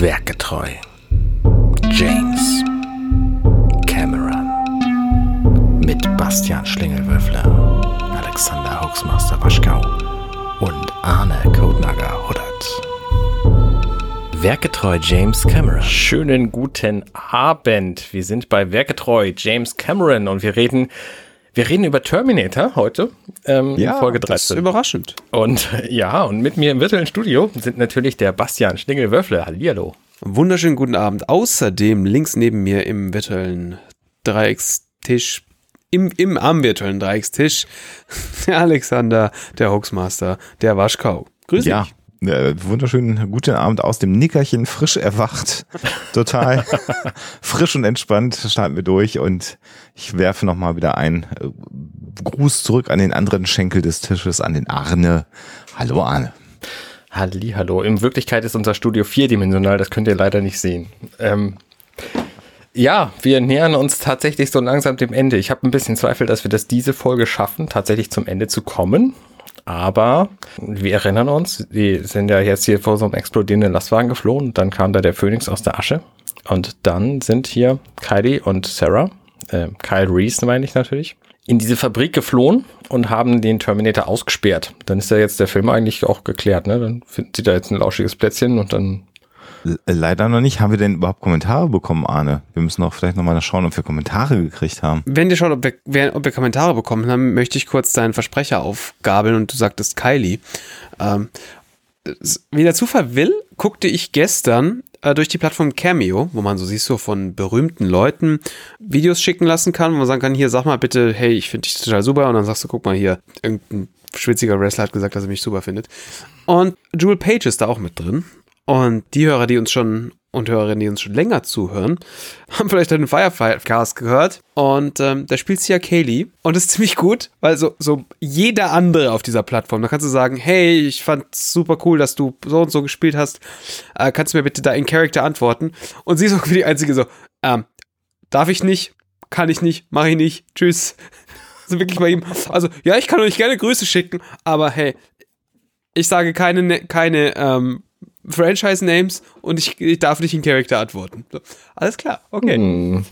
Werkgetreu. James Cameron. Mit Bastian Schlingelwürfler, Alexander Hoaxmaster Waschkau und Arne Codenager Huddert. Werketreu James Cameron. Schönen guten Abend. Wir sind bei Werketreu James Cameron und wir reden, wir reden über Terminator heute. Ähm, ja, Folge 13. Das ist überraschend. Und ja, und mit mir im virtuellen Studio sind natürlich der Bastian Schlingelwürfler. Hallihallo. Wunderschönen guten Abend. Außerdem links neben mir im virtuellen Dreieckstisch im, im am virtuellen Dreieckstisch der Alexander, der Hoaxmaster, der Waschkau. Grüß dich. Ja, äh, wunderschönen guten Abend aus dem Nickerchen, frisch erwacht, total frisch und entspannt starten wir durch und ich werfe nochmal wieder ein äh, Gruß zurück an den anderen Schenkel des Tisches, an den Arne. Hallo Arne. Halli, hallo. In Wirklichkeit ist unser Studio vierdimensional, das könnt ihr leider nicht sehen. Ähm, ja, wir nähern uns tatsächlich so langsam dem Ende. Ich habe ein bisschen Zweifel, dass wir das diese Folge schaffen, tatsächlich zum Ende zu kommen. Aber wir erinnern uns, die sind ja jetzt hier vor so einem explodierenden Lastwagen geflohen. Dann kam da der Phönix aus der Asche. Und dann sind hier Kylie und Sarah, äh, Kyle Reese meine ich natürlich, in diese Fabrik geflohen und haben den Terminator ausgesperrt. Dann ist ja jetzt der Film eigentlich auch geklärt. Ne? Dann finden sie da jetzt ein lauschiges Plätzchen und dann Leider noch nicht. Haben wir denn überhaupt Kommentare bekommen, Arne? Wir müssen auch vielleicht nochmal schauen, ob wir Kommentare gekriegt haben. Wenn wir schauen, ob wir, ob wir Kommentare bekommen haben, möchte ich kurz deinen Versprecher aufgabeln und du sagtest Kylie. Ähm, wie der Zufall will, guckte ich gestern äh, durch die Plattform Cameo, wo man so siehst, so von berühmten Leuten Videos schicken lassen kann, wo man sagen kann, hier, sag mal bitte, hey, ich finde dich total super. Und dann sagst du, guck mal hier, irgendein schwitziger Wrestler hat gesagt, dass er mich super findet. Und Jewel Page ist da auch mit drin. Und die Hörer, die uns schon und Hörerinnen, die uns schon länger zuhören, haben vielleicht einen Firefly-Cast gehört. Und ähm, da spielt sie ja Kaylee. Und das ist ziemlich gut, weil so, so jeder andere auf dieser Plattform, da kannst du sagen, hey, ich fand super cool, dass du so und so gespielt hast. Äh, kannst du mir bitte da in Character antworten? Und sie ist auch die einzige so, ähm, darf ich nicht, kann ich nicht, mache ich nicht, tschüss. Also wirklich bei ihm. Also, ja, ich kann euch gerne Grüße schicken, aber hey, ich sage keine, ne, keine ähm, Franchise-Names und ich, ich, darf nicht in Charakter antworten. So, alles klar, okay. Hm.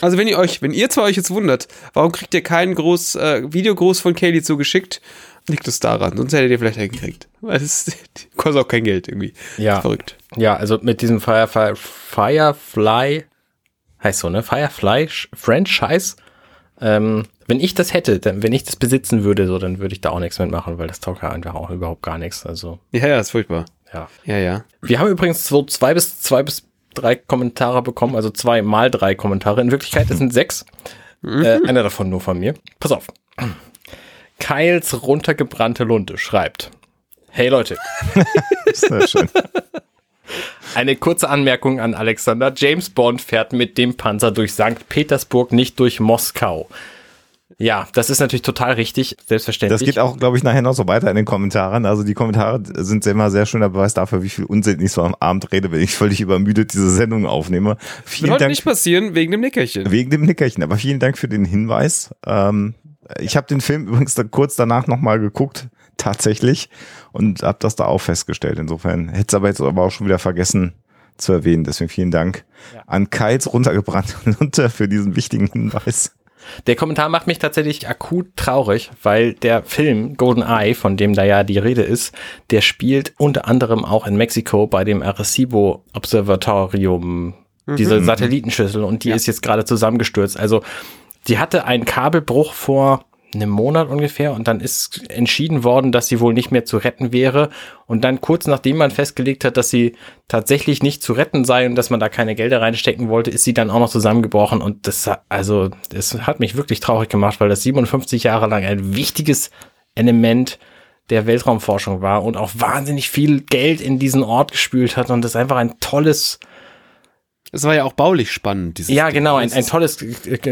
Also wenn ihr euch, wenn ihr zwar euch jetzt wundert, warum kriegt ihr keinen groß, äh, Videogruß von Kaylee zugeschickt, liegt es daran, sonst hättet ihr vielleicht hingekriegt. Weil es kostet auch kein Geld irgendwie. Ja. Verrückt. Ja, also mit diesem Firefly, Firefly, heißt so, ne? Firefly Franchise. Ähm, wenn ich das hätte, dann, wenn ich das besitzen würde, so, dann würde ich da auch nichts mitmachen, weil das taugt ja einfach auch überhaupt gar nichts. Also. Ja, ja, ist furchtbar. Ja. Ja, ja. Wir haben übrigens so zwei bis zwei bis drei Kommentare bekommen, also zwei mal drei Kommentare. In Wirklichkeit, das sind sechs. Mhm. Äh, einer davon nur von mir. Pass auf. Kyles runtergebrannte Lunte schreibt. Hey Leute. Sehr schön. Eine kurze Anmerkung an Alexander. James Bond fährt mit dem Panzer durch St. Petersburg, nicht durch Moskau. Ja, das ist natürlich total richtig, selbstverständlich. Das geht auch, glaube ich, nachher noch so weiter in den Kommentaren. Also die Kommentare sind immer sehr schöner Beweis dafür, wie viel Unsinn ich so am Abend rede, wenn ich völlig übermüdet diese Sendung aufnehme. Vielen Wird Dank. nicht passieren, wegen dem Nickerchen. Wegen dem Nickerchen, aber vielen Dank für den Hinweis. Ähm, ich habe den Film übrigens da kurz danach nochmal geguckt, tatsächlich, und habe das da auch festgestellt. Insofern hätte es aber jetzt aber auch schon wieder vergessen zu erwähnen. Deswegen vielen Dank ja. an Kals runtergebrannt runter für diesen wichtigen Hinweis. Der Kommentar macht mich tatsächlich akut traurig, weil der Film Golden Eye, von dem da ja die Rede ist, der spielt unter anderem auch in Mexiko bei dem Arecibo Observatorium, mhm. diese Satellitenschüssel und die ja. ist jetzt gerade zusammengestürzt. Also die hatte einen Kabelbruch vor einem Monat ungefähr und dann ist entschieden worden, dass sie wohl nicht mehr zu retten wäre. Und dann kurz nachdem man festgelegt hat, dass sie tatsächlich nicht zu retten sei und dass man da keine Gelder reinstecken wollte, ist sie dann auch noch zusammengebrochen. Und das also das hat mich wirklich traurig gemacht, weil das 57 Jahre lang ein wichtiges Element der Weltraumforschung war und auch wahnsinnig viel Geld in diesen Ort gespült hat und das einfach ein tolles es war ja auch baulich spannend. Dieses ja, genau, ein, ein tolles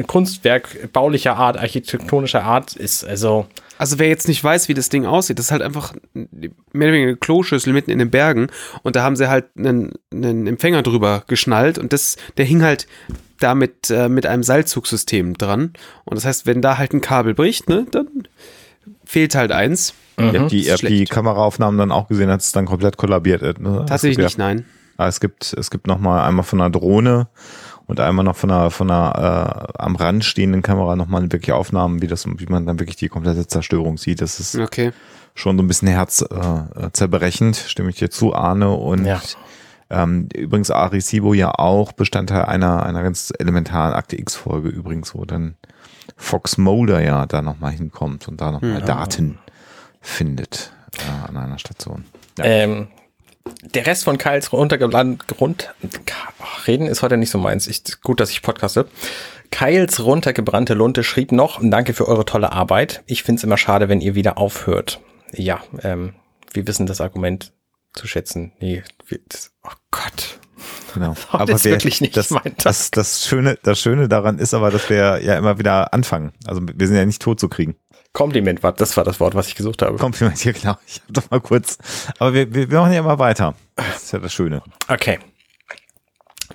Kunstwerk baulicher Art, architektonischer Art ist also. Also wer jetzt nicht weiß, wie das Ding aussieht, das ist halt einfach mehr oder weniger eine Kloschüssel mitten in den Bergen und da haben sie halt einen, einen Empfänger drüber geschnallt und das, der hing halt da mit, äh, mit einem Seilzugsystem dran und das heißt, wenn da halt ein Kabel bricht, ne, dann fehlt halt eins. Mhm. Ihr habt die, ihr habt die Kameraaufnahmen dann auch gesehen, als es dann komplett kollabiert ist. Ne? Tatsächlich nicht, nein. Ah, Es gibt, es gibt noch mal einmal von einer Drohne und einmal noch von einer, von einer äh, am Rand stehenden Kamera noch mal wirklich Aufnahmen, wie das, wie man dann wirklich die komplette Zerstörung sieht. Das ist Okay. schon so ein bisschen herzzerbrechend, stimme ich dir zu, Arne. Und Ja. ähm, übrigens Arecibo ja auch Bestandteil einer, einer ganz elementaren Akte X-Folge übrigens, wo dann Fox Mulder ja da nochmal hinkommt und da nochmal Daten findet äh, an einer Station. Ja. Ähm, der Rest von Kyles runtergelandet, Grund, Ach, reden ist heute nicht so meins. Ich, gut, dass ich podcaste. Kyles runtergebrannte Lunte schrieb noch, danke für eure tolle Arbeit. Ich find's immer schade, wenn ihr wieder aufhört. Ja, ähm, wir wissen das Argument zu schätzen. Nee, wir, das, oh Gott. Genau. Das ist wirklich nicht das, das, das, Schöne, das Schöne daran ist aber, dass wir ja immer wieder anfangen. Also wir sind ja nicht tot zu kriegen. Kompliment war, das war das Wort, was ich gesucht habe. Kompliment hier, genau. Ich hab doch mal kurz. Aber wir, wir, wir machen ja immer weiter. Das ist ja das Schöne. Okay.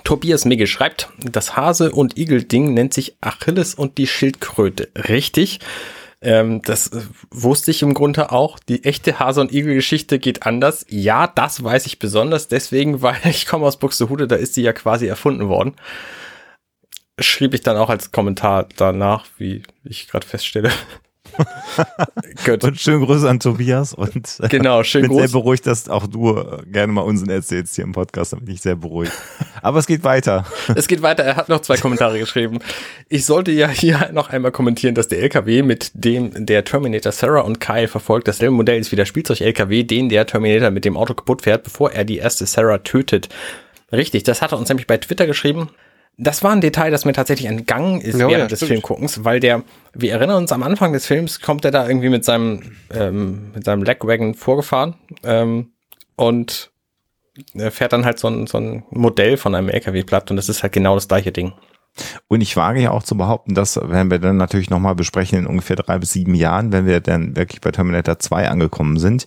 Tobias Migge schreibt, das Hase- und Igel-Ding nennt sich Achilles und die Schildkröte. Richtig. Ähm, das äh, wusste ich im Grunde auch. Die echte Hase- und Igel-Geschichte geht anders. Ja, das weiß ich besonders deswegen, weil ich komme aus Buxtehude, da ist sie ja quasi erfunden worden. Schrieb ich dann auch als Kommentar danach, wie ich gerade feststelle. Gut. Und schöne Grüße an Tobias und äh, Genau, schön bin sehr groß. beruhigt, dass auch du äh, gerne mal Unsinn erzählst hier im Podcast. Da bin ich sehr beruhigt. Aber es geht weiter. Es geht weiter. Er hat noch zwei Kommentare geschrieben. Ich sollte ja hier noch einmal kommentieren, dass der LKW, mit dem der Terminator Sarah und Kyle verfolgt, dasselbe Modell ist wie der Spielzeug-LKW, den der Terminator mit dem Auto kaputt fährt, bevor er die erste Sarah tötet. Richtig, das hat er uns nämlich bei Twitter geschrieben. Das war ein Detail, das mir tatsächlich entgangen ist Ja, während ja, des stimmt. Filmguckens, weil der, wir erinnern uns am Anfang des Films, kommt er da irgendwie mit seinem, ähm, mit seinem Lagwagon vorgefahren ähm, und er fährt dann halt so ein, so ein Modell von einem LKW platt und das ist halt genau das gleiche Ding. Und ich wage ja auch zu behaupten, dass, werden wir dann natürlich nochmal besprechen, in ungefähr drei bis sieben Jahren, wenn wir dann wirklich bei Terminator 2 angekommen sind,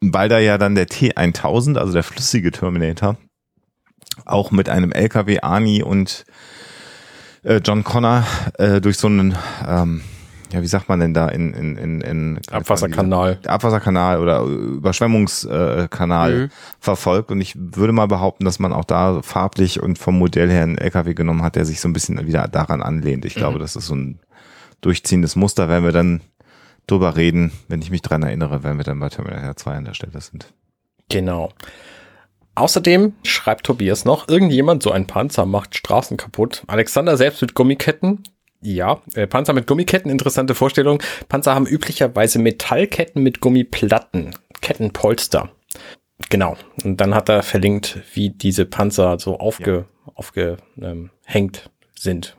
weil da ja dann der T1000, also der flüssige Terminator, auch mit einem LKW Arnie und äh, John Connor äh, durch so einen, ähm, ja, wie sagt man denn da, in, in, in, in Abwasserkanal. Abwasserkanal oder Überschwemmungskanal äh, Mhm. verfolgt. Und ich würde mal behaupten, dass man auch da farblich und vom Modell her einen LKW genommen hat, der sich so ein bisschen wieder daran anlehnt. Ich glaube, das ist so ein durchziehendes Muster, wenn wir dann drüber reden, wenn ich mich dran erinnere, wenn wir dann bei Terminator 2 an der Stelle sind. Genau. Außerdem schreibt Tobias noch, irgendjemand, so ein Panzer macht Straßen kaputt. Alexander selbst mit Gummiketten. Ja, äh, Panzer mit Gummiketten, interessante Vorstellung. Panzer haben üblicherweise Metallketten mit Gummiplatten, Kettenpolster. Genau. Und dann hat er verlinkt, wie diese Panzer so aufge, aufgehängt ähm, sind.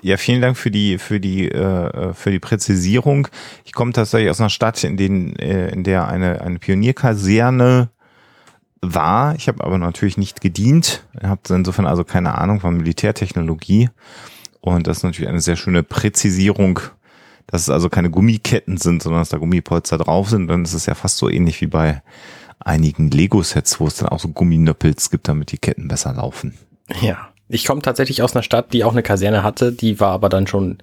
Ja, vielen Dank für die für die äh, für die Präzisierung. Ich komme tatsächlich aus einer Stadt, in den äh, in der eine eine Pionierkaserne war. Ich habe aber natürlich nicht gedient. Habe insofern also keine Ahnung von Militärtechnologie. Und das ist natürlich eine sehr schöne Präzisierung, dass es also keine Gummiketten sind, sondern dass da Gummipolster drauf sind. Dann ist es ja fast so ähnlich wie bei einigen Lego-Sets, wo es dann auch so Gumminöppels gibt, damit die Ketten besser laufen. Ja. Ich komme tatsächlich aus einer Stadt, die auch eine Kaserne hatte, die war aber dann schon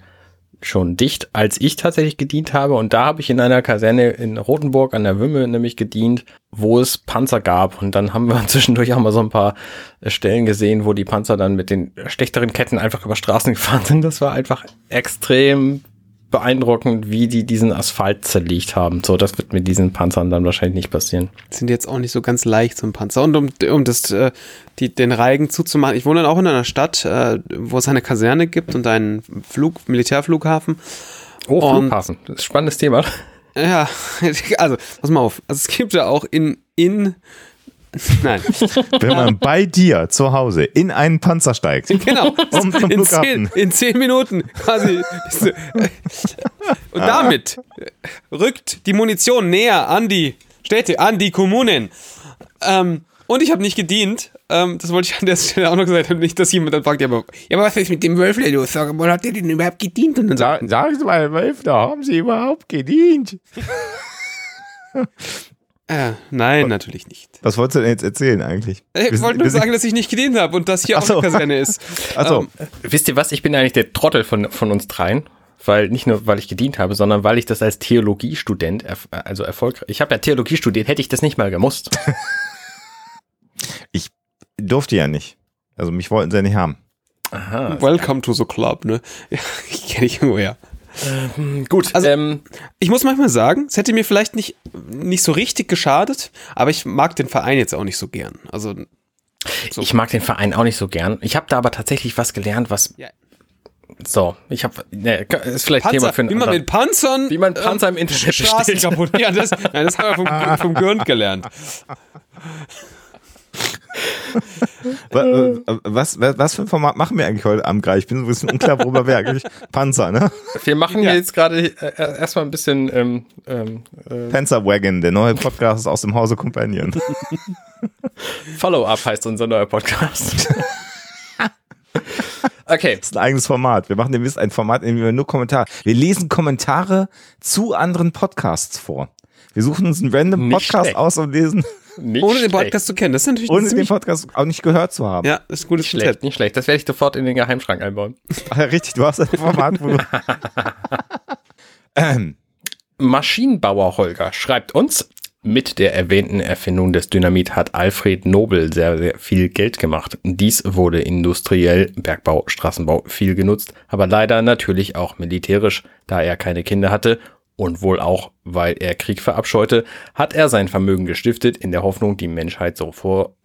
schon dicht, als ich tatsächlich gedient habe. Und da habe ich in einer Kaserne in Rothenburg an der Wümme nämlich gedient, wo es Panzer gab. Und dann haben wir zwischendurch auch mal so ein paar Stellen gesehen, wo die Panzer dann mit den schlechteren Ketten einfach über Straßen gefahren sind. Das war einfach extrem beeindruckend, wie die diesen Asphalt zerlegt haben. So, das wird mit diesen Panzern dann wahrscheinlich nicht passieren. Sind jetzt auch nicht so ganz leicht, so ein Panzer. Und um, um das, äh, die, den Reigen zuzumachen, ich wohne dann auch in einer Stadt, äh, wo es eine Kaserne gibt und einen Flug, Militärflughafen. Oh, Und- Flughafen. Das ist ein spannendes Thema. Ja, also, pass mal auf. Also es gibt ja auch in, in, nein, Wenn man bei dir zu Hause in einen Panzer steigt, genau, Um zum in, zehn, in zehn Minuten quasi. Und damit rückt die Munition näher an die Städte, an die Kommunen. Ähm, und ich habe nicht gedient. Ähm, das wollte ich an der Stelle auch noch gesagt haben. Nicht, dass jemand dann fragt, ja, aber, ja, aber was ist mit dem Wölfle los? Sag mal, hat der denn überhaupt gedient? Und dann sagt, sagen Sie mal, Wölfner, haben Sie überhaupt gedient? äh, nein, natürlich nicht. Was wolltest du denn jetzt erzählen eigentlich? Ich Wir wollte nur sagen, dass ich nicht gedient habe und dass hier Ach auch so. eine Kaserne ist. Also, Ähm, Wisst ihr was? Ich bin eigentlich der Trottel von, von uns dreien. Weil nicht nur, weil ich gedient habe, sondern weil ich das als Theologiestudent, erf also erfolgreich, ich habe ja Theologie studiert, hätte ich das nicht mal gemusst. durfte ja nicht. Also mich wollten sie ja nicht haben. Aha. Welcome to the club, ne? Ja, ich kenne ich irgendwoher. Gut, Also- ähm, Ich muss manchmal sagen, es hätte mir vielleicht nicht, nicht so richtig geschadet, aber ich mag den Verein jetzt auch nicht so gern. Also, so. ich mag den Verein auch nicht so gern. Ich habe da aber tatsächlich was gelernt, was Ja. so, ich habe ne, ist vielleicht Thema Panzer, für einen wie man mit Panzern Wie man Panzer im Internet Straßen bestellt. kaputt. Ja, das, nein, das haben wir vom, vom Gürnt gelernt. Äh, Was, was, was für ein Format machen wir eigentlich heute Abend gerade? Ich bin so ein bisschen unklar, worüber wir eigentlich. Panzer, ne? Wir machen Ja. hier jetzt gerade äh, erstmal ein bisschen ähm, ähm, äh, Panzer Wagon, der neue Podcast aus dem Hause Companion. Follow-up heißt unser neuer Podcast. okay, Das ist ein eigenes Format. Wir machen demnächst ein Format, in dem wir nur Kommentare. Wir lesen Kommentare zu anderen Podcasts vor. Wir suchen uns einen random Nicht Podcast schlecht. aus und lesen, nicht Ohne den. Podcast zu kennen. Das ist natürlich ohne den Podcast auch nicht gehört zu haben. Ja, das ist ein gutes Schlecht, Konzept. nicht schlecht. Das werde ich sofort in den Geheimschrank einbauen. Richtig, du hast ein Format, wo du. ähm, Maschinenbauer Holger schreibt uns, mit der erwähnten Erfindung des Dynamit hat Alfred Nobel sehr, sehr viel Geld gemacht. Dies wurde industriell, Bergbau, Straßenbau viel genutzt, aber leider natürlich auch militärisch, da er keine Kinder hatte und wohl auch, weil er Krieg verabscheute, hat er sein Vermögen gestiftet in der Hoffnung, die Menschheit so vor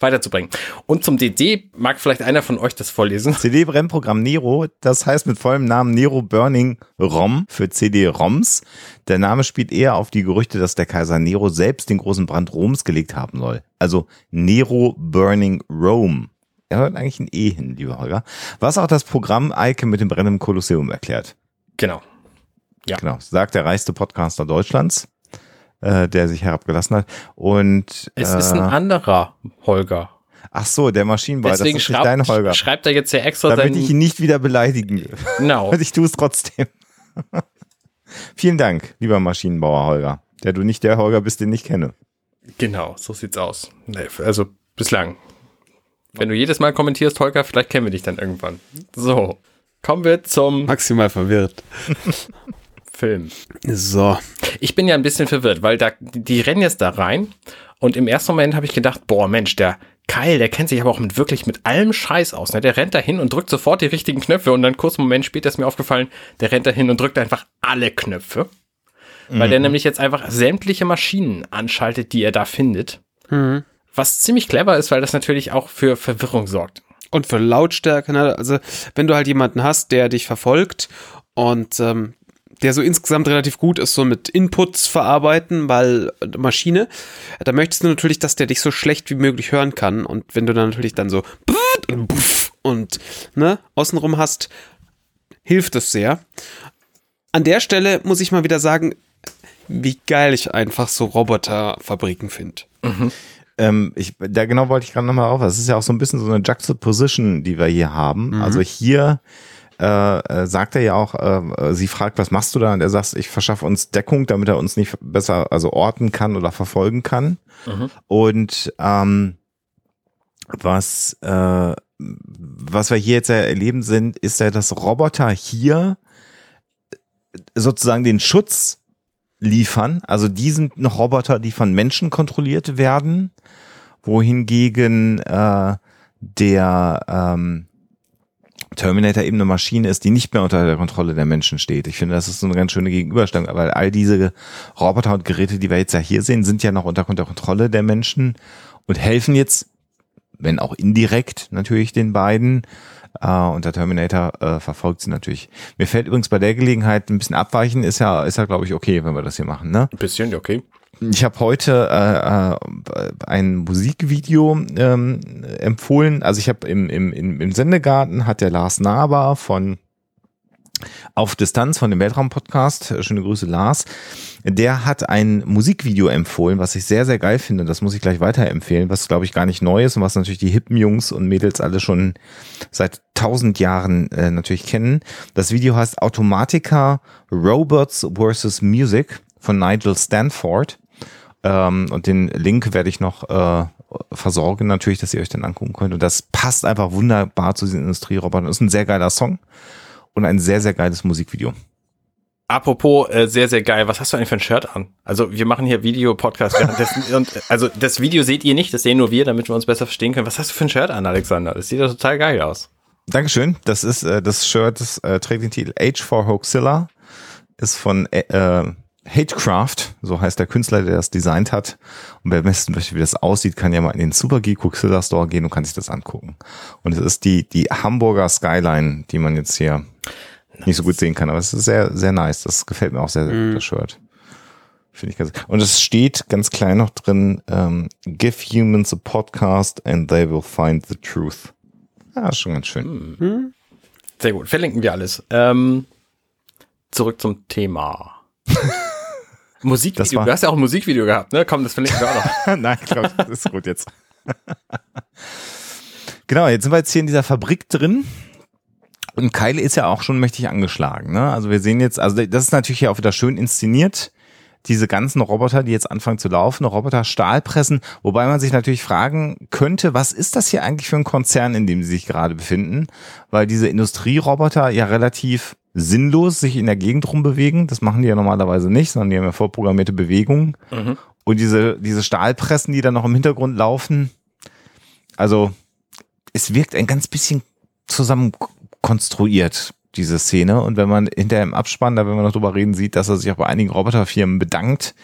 weiterzubringen. Und zum DD mag vielleicht einer von euch das vorlesen. CD-Brennprogramm Nero, das heißt mit vollem Namen Nero Burning ROM für CD-ROMs. Der Name spielt eher auf die Gerüchte, dass der Kaiser Nero selbst den großen Brand Roms gelegt haben soll. Also Nero Burning Rome. Er hört eigentlich ein E hin, lieber Holger. Was auch das Programm Eike mit dem brennenden Kolosseum erklärt. Genau. Ja. Genau, sagt der reichste Podcaster Deutschlands, äh, der sich herabgelassen hat. Und Es äh, ist ein anderer Holger. ach so, der Maschinenbauer, das ist Deswegen dein schreibt, Holger. schreibt er jetzt ja extra Damit sein, ich ihn nicht wieder beleidigen will. genau, Und ich tue es trotzdem. Vielen Dank, lieber Maschinenbauer Holger, der du nicht der Holger bist, den ich kenne. genau, so sieht's aus. Also bislang. Wenn du jedes Mal kommentierst, Holger, vielleicht kennen wir dich dann irgendwann. So, kommen wir zum Maximal verwirrt. Film. So. Ich bin ja ein bisschen verwirrt, weil da, die rennen jetzt da rein und im ersten Moment habe ich gedacht, boah Mensch, der Kyle, der kennt sich aber auch mit wirklich mit allem Scheiß aus. Ne? Der rennt da hin und drückt sofort die richtigen Knöpfe und dann kurz einen Moment später ist mir aufgefallen, der rennt da hin und drückt einfach alle Knöpfe. Weil der nämlich jetzt einfach sämtliche Maschinen anschaltet, die er da findet. Was ziemlich clever ist, weil das natürlich auch für Verwirrung sorgt. Und für Lautstärke, ne? also wenn du halt jemanden hast, der dich verfolgt und ähm, der so insgesamt relativ gut ist, so mit Inputs verarbeiten, weil äh, Maschine, da möchtest du natürlich, dass der dich so schlecht wie möglich hören kann. Und wenn du dann natürlich dann so und ne, außenrum hast, hilft es sehr. An der Stelle muss ich mal wieder sagen, wie geil ich einfach so Roboterfabriken finde. Ähm, ich, da genau wollte ich gerade nochmal rauf. Das ist ja auch so ein bisschen so eine Juxtaposition, die wir hier haben. Mhm. Also hier äh, äh, sagt er ja auch, äh, äh, sie fragt, was machst du da? Und er sagt, ich verschaffe uns Deckung, damit er uns nicht besser also orten kann oder verfolgen kann. Mhm. Und ähm, was äh, was wir hier jetzt ja erleben sind, ist ja, dass Roboter hier sozusagen den Schutz liefern. Also die sind noch Roboter, die von Menschen kontrolliert werden, wohingegen äh, der ähm, Terminator eben eine Maschine ist, die nicht mehr unter der Kontrolle der Menschen steht. Ich finde, das ist so eine ganz schöne Gegenüberstellung, weil all diese Roboter und Geräte, die wir jetzt ja hier sehen, sind ja noch unter der Kontrolle der Menschen und helfen jetzt, wenn auch indirekt natürlich den beiden. Äh, und der Terminator äh, verfolgt sie natürlich. Mir fällt übrigens bei der Gelegenheit ein bisschen abweichen, ist ja, ist ja, glaube ich, okay, wenn wir das hier machen, ne? Ein bisschen, okay. Ich habe heute äh, äh, ein Musikvideo ähm, empfohlen. Also ich habe im, im, im Sendegarten hat der Lars Naber von auf Distanz von dem Weltraum-Podcast, äh, schöne Grüße Lars, der hat ein Musikvideo empfohlen, was ich sehr, sehr geil finde. Das muss ich gleich weiterempfehlen, was glaube ich gar nicht neu ist und was natürlich die hippen Jungs und Mädels alle schon seit tausend Jahren äh, natürlich kennen. Das Video heißt Automatica Robots vs. Music von Nigel Stanford. Ähm, und den Link werde ich noch äh, versorgen, natürlich, dass ihr euch dann angucken könnt. Und das passt einfach wunderbar zu diesen Industrierobotern. Ist ein sehr geiler Song und ein sehr, sehr geiles Musikvideo. Apropos, äh, sehr, sehr geil. Was hast du eigentlich für ein Shirt an? Also, wir machen hier Video-Podcast währenddessen. und, also, das Video seht ihr nicht, das sehen nur wir, damit wir uns besser verstehen können. Was hast du für ein Shirt an, Alexander? Das sieht ja total geil aus. Dankeschön. Das ist äh, das Shirt, das äh, trägt den Titel Age for Hoaxilla. Ist von äh, äh, Hatecraft, so heißt der Künstler, der das designt hat. Und wer wissen möchte, wie das aussieht, kann ja mal in den Super Geek Hoaxilla Store gehen und kann sich das angucken. Und es ist die, die Hamburger Skyline, die man jetzt hier nice. nicht so gut sehen kann. Aber es ist sehr, sehr nice. Das gefällt mir auch sehr, sehr mm. das Shirt. Finde ich ganz. Und es steht ganz klein noch drin, ähm, give humans a podcast and they will find the truth. Ja, schon ganz schön. Mhm. Sehr gut. Verlinken wir alles. Ähm, zurück zum Thema. Musikvideo. Du hast ja auch ein Musikvideo gehabt, ne? Komm, das verlinken wir auch noch. Nein, ich glaube, das ist gut jetzt. genau, jetzt sind wir jetzt hier in dieser Fabrik drin. Und Keile ist ja auch schon mächtig angeschlagen. Ne? Also wir sehen jetzt, also das ist natürlich hier auch wieder schön inszeniert diese ganzen Roboter, die jetzt anfangen zu laufen, Roboter Stahlpressen, wobei man sich natürlich fragen könnte, was ist das hier eigentlich für ein Konzern, in dem sie sich gerade befinden? Weil diese Industrieroboter ja relativ sinnlos sich in der Gegend rumbewegen. Das machen die ja normalerweise nicht, sondern die haben ja vorprogrammierte Bewegungen. Mhm. Und diese, diese Stahlpressen, die dann noch im Hintergrund laufen, also es wirkt ein ganz bisschen zusammen konstruiert diese Szene. Und wenn man hinter im Abspann, da wenn wir noch drüber reden, sieht, dass er sich auch bei einigen Roboterfirmen bedankt,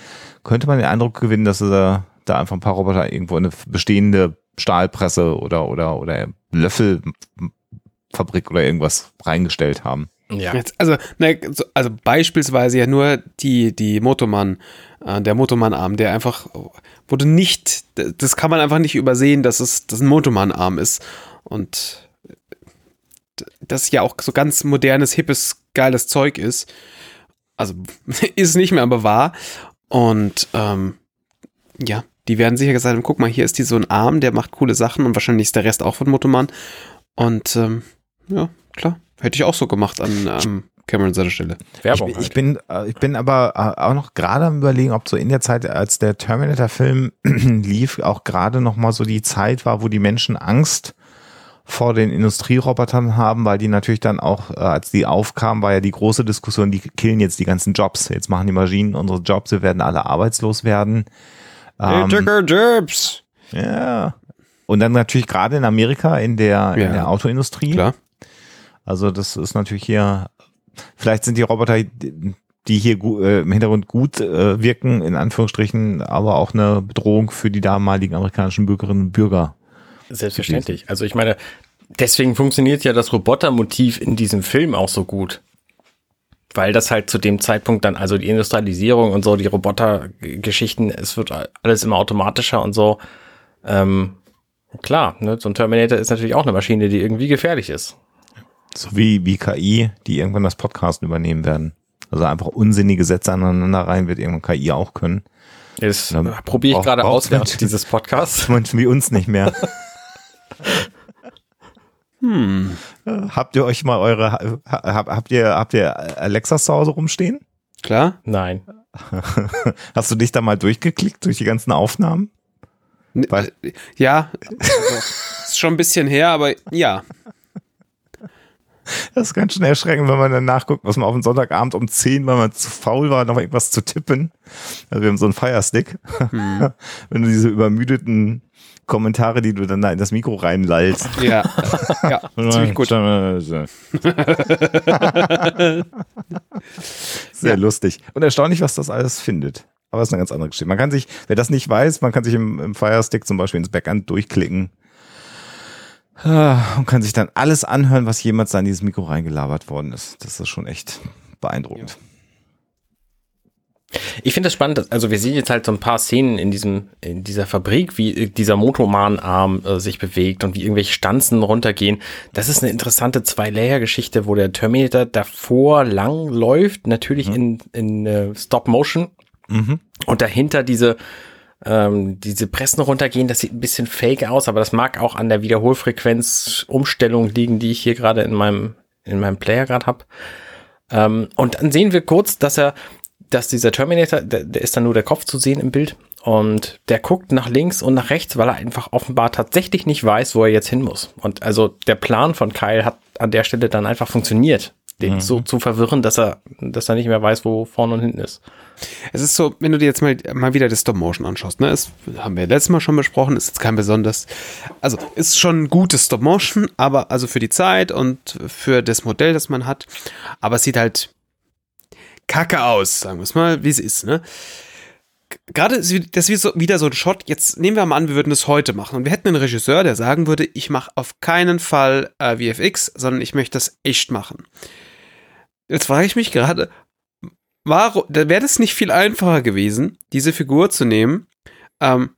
könnte man den Eindruck gewinnen, dass er da einfach ein paar Roboter irgendwo in eine bestehende Stahlpresse oder, oder, oder Löffelfabrik oder irgendwas reingestellt haben. Ja. Jetzt, also, ne, also beispielsweise ja nur die, die Motormann, äh, der Motormann-Arm, der einfach, wurde nicht, das kann man einfach nicht übersehen, dass es, dass ein Motormann-Arm ist. Und das ja auch so ganz modernes, hippes, geiles Zeug ist. Also ist nicht mehr, aber wahr. Und ähm, ja, die werden sicher gesagt haben, guck mal, hier ist die so ein Arm, der macht coole Sachen und wahrscheinlich ist der Rest auch von Motoman. Und ähm, ja, klar, hätte ich auch so gemacht an ähm, Cameron seiner Stelle. Werbung ich, halt. ich bin, äh, ich bin aber äh, auch noch gerade am überlegen, ob so in der Zeit, als der Terminator-Film lief, auch gerade noch mal so die Zeit war, wo die Menschen Angst vor den Industrierobotern haben, weil die natürlich dann auch, äh, als die aufkamen, war ja die große Diskussion, die killen jetzt die ganzen Jobs. Jetzt machen die Maschinen unsere Jobs, wir werden alle arbeitslos werden. Ähm, Jobs. Ja. Und dann natürlich gerade in Amerika in der, ja, in der Autoindustrie. Klar. Also das ist natürlich hier, vielleicht sind die Roboter, die hier äh, im Hintergrund gut äh, wirken, in Anführungsstrichen, aber auch eine Bedrohung für die damaligen amerikanischen Bürgerinnen und Bürger Selbstverständlich. Also ich meine, deswegen funktioniert ja das Robotermotiv in diesem Film auch so gut. Weil das halt zu dem Zeitpunkt dann, also die Industrialisierung und so, die Robotergeschichten, es wird alles immer automatischer und so. Ähm, klar, ne, so ein Terminator ist natürlich auch eine Maschine, die irgendwie gefährlich ist. So wie, wie KI, die irgendwann das Podcast übernehmen werden. Also einfach unsinnige Sätze aneinander rein wird irgendwann KI auch können. Das probiere ich gerade aus während dieses Podcasts. Menschen wie uns nicht mehr. Hm. Habt ihr euch mal eure, hab, habt ihr, habt ihr Alexa zu Hause rumstehen? Klar? Nein. Hast du dich da mal durchgeklickt durch die ganzen Aufnahmen? Weil ja, also, ist schon ein bisschen her, aber ja. Das ist ganz schön erschreckend, wenn man dann nachguckt, was man auf dem Sonntagabend um 10, weil man zu faul war, noch irgendwas zu tippen. Also wir haben so einen Firestick. Hm. Wenn du diese übermüdeten Kommentare, die du dann da in das Mikro reinlallst. Ja, ja ziemlich gut. Sehr ja. lustig. Und erstaunlich, was das alles findet. Aber das ist eine ganz andere Geschichte. Man kann sich, wer das nicht weiß, man kann sich im, im Firestick zum Beispiel ins Backend durchklicken und kann sich dann alles anhören, was jemals da in dieses Mikro reingelabert worden ist. Das ist schon echt beeindruckend. Ich finde das spannend, also wir sehen jetzt halt so ein paar Szenen in diesem, in dieser Fabrik, wie äh, dieser Motormann-Arm äh, sich bewegt und wie irgendwelche Stanzen runtergehen. Das ist eine interessante Zwei-Layer-Geschichte, wo der Terminator davor lang läuft, natürlich mhm. in, in uh, Stop-Motion. Mhm. Und dahinter diese, ähm, diese Pressen runtergehen, das sieht ein bisschen fake aus, aber das mag auch an der Wiederholfrequenz-Umstellung liegen, die ich hier gerade in meinem, in meinem Player gerade habe. Ähm, und dann sehen wir kurz, dass er dass dieser Terminator, der, der ist dann nur der Kopf zu sehen im Bild und der guckt nach links und nach rechts, weil er einfach offenbar tatsächlich nicht weiß, wo er jetzt hin muss. Und also der Plan von Kyle hat an der Stelle dann einfach funktioniert. den so zu verwirren, dass er, dass er nicht mehr weiß, wo vorne und hinten ist. Es ist so, wenn du dir jetzt mal, mal wieder das Stop Motion anschaust, ne, das haben wir letztes Mal schon besprochen, ist jetzt kein besonders, also ist schon ein gutes Stop Motion, aber also für die Zeit und für das Modell, das man hat, aber es sieht halt kacke aus, sagen wir es mal, wie es ist, ne. Gerade das ist wieder so ein Shot. Jetzt nehmen wir mal an, wir würden das heute machen und wir hätten einen Regisseur, der sagen würde, ich mache auf keinen Fall äh, VFX, sondern ich möchte das echt machen. Jetzt frage ich mich gerade, warum, da wäre das nicht viel einfacher gewesen, diese Figur zu nehmen. Ähm,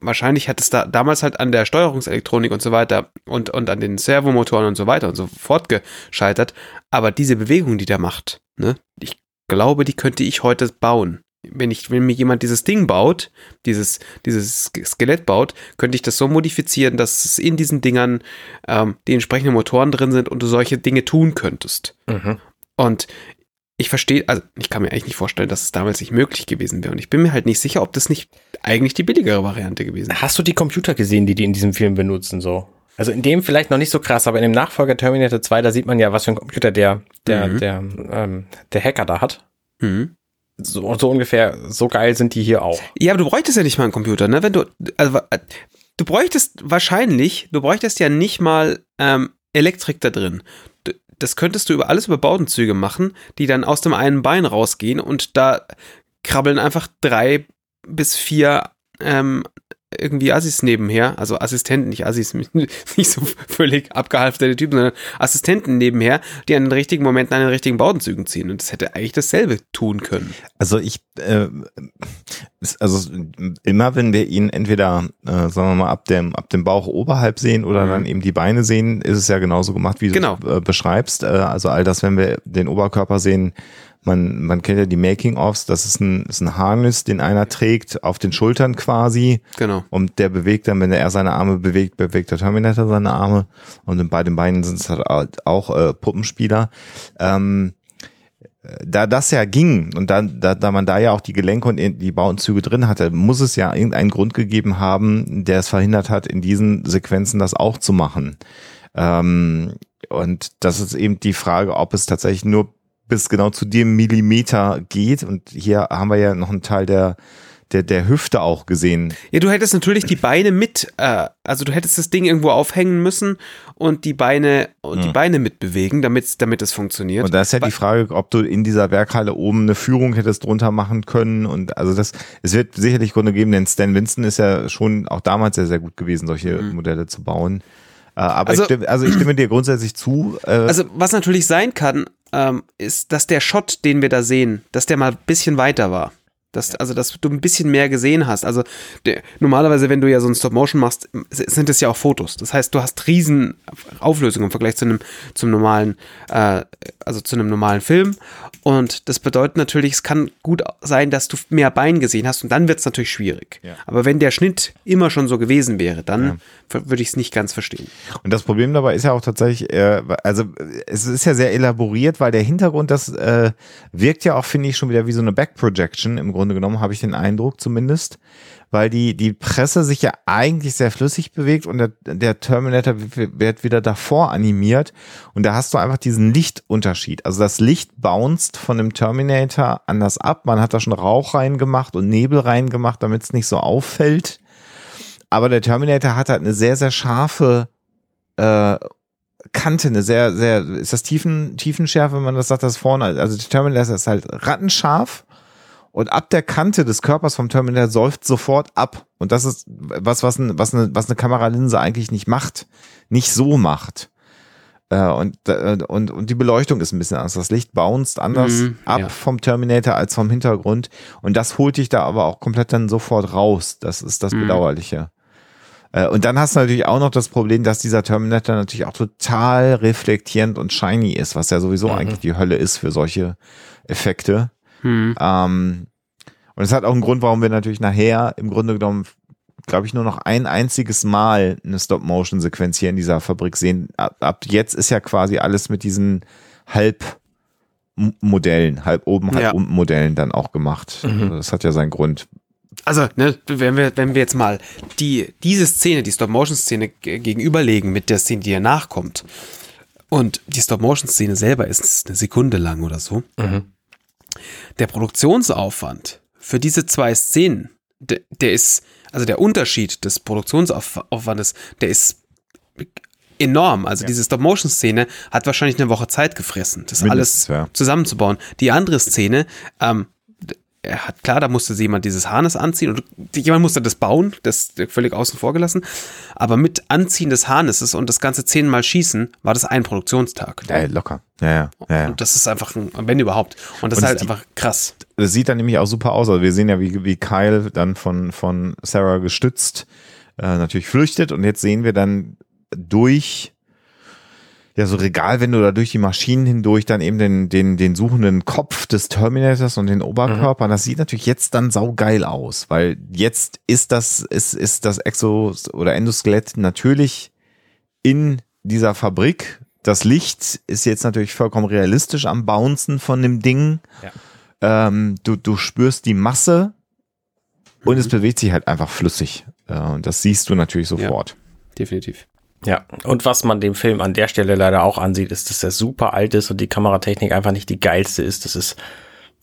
wahrscheinlich hat es da damals halt an der Steuerungselektronik und so weiter und, und an den Servomotoren und so weiter und so fort gescheitert. Aber diese Bewegung, die der macht, ne, ich glaube, die könnte ich heute bauen. Wenn ich, wenn mir jemand dieses Ding baut, dieses, dieses Skelett baut, könnte ich das so modifizieren, dass es in diesen Dingern ähm, die entsprechenden Motoren drin sind und du solche Dinge tun könntest. Mhm. Und ich verstehe, also ich kann mir eigentlich nicht vorstellen, dass es damals nicht möglich gewesen wäre. Und ich bin mir halt nicht sicher, ob das nicht eigentlich die billigere Variante gewesen wäre. Hast du die Computer gesehen, die die in diesem Film benutzen, so? Also in dem vielleicht noch nicht so krass, aber in dem Nachfolger Terminator 2, da sieht man ja, was für ein Computer der, der, Mhm. der, ähm, der Hacker da hat. Mhm. So, so ungefähr, so geil sind die hier auch. Ja, aber du bräuchtest ja nicht mal einen Computer, ne? Wenn du, also, äh, du bräuchtest wahrscheinlich, du bräuchtest ja nicht mal ähm, Elektrik da drin. Das könntest du über alles über Baudenzüge machen, die dann aus dem einen Bein rausgehen und da krabbeln einfach drei bis vier ähm, irgendwie Assis nebenher, also Assistenten, nicht Assis, nicht so völlig abgehalfterte Typen, sondern Assistenten nebenher, die an den richtigen Momenten an den richtigen Baudenzügen ziehen. Und das hätte eigentlich dasselbe tun können. Also ich, äh, also immer wenn wir ihn entweder, äh, sagen wir mal, ab dem, ab dem Bauch oberhalb sehen oder Mhm. dann eben die Beine sehen, ist es ja genauso gemacht, wie du Genau. es äh, beschreibst. Äh, also all das, wenn wir den Oberkörper sehen, man, man kennt ja die Making-ofs, das ist ein, ist ein Harness, den einer trägt, auf den Schultern quasi. Genau. Und der bewegt dann, wenn er seine Arme bewegt, bewegt der Terminator seine Arme. Und bei den Beinen sind es halt auch äh, Puppenspieler. Ähm, da das ja ging und da, da, da man da ja auch die Gelenke und die Bauenzüge drin hatte, muss es ja irgendeinen Grund gegeben haben, der es verhindert hat, in diesen Sequenzen das auch zu machen. Ähm, und das ist eben die Frage, ob es tatsächlich nur bis genau zu dem Millimeter geht. Und hier haben wir ja noch einen Teil der, der, der Hüfte auch gesehen. Ja, du hättest natürlich die Beine mit, äh, also du hättest das Ding irgendwo aufhängen müssen und die Beine und die Beine mitbewegen, damit damit es funktioniert. Und da ist ja die Frage, ob du in dieser Werkhalle oben eine Führung hättest drunter machen können. Und also das, es wird sicherlich Gründe geben, denn Stan Winston ist ja schon auch damals sehr, sehr gut gewesen, solche Modelle zu bauen. Äh, aber Also- ich, stimme, also ich stimme dir grundsätzlich zu. Äh, also was natürlich sein kann, ähm, ist, dass der Shot, den wir da sehen, dass der mal ein bisschen weiter war. Dass, also, dass du ein bisschen mehr gesehen hast. Also, der, normalerweise, wenn du ja so ein Stop-Motion machst, sind es ja auch Fotos. Das heißt, du hast riesen Auflösungen im Vergleich zu einem, zum normalen, äh, also zu einem normalen Film. Und das bedeutet natürlich, es kann gut sein, dass du mehr Bein gesehen hast und dann wird es natürlich schwierig. Ja. Aber wenn der Schnitt immer schon so gewesen wäre, dann würde ich es nicht ganz verstehen. Und das Problem dabei ist ja auch tatsächlich, äh, also es ist ja sehr elaboriert, weil der Hintergrund, das äh, wirkt ja auch, finde ich, schon wieder wie so eine Backprojection, im Grunde genommen, habe ich den Eindruck zumindest. Weil die, die Presse sich ja eigentlich sehr flüssig bewegt und der, der Terminator wird wieder davor animiert. Und da hast du einfach diesen Lichtunterschied. Also das Licht bounced von dem Terminator anders ab. Man hat da schon Rauch reingemacht und Nebel reingemacht, damit es nicht so auffällt. Aber der Terminator hat halt eine sehr, sehr scharfe äh, Kante, eine sehr, sehr, ist das Tiefen, Tiefenschärfe, wenn man das sagt, das vorne, also der Terminator ist halt rattenscharf und ab der Kante des Körpers vom Terminator säuft sofort ab. Und das ist was, was, ein, was, eine, was eine Kameralinse eigentlich nicht macht, nicht so macht. Äh, und, äh, und, und die Beleuchtung ist ein bisschen anders. Das Licht bounced anders Mhm, ab ja. vom Terminator als vom Hintergrund. Und das holt dich da aber auch komplett dann sofort raus. Das ist das Mhm. Bedauerliche. Äh, Und dann hast du natürlich auch noch das Problem, dass dieser Terminator natürlich auch total reflektierend und shiny ist, was ja sowieso eigentlich die Hölle ist für solche Effekte. Hm. Ähm, und es hat auch einen Grund, warum wir natürlich nachher im Grunde genommen, glaube ich, nur noch ein einziges Mal eine Stop-Motion-Sequenz hier in dieser Fabrik sehen. Ab, ab jetzt ist ja quasi alles mit diesen Halb-Modellen, halb oben, halb Ja. unten Modellen dann auch gemacht. Also Das hat ja seinen Grund. Also, ne, wenn wir, wenn wir jetzt mal die, diese Szene, die Stop-Motion-Szene gegenüberlegen mit der Szene, die danach kommt, Und die Stop-Motion-Szene selber ist eine Sekunde lang oder so. Mhm. Der Produktionsaufwand für diese zwei Szenen, der, der ist, also der Unterschied des Produktionsaufwandes, der ist enorm. Also diese Stop-Motion-Szene hat wahrscheinlich eine Woche Zeit gefressen, das Mindestens, alles ja. zusammenzubauen. Die andere Szene, ähm, er hat klar, da musste jemand dieses Harnes anziehen und jemand musste das bauen, das ist völlig außen vor gelassen. Aber mit Anziehen des Harnesses und das ganze zehnmal schießen war das ein Produktionstag. Ja, locker. Ja, ja, ja. ja. Und das ist einfach ein, wenn überhaupt. Und das Und ist halt die- einfach krass. Das sieht dann nämlich auch super aus. Also wir sehen ja, wie, wie Kyle dann von, von Sarah gestützt äh, natürlich flüchtet und jetzt sehen wir dann durch ja so Regalwände oder durch die Maschinen hindurch dann eben den, den, den suchenden Kopf des Terminators und den Oberkörper. Und das sieht natürlich jetzt dann saugeil aus, weil jetzt ist das, ist, ist das Exo- oder Endoskelett natürlich in dieser Fabrik. Das Licht ist jetzt natürlich vollkommen realistisch am Bouncen von dem Ding. Ähm, du, du spürst die Masse und es bewegt sich halt einfach flüssig. Äh, und das siehst du natürlich sofort. Definitiv. Ja, und was man dem Film an der Stelle leider auch ansieht, ist, dass er super alt ist und die Kameratechnik einfach nicht die geilste ist. Das ist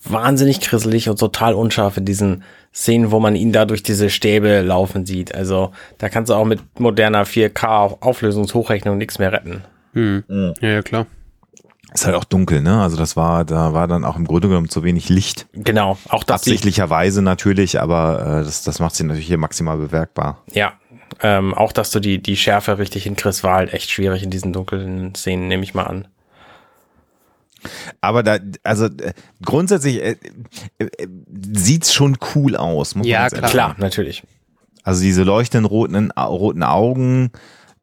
wahnsinnig grisselig und total unscharf in diesen Szenen, wo man ihn da durch diese Stäbe laufen sieht. Also da kannst du auch mit moderner 4K Auflösungshochrechnung nichts mehr retten. Hm. Ja, ja, klar. Ist halt auch dunkel, ne? Also das war, da war dann auch im Grunde genommen zu wenig Licht. Genau, auch das Absichtlicherweise natürlich, aber äh, das, das macht sie natürlich hier maximal bewerkbar. Ja, ähm, auch dass du die, die Schärfe richtig hinkriegst, war halt echt schwierig in diesen dunklen Szenen, nehme ich mal an. Aber da, also äh, grundsätzlich äh, äh, sieht's schon cool aus. Muss man Ja, ganz ehrlich Klar, natürlich. Also diese leuchtenden roten, roten Augen,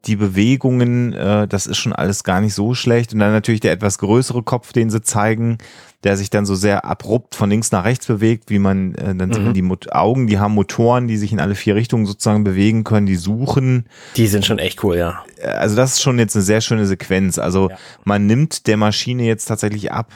die Bewegungen, äh, das ist schon alles gar nicht so schlecht. Und dann natürlich der etwas größere Kopf, den sie zeigen, der sich dann so sehr abrupt von links nach rechts bewegt, wie man, äh, dann sieht man die Mot Augen, die haben Motoren, die sich in alle vier Richtungen sozusagen bewegen können, die suchen. Die sind schon echt cool, ja. Äh, Also das ist schon jetzt eine sehr schöne Sequenz. Also Ja. man nimmt der Maschine jetzt tatsächlich ab,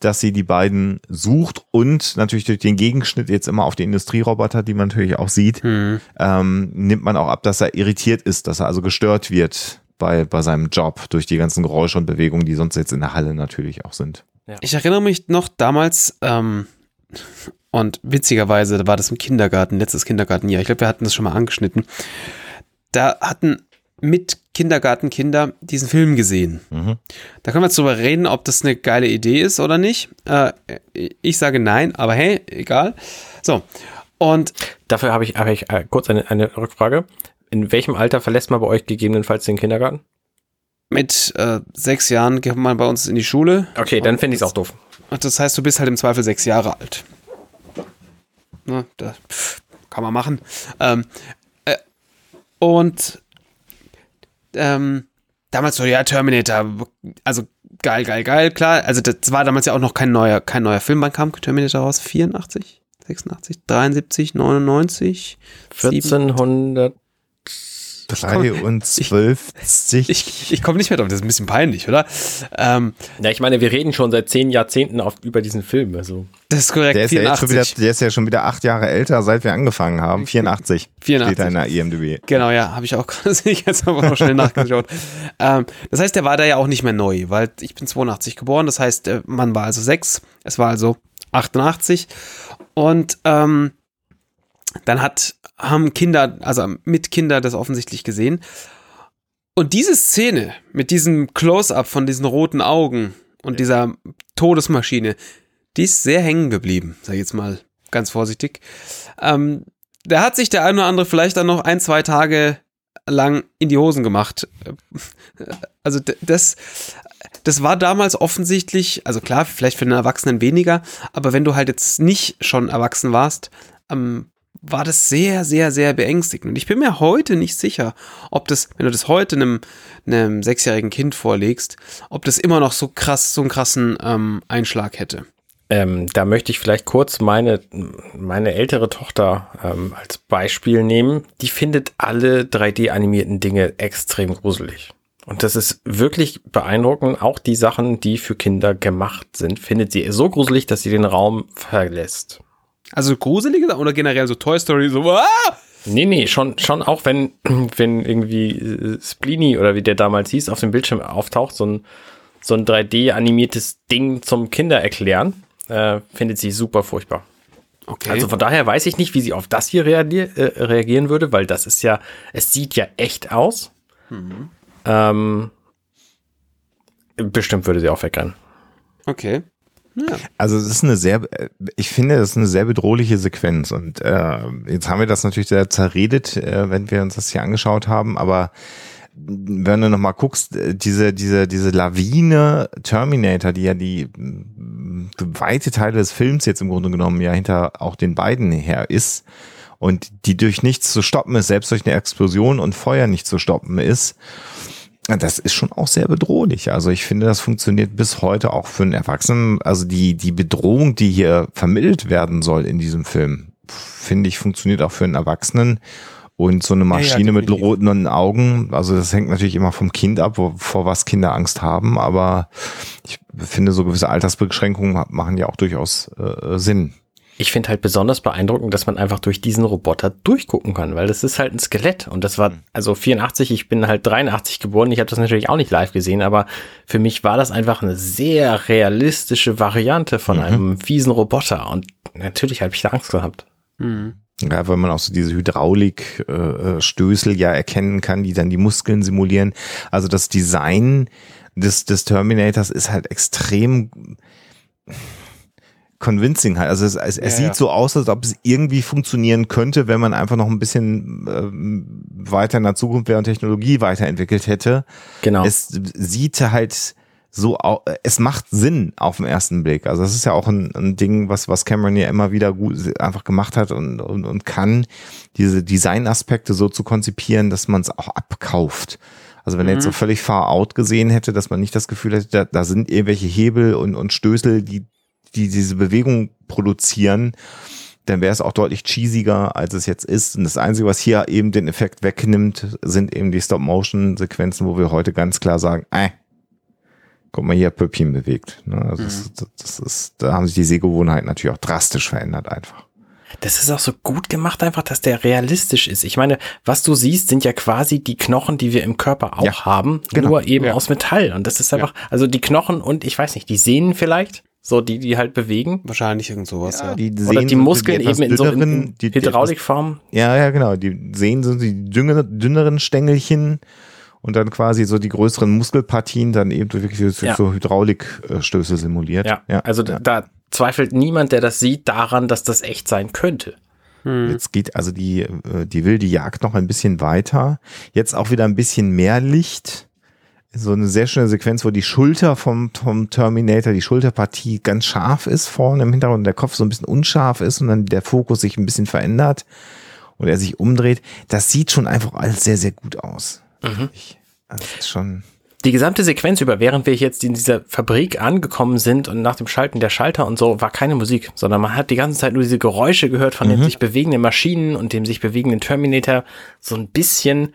dass sie die beiden sucht und natürlich durch den Gegenschnitt jetzt immer auf die Industrieroboter, die man natürlich auch sieht, Hm. ähm, nimmt man auch ab, dass er irritiert ist, dass er also gestört wird bei, bei seinem Job durch die ganzen Geräusche und Bewegungen, die sonst jetzt in der Halle natürlich auch sind. Ich erinnere mich noch damals, ähm, und witzigerweise war das im Kindergarten, letztes Kindergartenjahr. Ich glaube, wir hatten das schon mal angeschnitten. Da hatten mit Kindergartenkinder diesen Film gesehen. Mhm. Da können wir jetzt drüber reden, ob das eine geile Idee ist oder nicht. Äh, ich sage nein, aber hey, egal. So. Und Dafür habe ich, habe ich äh, kurz eine, eine Rückfrage. In welchem Alter verlässt man bei euch gegebenenfalls den Kindergarten? mit äh, sechs Jahren geht man bei uns in die Schule. Okay, dann finde ich es auch doof. Das heißt, du bist halt im Zweifel sechs Jahre alt. Ne, das kann man machen. Ähm, äh, und ähm, damals so, ja, Terminator, also geil, geil, geil, klar. Also das war damals ja auch noch kein neuer, kein neuer Film. Wann kam Terminator raus? 84, 86, 73, 99, 1400. Drei und zwölf. Ich, ich komme nicht mehr drauf, das ist ein bisschen peinlich, oder? Ähm, Ja, ich meine, wir reden schon seit zehn Jahrzehnten auf, über diesen Film. Also. das ist korrekt, Der ist, ja jetzt 84. schon wieder, der ist ja schon wieder acht Jahre älter, seit wir angefangen haben. 84, 84. steht da in der IMDb. Genau, ja, habe ich auch gerade ich jetzt aber noch schnell nachgeschaut. ähm, das heißt, der war da ja auch nicht mehr neu, weil ich bin 82 geboren, das heißt, der Mann war also sechs, es war also 88 und ähm, dann hat haben Kinder, also mit Kinder das offensichtlich gesehen. Und diese Szene mit diesem Close-up von diesen roten Augen und dieser Todesmaschine, die ist sehr hängen geblieben, sag ich jetzt mal ganz vorsichtig. Ähm, da hat sich der eine oder andere vielleicht dann noch ein, zwei Tage lang in die Hosen gemacht. Also d- das, das war damals offensichtlich, also klar, vielleicht für den Erwachsenen weniger, aber wenn du halt jetzt nicht schon erwachsen warst, ähm, war das sehr, sehr, sehr beängstigend. Und ich bin mir heute nicht sicher, ob das, wenn du das heute einem, einem sechsjährigen Kind vorlegst, ob das immer noch so krass, so einen krassen ähm, Einschlag hätte. Ähm, da möchte ich vielleicht kurz meine, meine ältere Tochter ähm, als Beispiel nehmen. Die findet alle 3D-animierten Dinge extrem gruselig. Und das ist wirklich beeindruckend. Auch die Sachen, die für Kinder gemacht sind, findet sie so gruselig, dass sie den Raum verlässt. Also gruselige oder generell so Toy Story, so, ah! Nee, nee, schon, schon auch wenn, wenn irgendwie äh, Spleeny oder wie der damals hieß, auf dem Bildschirm auftaucht, so ein, so ein 3D-animiertes Ding zum Kinder erklären, äh, findet sie super furchtbar. Okay. Also von daher weiß ich nicht, wie sie auf das hier reagier äh, reagieren würde, weil das ist ja, es sieht ja echt aus. Ähm, bestimmt würde sie auch wegrennen. okay. Also es ist eine sehr, ich finde, das ist eine sehr bedrohliche Sequenz und äh, jetzt haben wir das natürlich sehr zerredet, äh, wenn wir uns das hier angeschaut haben, aber wenn du nochmal guckst, äh, diese, diese, diese Lawine Terminator, die ja die mm, weite Teile des Films jetzt im Grunde genommen ja hinter auch den beiden her ist und die durch nichts zu stoppen ist, selbst durch eine Explosion und Feuer nicht zu stoppen ist, das ist schon auch sehr bedrohlich. Also ich finde, das funktioniert bis heute auch für einen Erwachsenen. Also die, die Bedrohung, die hier vermittelt werden soll in diesem Film, finde ich, funktioniert auch für einen Erwachsenen. Und so eine ja, Maschine mit roten Augen, also das hängt natürlich immer vom Kind ab, wo, vor was Kinder Angst haben, aber ich finde, so gewisse Altersbeschränkungen machen ja auch durchaus äh, Sinn. Ich finde halt besonders beeindruckend, dass man einfach durch diesen Roboter durchgucken kann, weil das ist halt ein Skelett. Und das war also 84, ich bin halt 83 geboren, ich habe das natürlich auch nicht live gesehen, aber für mich war das einfach eine sehr realistische Variante von einem fiesen Roboter. Und natürlich habe ich da Angst gehabt. Ja, weil man auch so diese Hydraulikstößel äh, Stößel ja erkennen kann, die dann die Muskeln simulieren. Also das Design des, des Terminators ist halt extrem convincing halt. Also es, es, es Ja, sieht ja. so aus, als ob es irgendwie funktionieren könnte, wenn man einfach noch ein bisschen ähm, weiter in der Zukunft wäre und Technologie weiterentwickelt hätte. Genau. Es sieht halt so, es macht Sinn auf den ersten Blick. Also das ist ja auch ein, ein Ding, was, was Cameron ja immer wieder gut einfach gemacht hat und, und, und kann, diese Designaspekte so zu konzipieren, dass man es auch abkauft. Also wenn er jetzt so völlig far out gesehen hätte, dass man nicht das Gefühl hätte, da, da sind irgendwelche Hebel und, und Stößel, die, die diese Bewegung produzieren, dann wäre es auch deutlich cheesiger, als es jetzt ist. Und das Einzige, was hier eben den Effekt wegnimmt, sind eben die Stop-Motion-Sequenzen, wo wir heute ganz klar sagen, äh, guck mal, hier hat Püppchen bewegt. Also das, das ist, da haben sich die Sehgewohnheiten natürlich auch drastisch verändert einfach. Das ist auch so gut gemacht einfach, dass der realistisch ist. Ich meine, was du siehst, sind ja quasi die Knochen, die wir im Körper auch Ja, haben, genau. nur eben Ja. aus Metall. Und das ist einfach, also die Knochen und ich weiß nicht, die Sehnen vielleicht, so die, die halt bewegen. Wahrscheinlich irgend sowas, ja. die Oder Sehnen die sind Muskeln etwas eben in so in, dünneren, in die- die Hydraulikform. Ja, ja, genau. Die Sehnen sind die dünnere, dünneren Stängelchen und dann quasi so die größeren Muskelpartien dann eben durch wirklich durch Ja. so Hydraulikstöße simuliert. Ja, also ja. da zweifelt niemand, der das sieht, daran, dass das echt sein könnte. Jetzt geht also die, äh, die wilde Jagd noch ein bisschen weiter. Jetzt auch wieder ein bisschen mehr Licht. So eine sehr schöne Sequenz, wo die Schulter vom, vom Terminator, die Schulterpartie ganz scharf ist vorne im Hintergrund, der Kopf so ein bisschen unscharf ist und dann der Fokus sich ein bisschen verändert und er sich umdreht. Das sieht schon einfach alles sehr, sehr gut aus. Ich, das ist schon. Die gesamte Sequenz über, während wir jetzt in dieser Fabrik angekommen sind und nach dem Schalten der Schalter und so, war keine Musik, sondern man hat die ganze Zeit nur diese Geräusche gehört von den sich bewegenden Maschinen und dem sich bewegenden Terminator so ein bisschen.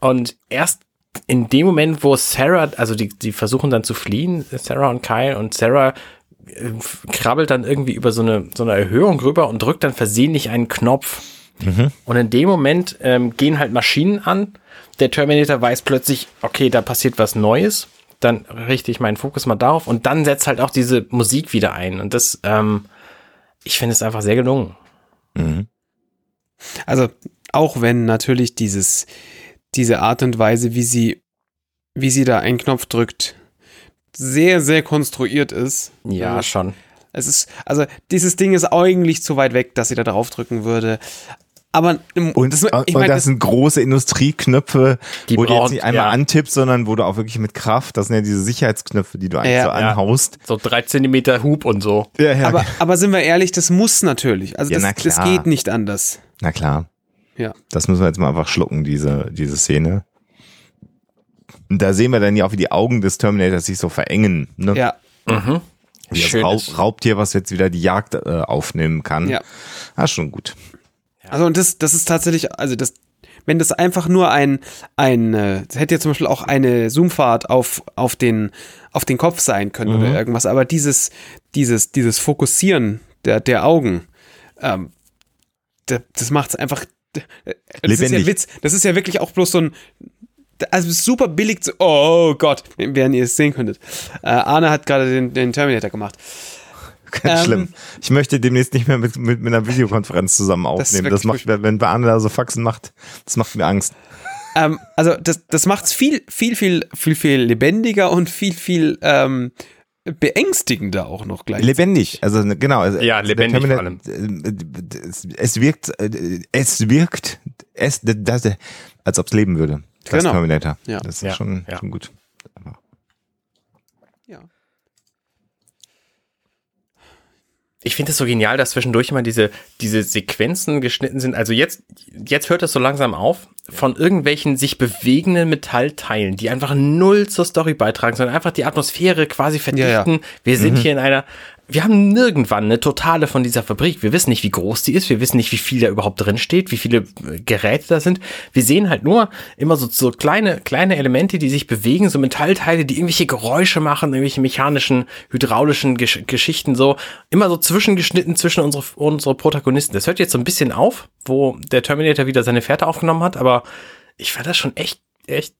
Und erst in dem Moment, wo Sarah, also die, die versuchen dann zu fliehen, Sarah und Kyle, und Sarah äh, krabbelt dann irgendwie über so eine, so eine Erhöhung rüber und drückt dann versehentlich einen Knopf. Und in dem Moment ähm, gehen halt Maschinen an. Der Terminator weiß plötzlich, okay, da passiert was Neues. Dann richte ich meinen Fokus mal darauf und dann setzt halt auch diese Musik wieder ein. Und das, ähm, ich finde es einfach sehr gelungen. Also, auch wenn natürlich dieses, diese Art und Weise, wie sie, wie sie da einen Knopf drückt, sehr, sehr konstruiert ist. Ja, Also, schon. Es ist, also, dieses Ding ist eigentlich zu weit weg, dass sie da drauf drücken würde. Aber, Und, das, und ich meine, das das, sind große Industrieknöpfe, Die wo du jetzt nicht einmal ja. antippst, sondern wo du auch wirklich mit Kraft, das sind ja diese Sicherheitsknöpfe, die du eigentlich Ja, so ja. anhaust. So drei Zentimeter Hub und so. Ja, ja. aber, aber sind wir ehrlich, das muss natürlich. Also, Ja, das, na das geht nicht anders. Na klar. Ja. Das müssen wir jetzt mal einfach schlucken, diese, diese Szene. Und da sehen wir dann ja auch, wie die Augen des Terminators sich so verengen. Ne? Ja, Mhm. Wie das Schön Raub, ist- Raubtier, was jetzt wieder die Jagd äh, aufnehmen kann. ja. Ah, schon gut. Also und das, das ist tatsächlich, also das, wenn das einfach nur ein, ein, äh, das hätte ja zum Beispiel auch eine Zoomfahrt auf, auf den, auf den Kopf sein können oder irgendwas, aber dieses, dieses, dieses Fokussieren der, der Augen, ähm, da- das macht es einfach das ist ja Lebendig. Witz. Das ist ja wirklich auch bloß so ein, also super billig zu, oh Gott, während ihr es sehen könntet. Äh, Arne hat gerade den, den Terminator gemacht. Ganz Ähm, schlimm. Ich möchte demnächst nicht mehr mit, mit, mit einer Videokonferenz zusammen Das aufnehmen. Das, wirklich macht, wenn Beane da so Faxen macht, das macht mir Angst. Ähm, also das, das macht es viel, viel, viel, viel, viel lebendiger und viel, viel ähm, beängstigender auch noch gleich. Lebendig, also ne, genau. also, Ja, also lebendig der vor allem. Terminator, äh, Es, es wirkt, äh, es wirkt, es, das, als ob es leben würde. Das Genau. Terminator. Ja. Das ist Ja, schon, ja. schon gut. Aber ja. Ich finde es so genial, dass zwischendurch immer diese, diese Sequenzen geschnitten sind. Also jetzt, jetzt hört das so langsam auf von irgendwelchen sich bewegenden Metallteilen, die einfach null zur Story beitragen, sondern einfach die Atmosphäre quasi verdichten. Ja, ja. Wir sind hier in einer, wir haben nirgendwann eine Totale von dieser Fabrik. Wir wissen nicht, wie groß die ist. Wir wissen nicht, wie viel da überhaupt drin steht, wie viele äh, Geräte da sind. Wir sehen halt nur immer so, so kleine, kleine Elemente, die sich bewegen, so Metallteile, die irgendwelche Geräusche machen, irgendwelche mechanischen, hydraulischen Gesch Geschichten so. Immer so zwischengeschnitten zwischen unsere, unsere Protagonisten. Das hört jetzt so ein bisschen auf, wo der Terminator wieder seine Fährte aufgenommen hat, aber ich fand das schon echt, echt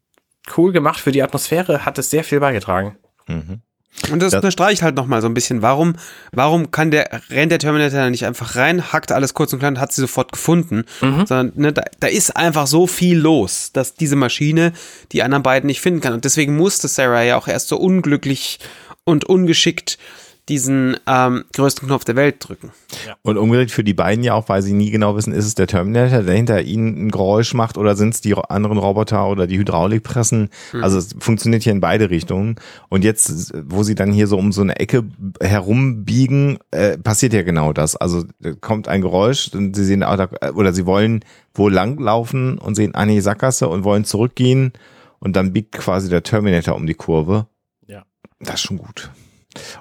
cool gemacht. Für die Atmosphäre hat es sehr viel beigetragen. Und das, Das- unterstreicht halt nochmal so ein bisschen, warum, warum kann der, rennt der Terminator da nicht einfach rein, hackt alles kurz und klein, hat sie sofort gefunden, sondern ne, da, da ist einfach so viel los, dass diese Maschine die anderen beiden nicht finden kann. Und deswegen musste Sarah ja auch erst so unglücklich und ungeschickt diesen ähm, größten Knopf der Welt drücken. Und umgedreht für die beiden ja auch, weil sie nie genau wissen, ist es der Terminator, der hinter ihnen ein Geräusch macht oder sind es die anderen Roboter oder die Hydraulikpressen. Also es funktioniert hier in beide Richtungen. Und jetzt, wo sie dann hier so um so eine Ecke herumbiegen, äh, passiert ja genau das. Also kommt ein Geräusch und sie sehen, ah, da- oder sie wollen wo lang laufen und sehen, ah nee, Sackgasse und wollen zurückgehen und dann biegt quasi der Terminator um die Kurve. Ja. Das ist schon gut.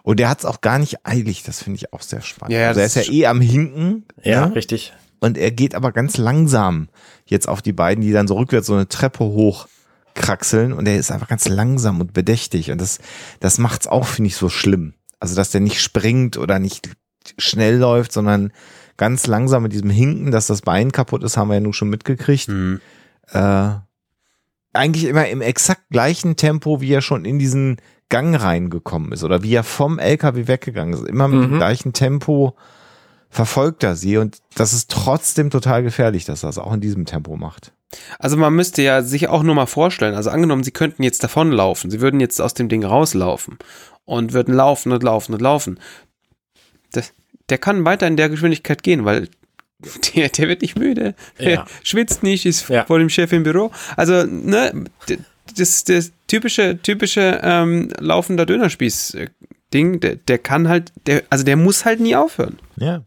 Und der hat es auch gar nicht eilig, das finde ich auch sehr spannend. Ja, ja, also er ist ja eh am Hinken. Ja, ne? richtig. Und er geht aber ganz langsam jetzt auf die beiden, die dann so rückwärts so eine Treppe hoch kraxeln und er ist einfach ganz langsam und bedächtig und das, das macht's auch, finde ich, so schlimm. Also, dass der nicht springt oder nicht schnell läuft, sondern ganz langsam mit diesem Hinken, dass das Bein kaputt ist, haben wir ja nun schon mitgekriegt. Äh, eigentlich immer im exakt gleichen Tempo, wie er schon in diesen Gang reingekommen ist oder wie er vom LKW weggegangen ist. Immer mit dem Mhm. gleichen Tempo verfolgt er sie und das ist trotzdem total gefährlich, dass er das auch in diesem Tempo macht. Also man müsste ja sich auch nur mal vorstellen, also angenommen, sie könnten jetzt davonlaufen, sie würden jetzt aus dem Ding rauslaufen und würden laufen und laufen und laufen. Das, der kann weiter in der Geschwindigkeit gehen, weil der, der wird nicht müde, der Ja. schwitzt nicht, ist Ja. vor dem Chef im Büro. Also, ne, das, das typische, typische ähm, laufender Dönerspieß-Ding, der, der kann halt, der, also der muss halt nie aufhören. Ja.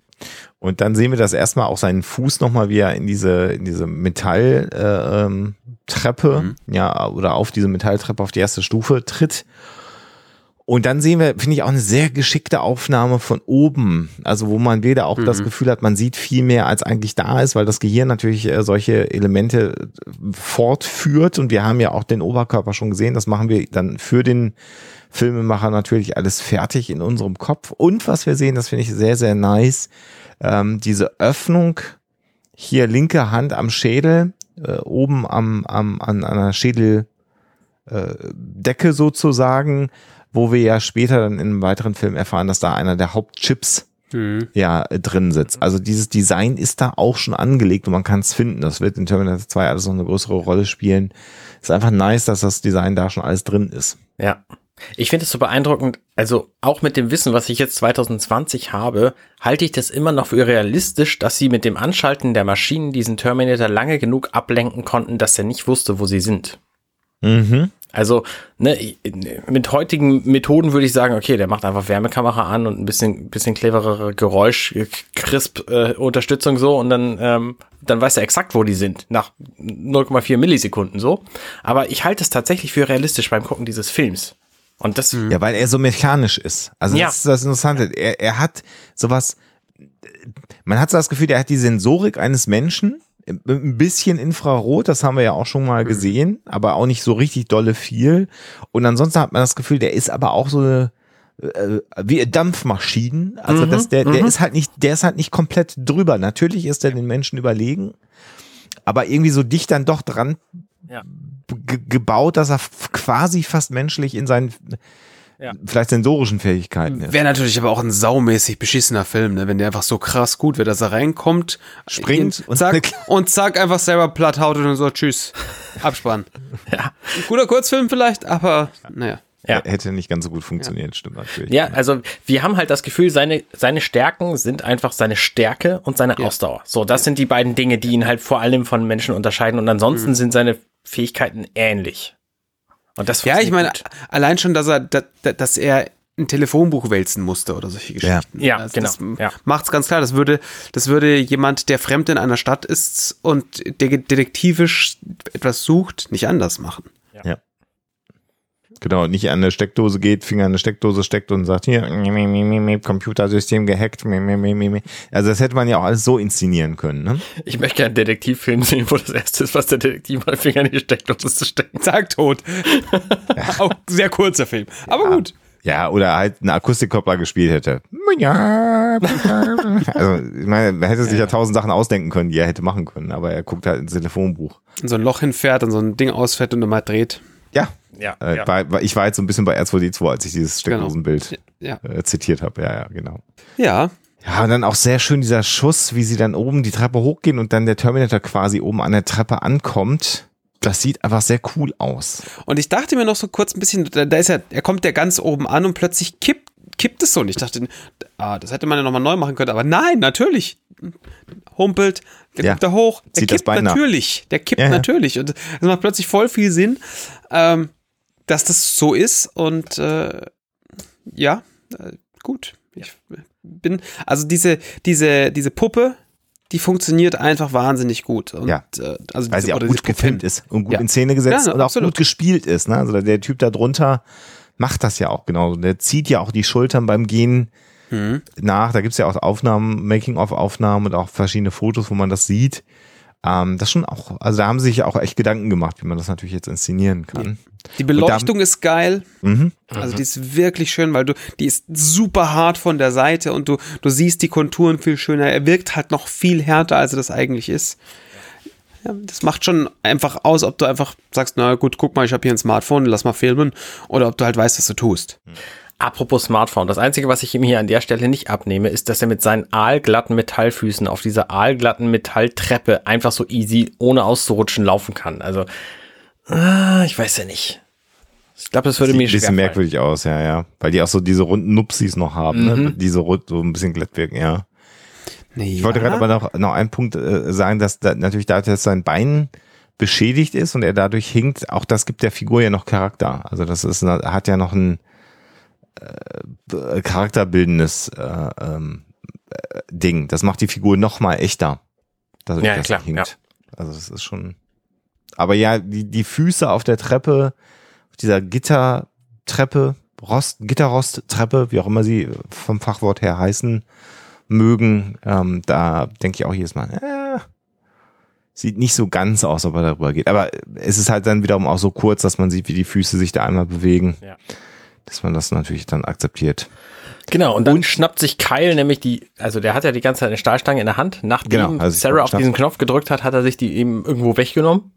Und dann sehen wir das erstmal auch seinen Fuß nochmal, wie er in diese, in diese Metalltreppe, äh, ähm, Treppe, ja, oder auf diese Metalltreppe auf die erste Stufe tritt. Und dann sehen wir, finde ich, auch eine sehr geschickte Aufnahme von oben. Also, wo man wieder auch das Gefühl hat, man sieht viel mehr, als eigentlich da ist, weil das Gehirn natürlich äh, solche Elemente äh, fortführt. Und wir haben ja auch den Oberkörper schon gesehen. Das machen wir dann für den Filmemacher natürlich alles fertig in unserem Kopf. Und was wir sehen, das finde ich sehr, sehr nice, ähm, diese Öffnung hier linke Hand am Schädel, äh, oben am, am, an einer Schädeldecke sozusagen, wo wir ja später dann in einem weiteren Film erfahren, dass da einer der Hauptchips ja äh, drin sitzt. Also dieses Design ist da auch schon angelegt und man kann es finden. Das wird in Terminator 2 alles noch eine größere Rolle spielen. Ist einfach nice, dass das Design da schon alles drin ist. Ja. Ich finde es so beeindruckend, also auch mit dem Wissen, was ich jetzt 2020 habe, halte ich das immer noch für realistisch, dass sie mit dem Anschalten der Maschinen diesen Terminator lange genug ablenken konnten, dass er nicht wusste, wo sie sind. Mhm. Also ne, mit heutigen Methoden würde ich sagen, okay, der macht einfach Wärmekamera an und ein bisschen, bisschen cleverere Geräusch, crisp äh, Unterstützung so und dann, ähm, dann weiß er exakt, wo die sind, nach 0,4 Millisekunden so. Aber ich halte es tatsächlich für realistisch beim Gucken dieses Films. Und das, Ja, weil er so mechanisch ist. Also Ja. das ist das Interessante. Er, er hat sowas, man hat so das Gefühl, er hat die Sensorik eines Menschen, ein bisschen Infrarot, das haben wir ja auch schon mal gesehen, aber auch nicht so richtig dolle viel. Und ansonsten hat man das Gefühl, der ist aber auch so eine, äh, wie Dampfmaschinen. Also dass der, der ist halt nicht, der ist halt nicht komplett drüber. Natürlich ist er den Menschen überlegen. aber irgendwie so dicht dann doch dran Ja. ge gebaut, dass er quasi fast menschlich in seinen Ja. vielleicht sensorischen Fähigkeiten ist. Wäre natürlich aber auch ein saumäßig beschissener Film, ne? wenn der einfach so krass gut wird, dass er reinkommt, Springt ihn- und- zack, und zack, einfach selber platt haut und dann so, tschüss, Abspann. Ja. Ein guter Kurzfilm vielleicht, aber naja. Ja. Hätte nicht ganz so gut funktioniert, stimmt natürlich. Ja, also wir haben halt das Gefühl, seine, seine Stärken sind einfach seine Stärke und seine Ausdauer. So, das sind die beiden Dinge, die ihn halt vor allem von Menschen unterscheiden und ansonsten Mhm. sind seine Fähigkeiten ähnlich. Und das Ja, ich meine, gut. allein schon, dass er, dass, dass er ein Telefonbuch wälzen musste oder solche Ja. Geschichten. Ja, Also genau, Das ja. macht's ganz klar. Das würde, das würde jemand, der fremd in einer Stadt ist und der detektivisch etwas sucht, nicht anders machen. Genau, nicht an eine Steckdose geht, Finger an eine Steckdose steckt und sagt, hier, Computersystem gehackt. Also das hätte man ja auch alles so inszenieren können, ne? Ich möchte gerne einen Detektivfilm sehen, wo das erste ist, was der Detektiv mal Finger in die Steckdose steckt. Zack, tot. Auch sehr kurzer Film. Aber gut. Ja, oder halt einen Akustikkoppler gespielt hätte. Ja. Also, ich meine, man hätte sich ja tausend Sachen ausdenken können, die er hätte machen können, aber er guckt halt ins Telefonbuch. In so ein Loch hinfährt und so ein Ding ausfährt und dann mal dreht. Ja. Ja, Äh, ja. War, ich war jetzt so ein bisschen bei R2D2, als ich dieses Steckdosenbild Ja. äh, zitiert habe. Ja, ja, genau. Ja. Ja, und dann auch sehr schön dieser Schuss, wie sie dann oben die Treppe hochgehen und dann der Terminator quasi oben an der Treppe ankommt. Das sieht einfach sehr cool aus. Und ich dachte mir noch so kurz ein bisschen, da, ist er, er kommt ja ganz oben an und plötzlich kippt, kippt es so. Und ich dachte, ah, das hätte man ja nochmal neu machen können. Aber nein, natürlich. Humpelt, der Ja. kommt da hoch, der Zieht das kippt natürlich. Der kippt Ja, ja. natürlich. Und es macht plötzlich voll viel Sinn, ähm, dass das so ist. Und äh, ja, äh, gut. Ich bin, also diese, diese, diese Puppe, die funktioniert einfach wahnsinnig gut. Und, Ja. äh, also Weil diese, sie auch gut gefilmt ist und gut Ja. in Szene gesetzt Ja, und auch absolut. gut gespielt ist. Ne? Also der Typ da drunter macht das ja auch genauso. Der zieht ja auch die Schultern beim Gehen Mhm. nach. Da gibt's ja auch Aufnahmen, Making-of-Aufnahmen und auch verschiedene Fotos, wo man das sieht. Ähm, das schon auch, also da haben sie sich auch echt Gedanken gemacht, wie man das natürlich jetzt inszenieren kann. Die Beleuchtung ist geil. Mhm. Also die ist wirklich schön, weil du, die ist super hart von der Seite und du, du siehst die Konturen viel schöner. Er wirkt halt noch viel härter, als er das eigentlich ist. Ja, das macht schon einfach aus, ob du einfach sagst, na gut, guck mal, ich habe hier ein Smartphone, lass mal filmen, oder ob du halt weißt, was du tust. Apropos Smartphone, das Einzige, was ich ihm hier an der Stelle nicht abnehme, ist, dass er mit seinen aalglatten Metallfüßen auf dieser aalglatten Metalltreppe einfach so easy, ohne auszurutschen, laufen kann. Also, ah, ich weiß ja nicht. Ich glaube, das würde Sieht mir ein schwer bisschen merkwürdig aus, ja, ja. Weil die auch so diese runden Nupsis noch haben, ne? Mhm. die so, rund, so ein bisschen glatt wirken, ja. Nee, Ich wollte gerade aber noch, noch einen Punkt äh, sagen, dass da, natürlich dadurch, dass sein Bein beschädigt ist und er dadurch hinkt, auch das gibt der Figur ja noch Charakter. Also das ist, hat ja noch ein äh, charakterbildendes äh, ähm, äh, Ding. Das macht die Figur noch mal echter. Dadurch, Ja, dass klar, hinkt. Also das ist schon. Aber ja, die, die Füße auf der Treppe, auf dieser Gittertreppe, Rost, Gitterrosttreppe, wie auch immer sie vom Fachwort her heißen mögen, ähm, da denke ich auch jedes Mal, äh, sieht nicht so ganz aus, ob er darüber geht. Aber es ist halt dann wiederum auch so kurz, dass man sieht, wie die Füße sich da einmal bewegen, Ja. Dass man das natürlich dann akzeptiert. Genau, und dann schnappt sich Kyle nämlich die, also der hat ja die ganze Zeit eine Stahlstange in der Hand. Nachdem Genau, also Sarah auf diesen Knopf gedrückt hat, hat er sich die eben irgendwo weggenommen.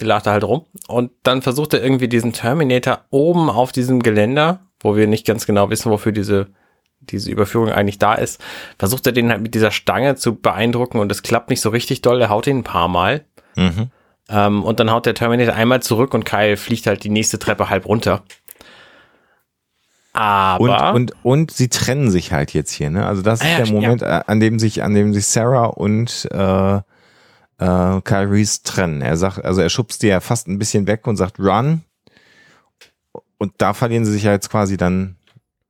Die lag da halt rum. Und dann versucht er irgendwie diesen Terminator oben auf diesem Geländer, wo wir nicht ganz genau wissen, wofür diese, diese Überführung eigentlich da ist, versucht er den halt mit dieser Stange zu beeindrucken und es klappt nicht so richtig doll. Er haut ihn ein paar Mal. Mhm. Ähm, und dann haut der Terminator einmal zurück und Kyle fliegt halt die nächste Treppe halb runter. Und, Aber. und, und sie trennen sich halt jetzt hier, ne? Also das ist Ah ja, der ja. Moment, äh, an dem sich, an dem sich Sarah und äh, äh, Kyle Reese trennen. Er sagt, also er schubst die ja fast ein bisschen weg und sagt Run. Und da verlieren sie sich ja jetzt quasi dann,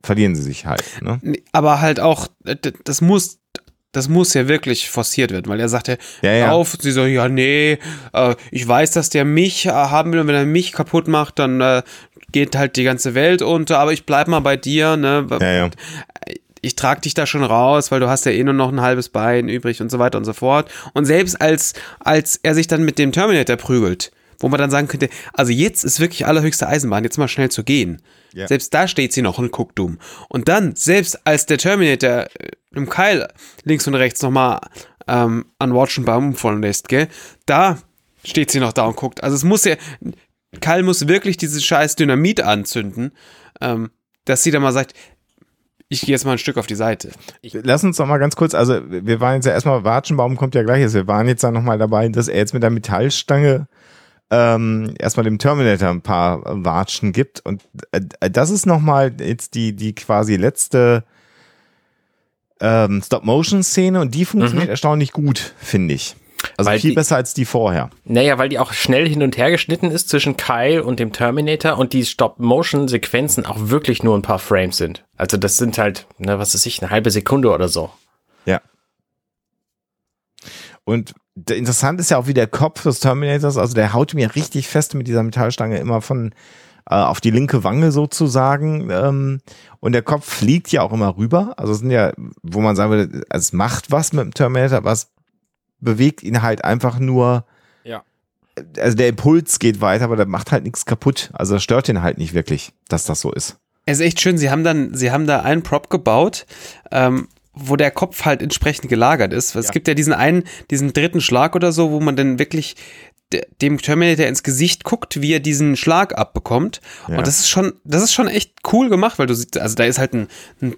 verlieren sie sich halt, ne? Aber halt auch, das muss, das muss ja wirklich forciert werden, weil er sagt ja, Ja, ja. auf, und sie so, ja, nee, äh, ich weiß, dass der mich äh, haben will und wenn er mich kaputt macht, dann äh, geht halt die ganze Welt unter, aber ich bleib mal bei dir, ne? Ja, ja. ich trage dich da schon raus, weil du hast ja eh nur noch ein halbes Bein übrig und so weiter und so fort. Und selbst als, als er sich dann mit dem Terminator prügelt, wo man dann sagen könnte, also jetzt ist wirklich allerhöchste Eisenbahn, jetzt mal schnell zu gehen. Ja. Selbst da steht sie noch und guckt dumm. Und dann, selbst als der Terminator äh, im Keil links und rechts nochmal ähm, an Watch und Baum umfallen lässt, gell? Da steht sie noch da und guckt. Also es muss ja, Kyle muss wirklich dieses scheiß Dynamit anzünden, ähm, dass sie dann mal sagt, ich gehe jetzt mal ein Stück auf die Seite. Lass uns doch mal ganz kurz, also wir waren jetzt ja erstmal, Watschenbaum kommt ja gleich, jetzt. wir waren jetzt dann nochmal dabei, dass er jetzt mit der Metallstange ähm, erstmal dem Terminator ein paar Watschen gibt und äh, das ist nochmal jetzt die, die quasi letzte ähm, Stop-Motion-Szene und die funktioniert Mhm. erstaunlich gut, finde ich. Also Weil viel die- besser als die vorher. Naja, weil die auch schnell hin und her geschnitten ist zwischen Kyle und dem Terminator und die Stop-Motion-Sequenzen auch wirklich nur ein paar Frames sind. Also das sind halt, ne, was weiß ich, eine halbe Sekunde oder so. Ja. Und interessant ist ja auch, wie der Kopf des Terminators, also der haut mir richtig fest mit dieser Metallstange immer von äh, auf die linke Wange sozusagen. Ähm, und der Kopf fliegt ja auch immer rüber. Also es sind ja, wo man sagen würde, es macht was mit dem Terminator, es bewegt ihn halt einfach nur. Ja. Also der Impuls geht weiter, aber der macht halt nichts kaputt. Also das stört ihn halt nicht wirklich, dass das so ist. Es ist echt schön, sie haben dann, sie haben da einen Prop gebaut, ähm, wo der Kopf halt entsprechend gelagert ist. Es Ja. gibt ja diesen einen, diesen dritten Schlag oder so, wo man dann wirklich de- dem Terminator ins Gesicht guckt, wie er diesen Schlag abbekommt. Ja. Und das ist schon, das ist schon echt cool gemacht, weil du siehst, also da ist halt ein, ein,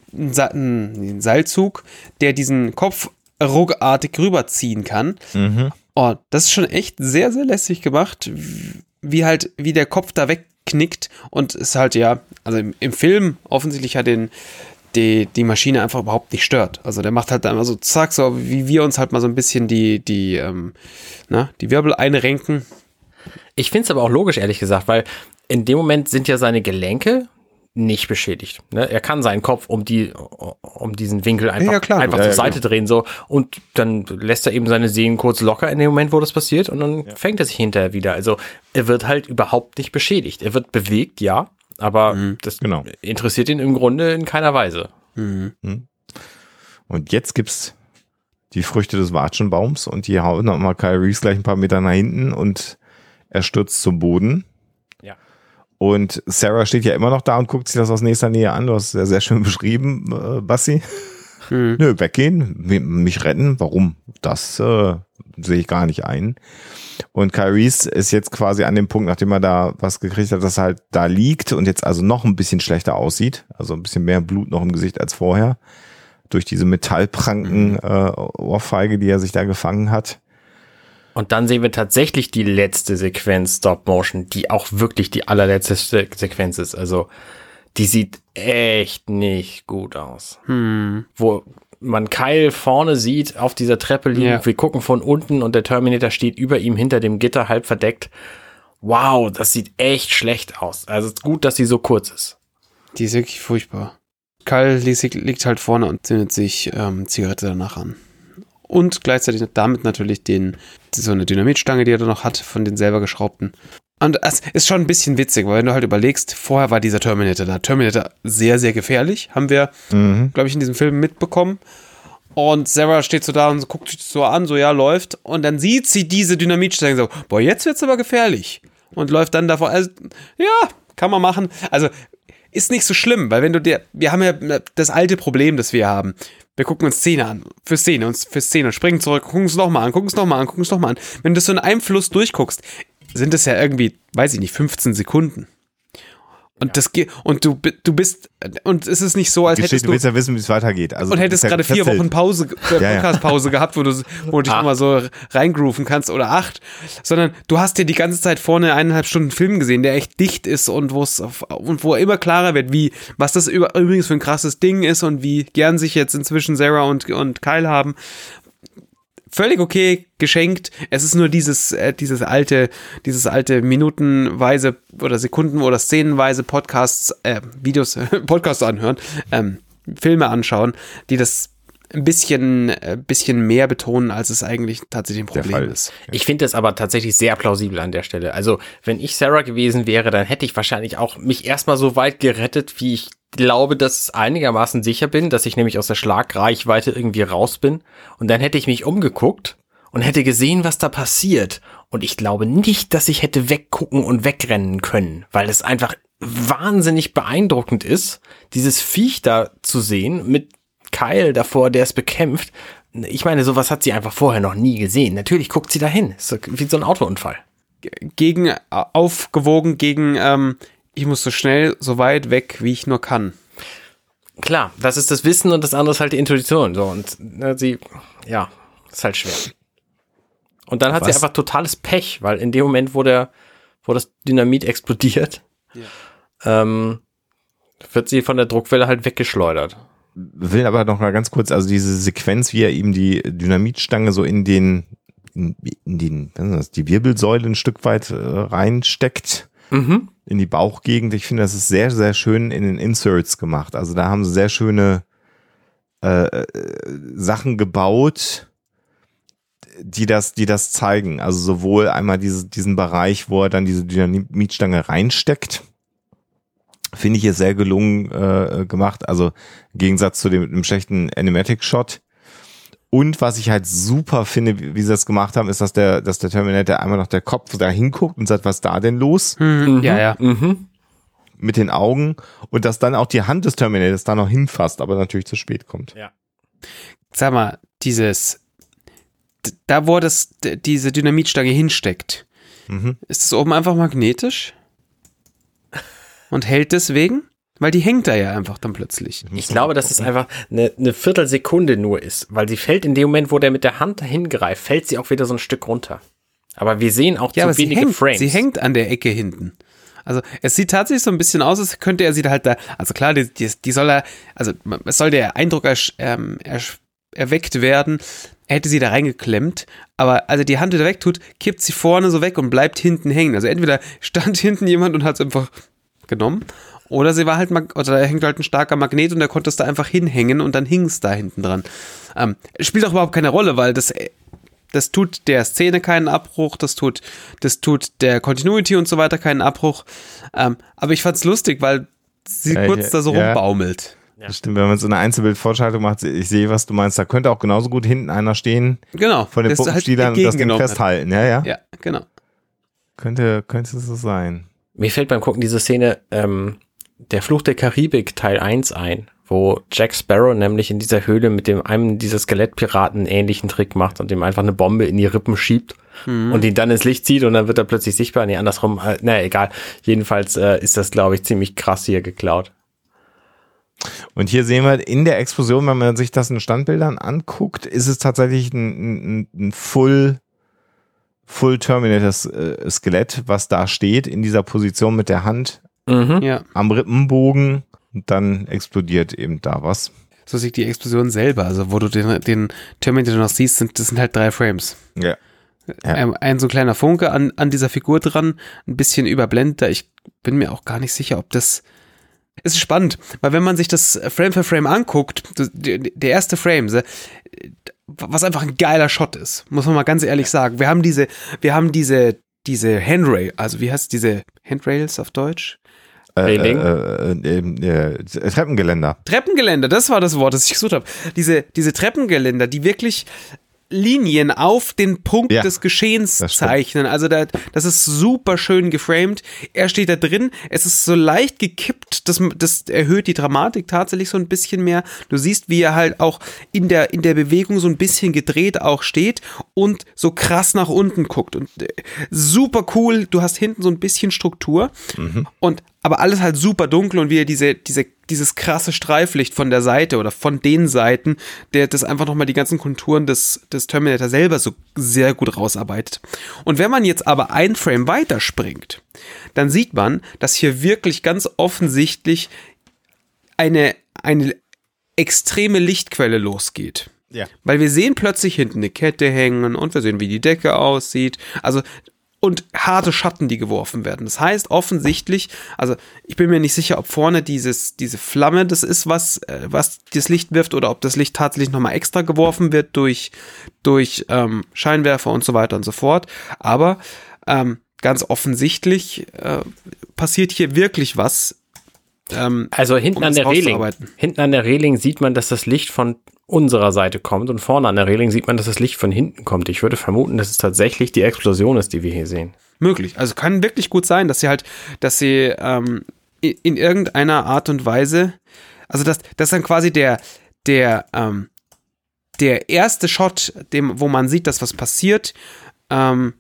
ein Seilzug, der diesen Kopf ruckartig rüberziehen kann. Mhm. Oh, das ist schon echt sehr, sehr lässig gemacht, wie halt, wie der Kopf da wegknickt und es halt ja, also im, im Film offensichtlich hat den, die, die Maschine einfach überhaupt nicht stört. Also der macht halt dann immer so zack, so wie wir uns halt mal so ein bisschen die, die, ähm, na, die Wirbel einrenken. Ich finde es aber auch logisch, ehrlich gesagt, weil in dem Moment sind ja seine Gelenke nicht beschädigt. Ne? Er kann seinen Kopf um die, um diesen Winkel einfach, Ja, klar. einfach Ja, zur ja, Seite drehen so und dann lässt er eben seine Sehnen kurz locker in dem Moment, wo das passiert und dann fängt er sich hinterher wieder. Also er wird halt überhaupt nicht beschädigt. Er wird bewegt, ja, aber das Genau. interessiert ihn im Grunde in keiner Weise. Und jetzt gibt's die Früchte des Watschenbaums und die hauen nochmal Kyle Reese gleich ein paar Meter nach hinten und er stürzt zum Boden. Und Sarah steht ja immer noch da und guckt sich das aus nächster Nähe an. Du hast es ja sehr schön beschrieben, äh, Bassi. Nö, weggehen, mi- mich retten. Warum? Das äh, sehe ich gar nicht ein. Und Kyle Reese ist jetzt quasi an dem Punkt, nachdem er da was gekriegt hat, dass er halt da liegt und jetzt also noch ein bisschen schlechter aussieht. Also ein bisschen mehr Blut noch im Gesicht als vorher. Durch diese Metallpranken äh, Ohrfeige, die er sich da gefangen hat. Und dann sehen wir tatsächlich die letzte Sequenz Stop Motion, die auch wirklich die allerletzte Se- Sequenz ist. Also die sieht echt nicht gut aus. Hm. Wo man Kyle vorne sieht, auf dieser Treppe liegen, Ja. wir gucken von unten und der Terminator steht über ihm hinter dem Gitter halb verdeckt. Wow, das sieht echt schlecht aus. Also es ist gut, dass sie so kurz ist. Die ist wirklich furchtbar. Kyle liegt, liegt halt vorne und zündet sich ähm, Zigarette danach an. Und gleichzeitig damit natürlich den, so eine Dynamitstange, die er da noch hat, von den selber geschraubten. Und es ist schon ein bisschen witzig, weil wenn du halt überlegst, vorher war dieser Terminator da. Terminator sehr, sehr gefährlich, haben wir, Mhm. glaube ich, in diesem Film mitbekommen. Und Sarah steht so da und guckt sich so an, so ja, läuft. Und dann sieht sie diese Dynamitstange so, boah, jetzt wird's aber gefährlich. Und läuft dann davor, also, ja, kann man machen. Also, ist nicht so schlimm, weil wenn du dir, wir haben ja das alte Problem, das wir haben. Wir gucken uns Szene an, für Szene, uns für Szene. Springen zurück, gucken es nochmal an, gucken es nochmal an, gucken es nochmal an. Wenn du das so in einem Fluss durchguckst, sind es ja irgendwie, weiß ich nicht, 15 Sekunden. Und das geht, und du, du bist, und es ist nicht so, als Geschichte, hättest du du, willst ja wissen, wie es weitergeht. Also, und hättest ja gerade vier. Wochen Pause, äh, Ja, ja. Podcast-Pause gehabt, wo du, wo du dich Ah. nochmal so reingrooven kannst oder acht, sondern du hast dir die ganze Zeit vorne eineinhalb Stunden Film gesehen, der echt dicht ist und wo es und wo immer klarer wird, wie, was das über, übrigens für ein krasses Ding ist und wie gern sich jetzt inzwischen Sarah und, und Kyle haben. Völlig okay, geschenkt. Es ist nur dieses, äh, dieses alte, dieses alte minutenweise oder Sekunden- oder szenenweise Podcasts, äh, Videos, Podcasts anhören, ähm, Filme anschauen, die das ein bisschen, äh, bisschen mehr betonen, als es eigentlich tatsächlich ein Problem ist. Ich finde das aber tatsächlich sehr plausibel an der Stelle. Also, wenn ich Sarah gewesen wäre, dann hätte ich wahrscheinlich auch mich erstmal so weit gerettet, wie ich glaube, dass ich einigermaßen sicher bin, dass ich nämlich aus der Schlagreichweite irgendwie raus bin. Und dann hätte ich mich umgeguckt und hätte gesehen, was da passiert. Und ich glaube nicht, dass ich hätte weggucken und wegrennen können, weil es einfach wahnsinnig beeindruckend ist, dieses Viech da zu sehen mit Keil davor, der es bekämpft. ich meine, sowas hat sie einfach vorher noch nie gesehen. Natürlich guckt sie dahin. Ist wie so ein Autounfall. Gegen, äh, aufgewogen gegen, ähm, ich muss so schnell, so weit weg, wie ich nur kann. Klar, das ist das Wissen und das andere ist halt die Intuition. So, und ne, sie, ja, ist halt schwer. Und dann hat sie Was? einfach totales Pech, weil in dem Moment, wo der, wo das Dynamit explodiert, ähm, wird sie von der Druckwelle halt weggeschleudert. Will aber noch mal ganz kurz, also diese Sequenz, wie er ihm die Dynamitstange so in den, in, in den, was ist das, die Wirbelsäule ein Stück weit äh, reinsteckt, Mhm. in die Bauchgegend. Ich finde, das ist sehr, sehr schön in den Inserts gemacht. Also da haben sie sehr schöne äh, äh, Sachen gebaut, die das, die das zeigen. Also sowohl einmal diese, diesen Bereich, wo er dann diese Dynamitstange reinsteckt, finde ich es sehr gelungen äh, gemacht. Also im Gegensatz zu dem, dem schlechten Animatic-Shot. Und was ich halt super finde, wie, wie sie das gemacht haben, ist, dass der, dass der Terminator einmal noch der Kopf da hinguckt und sagt, was ist da denn los? Ja, ja. Mhm. Mit den Augen. Und dass dann auch die Hand des Terminators da noch hinfasst, aber natürlich zu spät kommt. Sag mal, dieses, da wo das, diese Dynamitstange hinsteckt, Mhm. ist es oben einfach magnetisch? Und hält deswegen? Weil die hängt da ja einfach dann plötzlich. Ich glaube, dass es einfach eine, eine Viertelsekunde nur ist, weil sie fällt in dem Moment, wo der mit der Hand hingreift, fällt sie auch wieder so ein Stück runter. Aber wir sehen auch Ja, zu aber sie wenige hängt, Frames. sie hängt an der Ecke hinten. Also es sieht tatsächlich so ein bisschen aus, als könnte er sie da halt da, also klar, die, die, die soll er, also es soll der Eindruck ersch, ähm, ersch, erweckt werden, er hätte sie da reingeklemmt, aber als er die Hand wieder wegtut, kippt sie vorne so weg und bleibt hinten hängen. Also entweder stand hinten jemand und hat es einfach genommen, oder sie war halt, oder da hängt halt ein starker Magnet und er konnte es da einfach hinhängen und dann hing es da hinten dran. Ähm, spielt auch überhaupt keine Rolle, weil das das tut der Szene keinen Abbruch, das tut, das tut der Continuity und so weiter keinen Abbruch. Ähm, aber ich fand's lustig, weil sie Ja, kurz ja, da so ja. rumbaumelt. Das stimmt, wenn man so eine Einzelbildvorschaltung macht, ich sehe, was du meinst, da könnte auch genauso gut hinten einer stehen Genau. von den halt Puppenspielern und das Ding entgegengenommen hat. festhalten. Ja, ja. Ja, genau. Könnte, könnte so sein. Mir fällt beim Gucken diese Szene ähm, der Fluch der Karibik Teil 1 ein, wo Jack Sparrow nämlich in dieser Höhle mit dem einem dieser Skelettpiraten einen ähnlichen Trick macht und dem einfach eine Bombe in die Rippen schiebt und ihn dann ins Licht zieht und dann wird er plötzlich sichtbar. Nee, andersrum, äh, naja, egal. Jedenfalls äh, ist das, glaube ich, ziemlich krass hier geklaut. Und hier sehen wir in der Explosion, wenn man sich das in Standbildern anguckt, ist es tatsächlich ein, ein, ein Full, Full Terminator äh, Skelett, was da steht in dieser Position mit der Hand Mhm. Ja. am Rippenbogen. Und dann explodiert eben da was. So sieht die Explosion selber. Also, wo du den, den Terminator noch siehst, sind, das sind halt drei Frames. Ja. Ja. Ein, ein so kleiner Funke an, an dieser Figur dran, ein bisschen überblender. Ich bin mir auch gar nicht sicher, ob das. Es ist spannend, weil wenn man sich das Frame für Frame anguckt, der der erste Frame, was einfach ein geiler Shot ist, muss man mal ganz ehrlich sagen. Wir haben diese, wir haben diese, diese Handrail, also wie heißt diese Handrails auf Deutsch? Äh, Railing? äh, äh, äh, äh, Treppengeländer. Treppengeländer, das war das Wort, das ich gesucht habe. Diese, diese Treppengeländer, die wirklich Linien auf den Punkt Ja, des Geschehens zeichnen. Also da, das ist super schön geframed. Er steht da drin, es ist so leicht gekippt, das, das erhöht die Dramatik tatsächlich so ein bisschen mehr. Du siehst, wie er halt auch in der, in der Bewegung so ein bisschen gedreht auch steht und so krass nach unten guckt. Und äh, super cool, du hast hinten so ein bisschen Struktur und aber alles halt super dunkel und wie er diese, diese, dieses krasse Streiflicht von der Seite oder von den Seiten, der das einfach nochmal die ganzen Konturen des, des Terminator selber so sehr gut rausarbeitet. Und wenn man jetzt aber ein Frame weiterspringt, dann sieht man, dass hier wirklich ganz offensichtlich eine, eine extreme Lichtquelle losgeht. Ja. Weil wir sehen plötzlich hinten eine Kette hängen und wir sehen, wie die Decke aussieht. Also, und harte Schatten, die geworfen werden. Das heißt offensichtlich, also ich bin mir nicht sicher, ob vorne dieses, diese Flamme das ist, was, äh, was das Licht wirft oder ob das Licht tatsächlich nochmal extra geworfen wird durch, durch ähm, Scheinwerfer und so weiter und so fort. Aber ähm, ganz offensichtlich äh, passiert hier wirklich was. Ähm, Also hinten Um an der Reling, hinten an der Reling sieht man, dass das Licht von unserer Seite kommt und vorne an der Reling sieht man, dass das Licht von hinten kommt. Ich würde vermuten, dass es tatsächlich die Explosion ist, die wir hier sehen. Möglich. Also kann wirklich gut sein, dass sie halt, dass sie ähm, in, in irgendeiner Art und Weise, also dass, dass dann quasi der, der, ähm, der erste Shot, dem, wo man sieht, dass was passiert, ähm,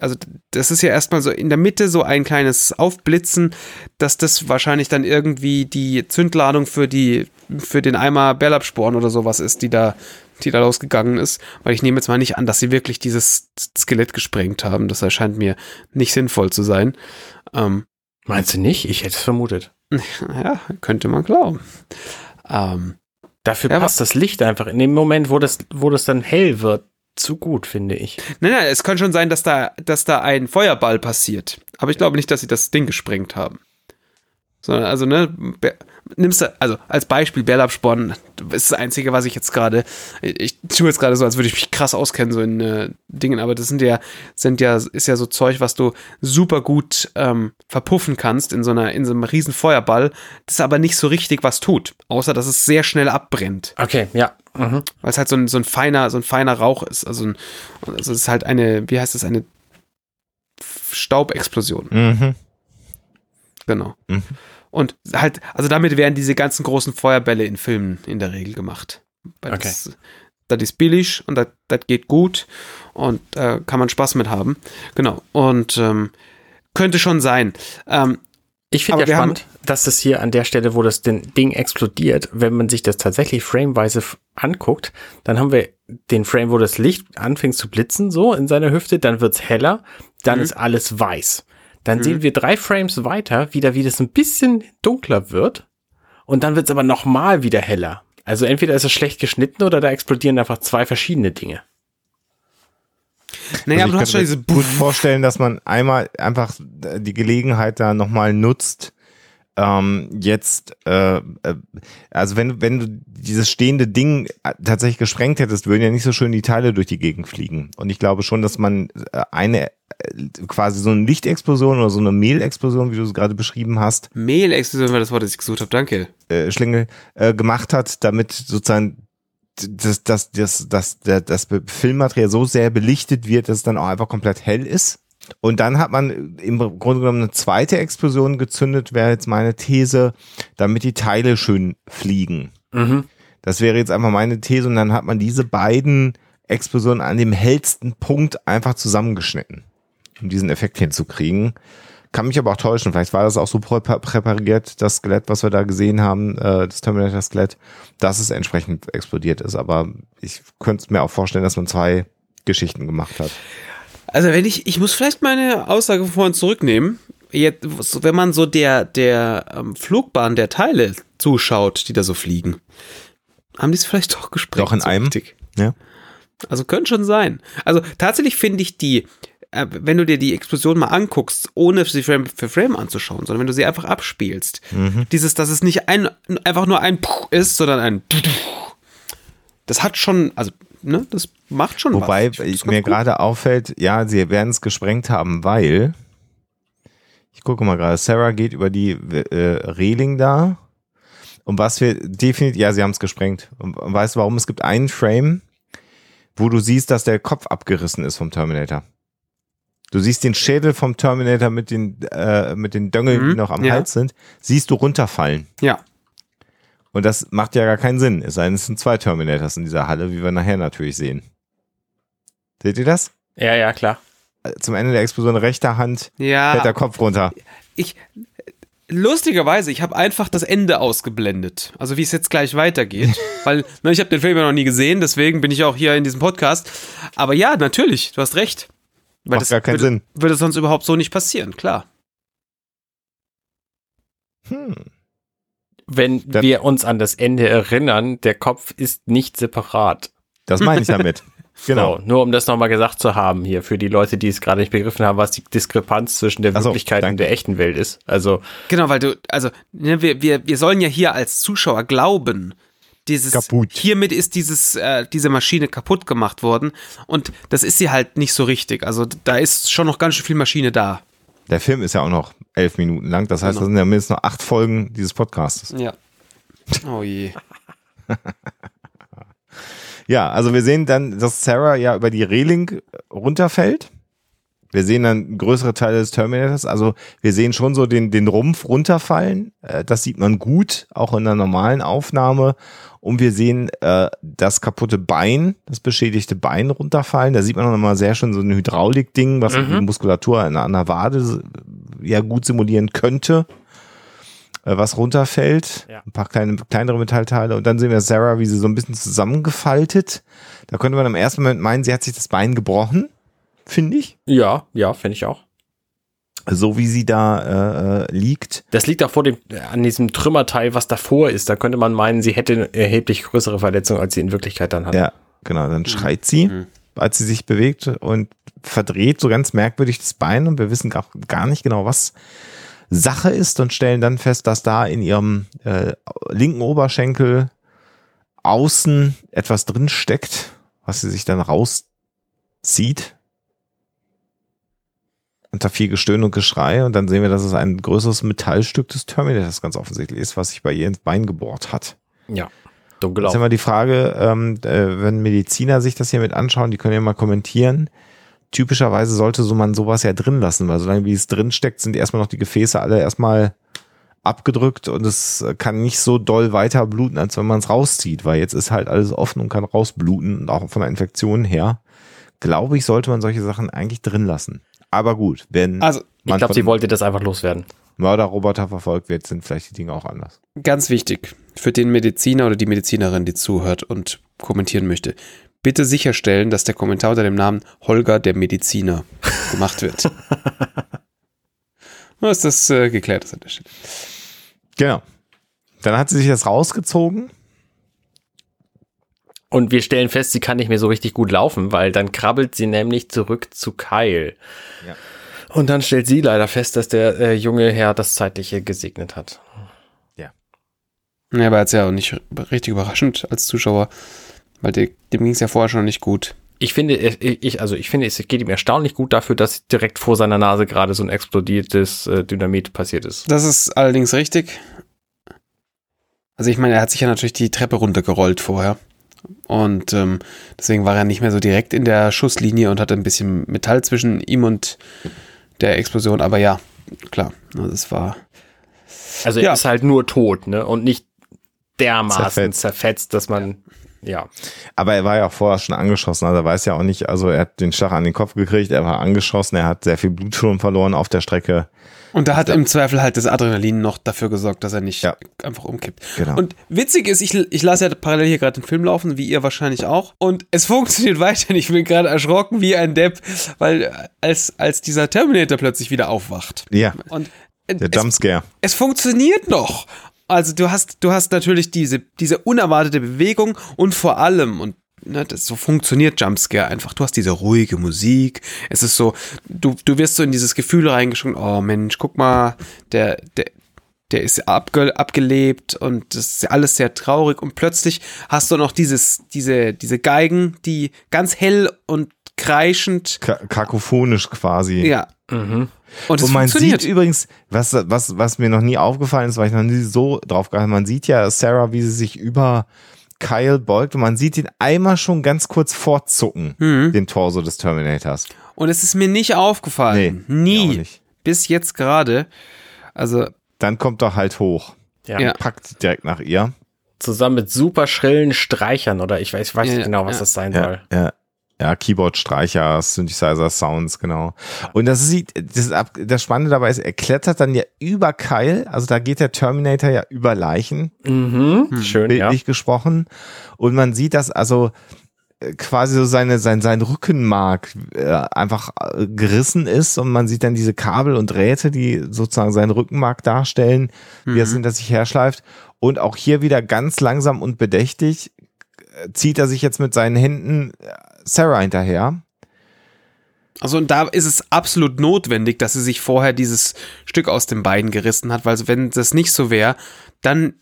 also das ist ja erstmal so in der Mitte so ein kleines Aufblitzen, dass das wahrscheinlich dann irgendwie die Zündladung für die für den Eimer Bellabsporn oder sowas ist, die da die da losgegangen ist, weil ich nehme jetzt mal nicht an, dass sie wirklich dieses Skelett gesprengt haben. Das erscheint mir nicht sinnvoll zu sein. Ähm, Meinst du nicht? Ich hätte es vermutet. ja, könnte man glauben. Ähm, Dafür Ja, passt das Licht einfach in dem Moment, wo das, wo das dann hell wird, zu gut, finde ich. Nein, nein, es kann schon sein, dass da, dass da ein Feuerball passiert. Aber ich glaube nicht, dass sie das Ding gesprengt haben. Sondern, also, ne, nimmst du, also als Beispiel Bellabsporn, ist das Einzige, was ich jetzt gerade, ich tue jetzt gerade so, als würde ich mich krass auskennen, so in äh, Dingen, aber das sind ja, sind ja, ist ja so Zeug, was du super gut ähm, verpuffen kannst in so einer, in so einem riesen Feuerball, das aber nicht so richtig was tut, außer dass es sehr schnell abbrennt Okay, ja. Mhm. weil es halt so ein, so ein feiner, so ein feiner Rauch ist. Also, ein, also es ist halt eine, wie heißt es, eine Staubexplosion, Mhm. genau. Mhm. Und halt, also damit werden diese ganzen großen Feuerbälle in Filmen in der Regel gemacht. Weil Okay. das, das ist billig und das, das geht gut und äh, kann man Spaß mit haben. Genau. Und ähm, könnte schon sein. Ähm, Ich finde ja spannend, dass das hier an der Stelle, wo das Ding explodiert, wenn man sich das tatsächlich frameweise anguckt, dann haben wir den Frame, wo das Licht anfängt zu blitzen, so in seiner Hüfte, dann wird's heller, dann Mhm. ist alles weiß. Dann sehen wir drei Frames weiter, wieder wie das ein bisschen dunkler wird und dann wird's aber nochmal wieder heller. Also entweder ist es schlecht geschnitten oder da explodieren einfach zwei verschiedene Dinge. Naja, Also aber du ich hast schon diese gut vorstellen, dass man einmal einfach die Gelegenheit da nochmal nutzt. Ähm, jetzt, äh, äh, also wenn, wenn du dieses stehende Ding äh, tatsächlich gesprengt hättest, würden ja nicht so schön die Teile durch die Gegend fliegen. Und ich glaube schon, dass man äh, eine quasi so eine Lichtexplosion oder so eine Mehlexplosion, wie du es gerade beschrieben hast, Mehlexplosion war das Wort, das ich gesucht habe. Danke. äh, Schlingel äh, gemacht hat, damit sozusagen das, das, das, das, das, das Filmmaterial so sehr belichtet wird, dass es dann auch einfach komplett hell ist. Und dann hat man im Grunde genommen eine zweite Explosion gezündet, wäre jetzt meine These, damit die Teile schön fliegen. Mhm. Das wäre jetzt einfach meine These und dann hat man diese beiden Explosionen an dem hellsten Punkt einfach zusammengeschnitten, um diesen Effekt hinzukriegen. Kann mich aber auch täuschen. Vielleicht war das auch so prä- präpariert, das Skelett, was wir da gesehen haben, äh, das Terminator-Skelett, dass es entsprechend explodiert ist. Aber ich könnte mir auch vorstellen, dass man zwei Geschichten gemacht hat. Also wenn ich, ich muss vielleicht meine Aussage von vorhin zurücknehmen. Jetzt, wenn man so der, der ähm, Flugbahn der Teile zuschaut, die da so fliegen, haben die es vielleicht doch gesprengt. Doch in so einem? richtig. Ja. Also könnte schon sein. Also tatsächlich finde ich die, wenn du dir die Explosion mal anguckst, ohne sie Frame für Frame anzuschauen, sondern wenn du sie einfach abspielst, Mhm. dieses, dass es nicht ein, einfach nur ein Puh ist, sondern ein das hat schon, also, ne, das macht schon Wobei was. Ganz mir gerade auffällt, ja, sie werden es gesprengt haben, weil ich gucke mal gerade, Sarah geht über die äh, Reling da und was wir definitiv, ja, sie haben es gesprengt. Und weißt du warum? Es gibt einen Frame, wo du siehst, dass der Kopf abgerissen ist vom Terminator. Du siehst den Schädel vom Terminator mit den, äh, mit den Döngeln, Mhm, die noch am ja. Hals sind, siehst du runterfallen. Ja. Und das macht ja gar keinen Sinn. Es sei denn, es sind zwei Terminators in dieser Halle, wie wir nachher natürlich sehen. Seht ihr das? Ja, ja, klar. Zum Ende der Explosion rechter Hand Ja. fällt der Kopf runter. ich lustigerweise, ich habe einfach das Ende ausgeblendet. Also wie es jetzt gleich weitergeht, weil ne, ich habe den Film ja noch nie gesehen, deswegen bin ich auch hier in diesem Podcast. Aber ja, natürlich, du hast recht. Weil Macht gar keinen würde, Sinn. würde sonst überhaupt so nicht passieren, klar. Hm. Wenn Da- wir uns an das Ende erinnern, der Kopf ist nicht separat. Das meine ich damit. Genau. So, nur um das nochmal gesagt zu haben hier für die Leute, die es gerade nicht begriffen haben, was die Diskrepanz zwischen der so, Wirklichkeit danke. und der echten Welt ist. Also, Genau, weil du, also ne, wir, wir, wir sollen ja hier als Zuschauer glauben, dieses Kaputt. hiermit ist dieses äh, diese Maschine kaputt gemacht worden und das ist sie halt nicht so richtig. Also da ist schon noch ganz schön viel Maschine da. Der Film ist ja auch noch elf Minuten lang. Das heißt, Genau. das sind ja mindestens noch acht Folgen dieses Podcasts. Ja. Oh je. Ja, also wir sehen dann, dass Sarah ja über die Reling runterfällt. Wir sehen dann größere Teile des Terminators. Also wir sehen schon so den, den Rumpf runterfallen. Äh, das sieht man gut, auch in der normalen Aufnahme. Und wir sehen äh, das kaputte Bein, das beschädigte Bein runterfallen. Da sieht man noch mal sehr schön so ein Hydraulik-Ding, was die Muskulatur an einer Wade ja gut simulieren könnte, äh, was runterfällt. Ja. Ein paar kleine, kleinere Metallteile. Und dann sehen wir Sarah, wie sie so ein bisschen zusammengefaltet. Da könnte man im ersten Moment meinen, sie hat sich das Bein gebrochen, finde ich. Ja, ja, finde ich auch. So wie sie da äh, äh, liegt. Das liegt auch vor dem, an diesem Trümmerteil, was davor ist. Da könnte man meinen, sie hätte eine erheblich größere Verletzung, als sie in Wirklichkeit dann hat. Ja, genau. Dann schreit sie, als sie sich bewegt und verdreht so ganz merkwürdig das Bein und wir wissen gar, gar nicht genau, was Sache ist und stellen dann fest, dass da in ihrem äh, linken Oberschenkel außen etwas drin steckt, was sie sich dann rauszieht. Unter viel Gestöhn und Geschrei und dann sehen wir, dass es ein größeres Metallstück des Terminators ganz offensichtlich ist, was sich bei ihr ins Bein gebohrt hat. Ja. Dunkel Jetzt auch. haben wir die Frage, ähm, äh, wenn Mediziner sich das hier mit anschauen, die können ja mal kommentieren. Typischerweise sollte so man sowas ja drin lassen, weil solange wie es drin steckt, sind erstmal noch die Gefäße alle erstmal abgedrückt und es kann nicht so doll weiter bluten, als wenn man es rauszieht, weil jetzt ist halt alles offen und kann rausbluten und auch von der Infektion her. Glaube ich, sollte man solche Sachen eigentlich drin lassen. Aber gut, wenn Also, Ich man glaube, sie wollte das einfach loswerden. Mörderroboter verfolgt wird, sind vielleicht die Dinge auch anders. Ganz wichtig für den Mediziner oder die Medizinerin, die zuhört und kommentieren möchte. Bitte sicherstellen, dass der Kommentar unter dem Namen Holger der Mediziner gemacht wird. Nur ist das äh, geklärt ist an der Stelle. Genau. Dann hat sie sich das rausgezogen. Und wir stellen fest, sie kann nicht mehr so richtig gut laufen, weil dann krabbelt sie nämlich zurück zu Kyle. Ja. Und dann stellt sie leider fest, dass der äh, junge Herr das Zeitliche gesegnet hat. Ja, aber jetzt ja auch nicht richtig überraschend als Zuschauer, weil dem ging es ja vorher schon nicht gut. Ich finde, ich- also ich finde, es geht ihm erstaunlich gut dafür, dass direkt vor seiner Nase gerade so ein explodiertes äh, Dynamit passiert ist. Das ist allerdings richtig. Also ich meine, er hat sich ja natürlich die Treppe runtergerollt vorher. Und ähm, deswegen war er nicht mehr so direkt in der Schusslinie und hatte ein bisschen Metall zwischen ihm und der Explosion. Aber ja, klar, also es war. Also er Ja. ist halt nur tot, ne? Und nicht dermaßen Zerfetzt. zerfetzt, dass man, ja. Aber er war ja auch vorher schon angeschossen, also er weiß ja auch nicht, also er hat den Schlag an den Kopf gekriegt, er war angeschossen, er hat sehr viel Blut schon verloren auf der Strecke. Und da hat im Zweifel halt das Adrenalin noch dafür gesorgt, dass er nicht Ja. einfach umkippt. Genau. Und witzig ist, ich, ich lasse ja parallel hier gerade den Film laufen, wie ihr wahrscheinlich auch. Und es funktioniert weiterhin. Ich bin gerade erschrocken wie ein Depp, weil äh, als, als dieser Terminator plötzlich wieder aufwacht. Ja, Und äh, der es, Jumpscare. es funktioniert noch. Also du hast, du hast natürlich diese, diese unerwartete Bewegung und vor allem, und ne, das, so funktioniert Jumpscare einfach. Du hast diese ruhige Musik. Es ist so, du, du wirst so in dieses Gefühl reingeschoben, oh Mensch, guck mal, der, der, der ist abge, abgelebt und das ist alles sehr traurig und plötzlich hast du noch dieses, diese, diese Geigen, die ganz hell und kreischend, Ka kakophonisch quasi. ja. Mhm. Und es Und man sieht übrigens, was, was, was mir noch nie aufgefallen ist, weil ich noch nie so drauf habe, man sieht ja Sarah, wie sie sich über Kyle beugt und man sieht ihn einmal schon ganz kurz fortzucken, Mhm. den Torso des Terminators. Und es ist mir nicht aufgefallen. Nee, Nie. mir auch nicht. Bis jetzt gerade. Also, Dann kommt er halt hoch, Ja. Ja. packt direkt nach ihr. Zusammen mit super schrillen Streichern oder ich weiß, ich weiß Ja, nicht genau, was ja. das sein Ja, soll. ja. Ja, Keyboard-Streicher, Synthesizer-Sounds, genau. Und das sieht, das, ist ab- das Spannende dabei ist, er klettert dann ja über Kyle, also da geht der Terminator ja über Leichen, Mhm. Schön, ja. bildlich gesprochen. Und man sieht, dass also äh, quasi so seine, sein, sein Rückenmark äh, einfach äh, gerissen ist und man sieht dann diese Kabel und Drähte, die sozusagen seinen Rückenmark darstellen, wie er es hinter sich herschleift. Und auch hier wieder ganz langsam und bedächtig äh, zieht er sich jetzt mit seinen Händen äh, Sarah hinterher. also und da ist es absolut notwendig, dass sie sich vorher dieses Stück aus dem Bein gerissen hat, weil wenn das nicht so wäre, dann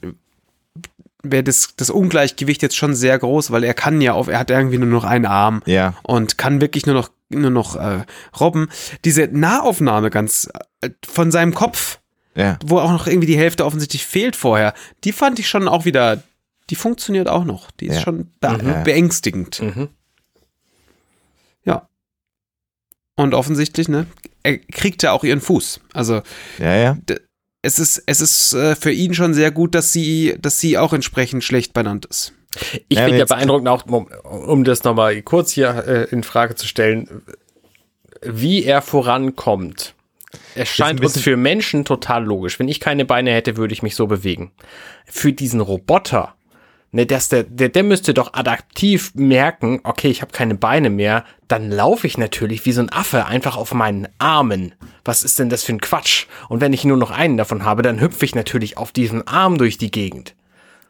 wäre das, das Ungleichgewicht jetzt schon sehr groß, weil er kann ja auf, er hat irgendwie nur noch einen Arm Ja. und kann wirklich nur noch, nur noch äh, robben. Diese Nahaufnahme ganz äh, von seinem Kopf, Ja. wo auch noch irgendwie die Hälfte offensichtlich fehlt vorher, die fand ich schon auch wieder, die funktioniert auch noch. Die ist Ja. schon be Mhm. beängstigend. Mhm. Ja. Und offensichtlich, ne, er kriegt ja auch ihren Fuß. Also Ja, ja. es ist, es ist äh, für ihn schon sehr gut, dass sie, dass sie auch entsprechend schlecht benannt ist. Ich Ja, finde ja beeindruckend auch, um, um das nochmal kurz hier äh, in Frage zu stellen, wie er vorankommt. Es scheint ein uns für Menschen total logisch. Wenn ich keine Beine hätte, würde ich mich so bewegen. Für diesen Roboter, ne, dass der, der, der müsste doch adaptiv merken, okay, ich habe keine Beine mehr, dann laufe ich natürlich wie so ein Affe einfach auf meinen Armen. Was ist denn das für ein Quatsch? Und wenn ich nur noch einen davon habe, dann hüpfe ich natürlich auf diesem Arm durch die Gegend.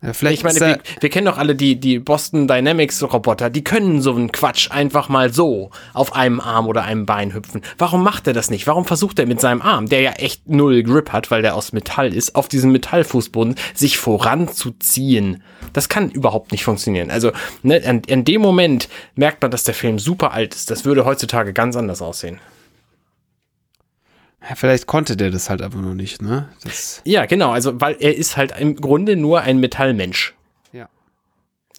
Ja, vielleicht Ich meine, wir, wir kennen doch alle die, die Boston Dynamics Roboter, die können so einen Quatsch einfach mal so auf einem Arm oder einem Bein hüpfen. Warum macht er das nicht? Warum versucht er mit seinem Arm, der ja echt null Grip hat, weil der aus Metall ist, auf diesem Metallfußboden sich voranzuziehen? Das kann überhaupt nicht funktionieren. Also, ne, an, in dem Moment merkt man, dass der Film super alt ist. Das würde heutzutage ganz anders aussehen. Ja, vielleicht konnte der das halt einfach nur nicht, ne? Das, Ja, genau. Also, weil er ist halt im Grunde nur ein Metallmensch. ja.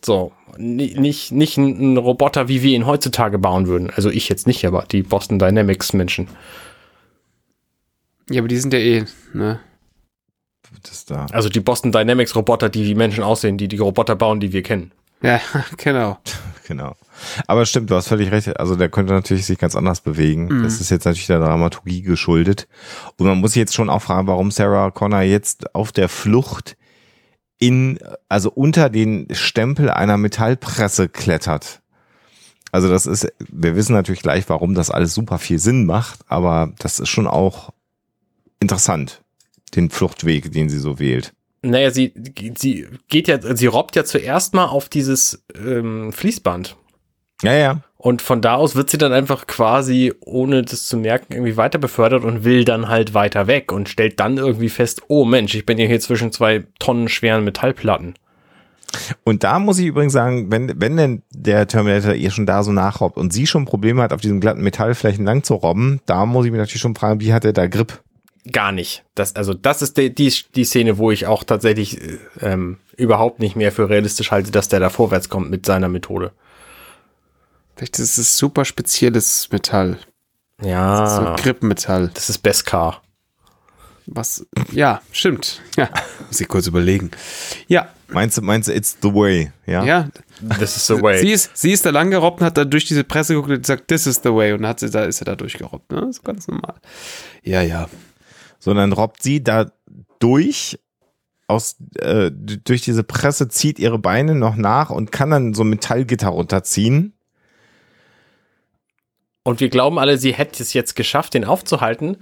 So, ni- nicht, nicht ein ein Roboter, wie wir ihn heutzutage bauen würden. Also ich jetzt nicht, aber die Boston Dynamics Menschen. Ja, aber die sind ja eh, ne? Das da. Also die Boston Dynamics Roboter, die wie Menschen aussehen, die die Roboter bauen, die wir kennen. Ja, genau. Genau. Aber stimmt, du hast völlig recht. Also der könnte natürlich sich ganz anders bewegen. Das ist jetzt natürlich der Dramaturgie geschuldet. Und man muss sich jetzt schon auch fragen, warum Sarah Connor jetzt auf der Flucht in, also unter den Stempel einer Metallpresse klettert. Also das ist, wir wissen natürlich gleich, warum das alles super viel Sinn macht, aber das ist schon auch interessant, den Fluchtweg, den sie so wählt. Naja, sie, sie geht ja, sie robbt ja zuerst mal auf dieses ähm, Fließband. Ja, ja. Und von da aus wird sie dann einfach quasi, ohne das zu merken, irgendwie weiter befördert und will dann halt weiter weg und stellt dann irgendwie fest, oh Mensch, ich bin ja hier zwischen zwei Tonnen schweren Metallplatten. Und da muss ich übrigens sagen, wenn, wenn denn der Terminator ihr schon da so nachrobbt und sie schon Probleme hat, auf diesen glatten Metallflächen lang zu robben, da muss ich mich natürlich schon fragen, wie hat er da Grip? Gar nicht. Das, also das ist die, die, die Szene, wo ich auch tatsächlich äh, ähm, überhaupt nicht mehr für realistisch halte, dass der da vorwärts kommt mit seiner Methode. Vielleicht ist es super spezielles Metall. Ja, So Grippenmetall. das ist Beskar. Was, ja, stimmt. Ja, muss ich kurz überlegen. Ja, Meinst du, meinst du, it's the way? Ja. ja. This is the way. Sie ist, sie ist da lang gerobbt und hat da durch diese Presse geguckt und gesagt, this is the way. Und dann hat sie, da ist sie da durchgerobbt. Ne? Das ist ganz normal. Ja, ja. Sondern robbt sie da durch aus, äh, durch diese Presse, zieht ihre Beine noch nach und kann dann so ein Metallgitter runterziehen. Und wir glauben alle, sie hätte es jetzt geschafft, den aufzuhalten.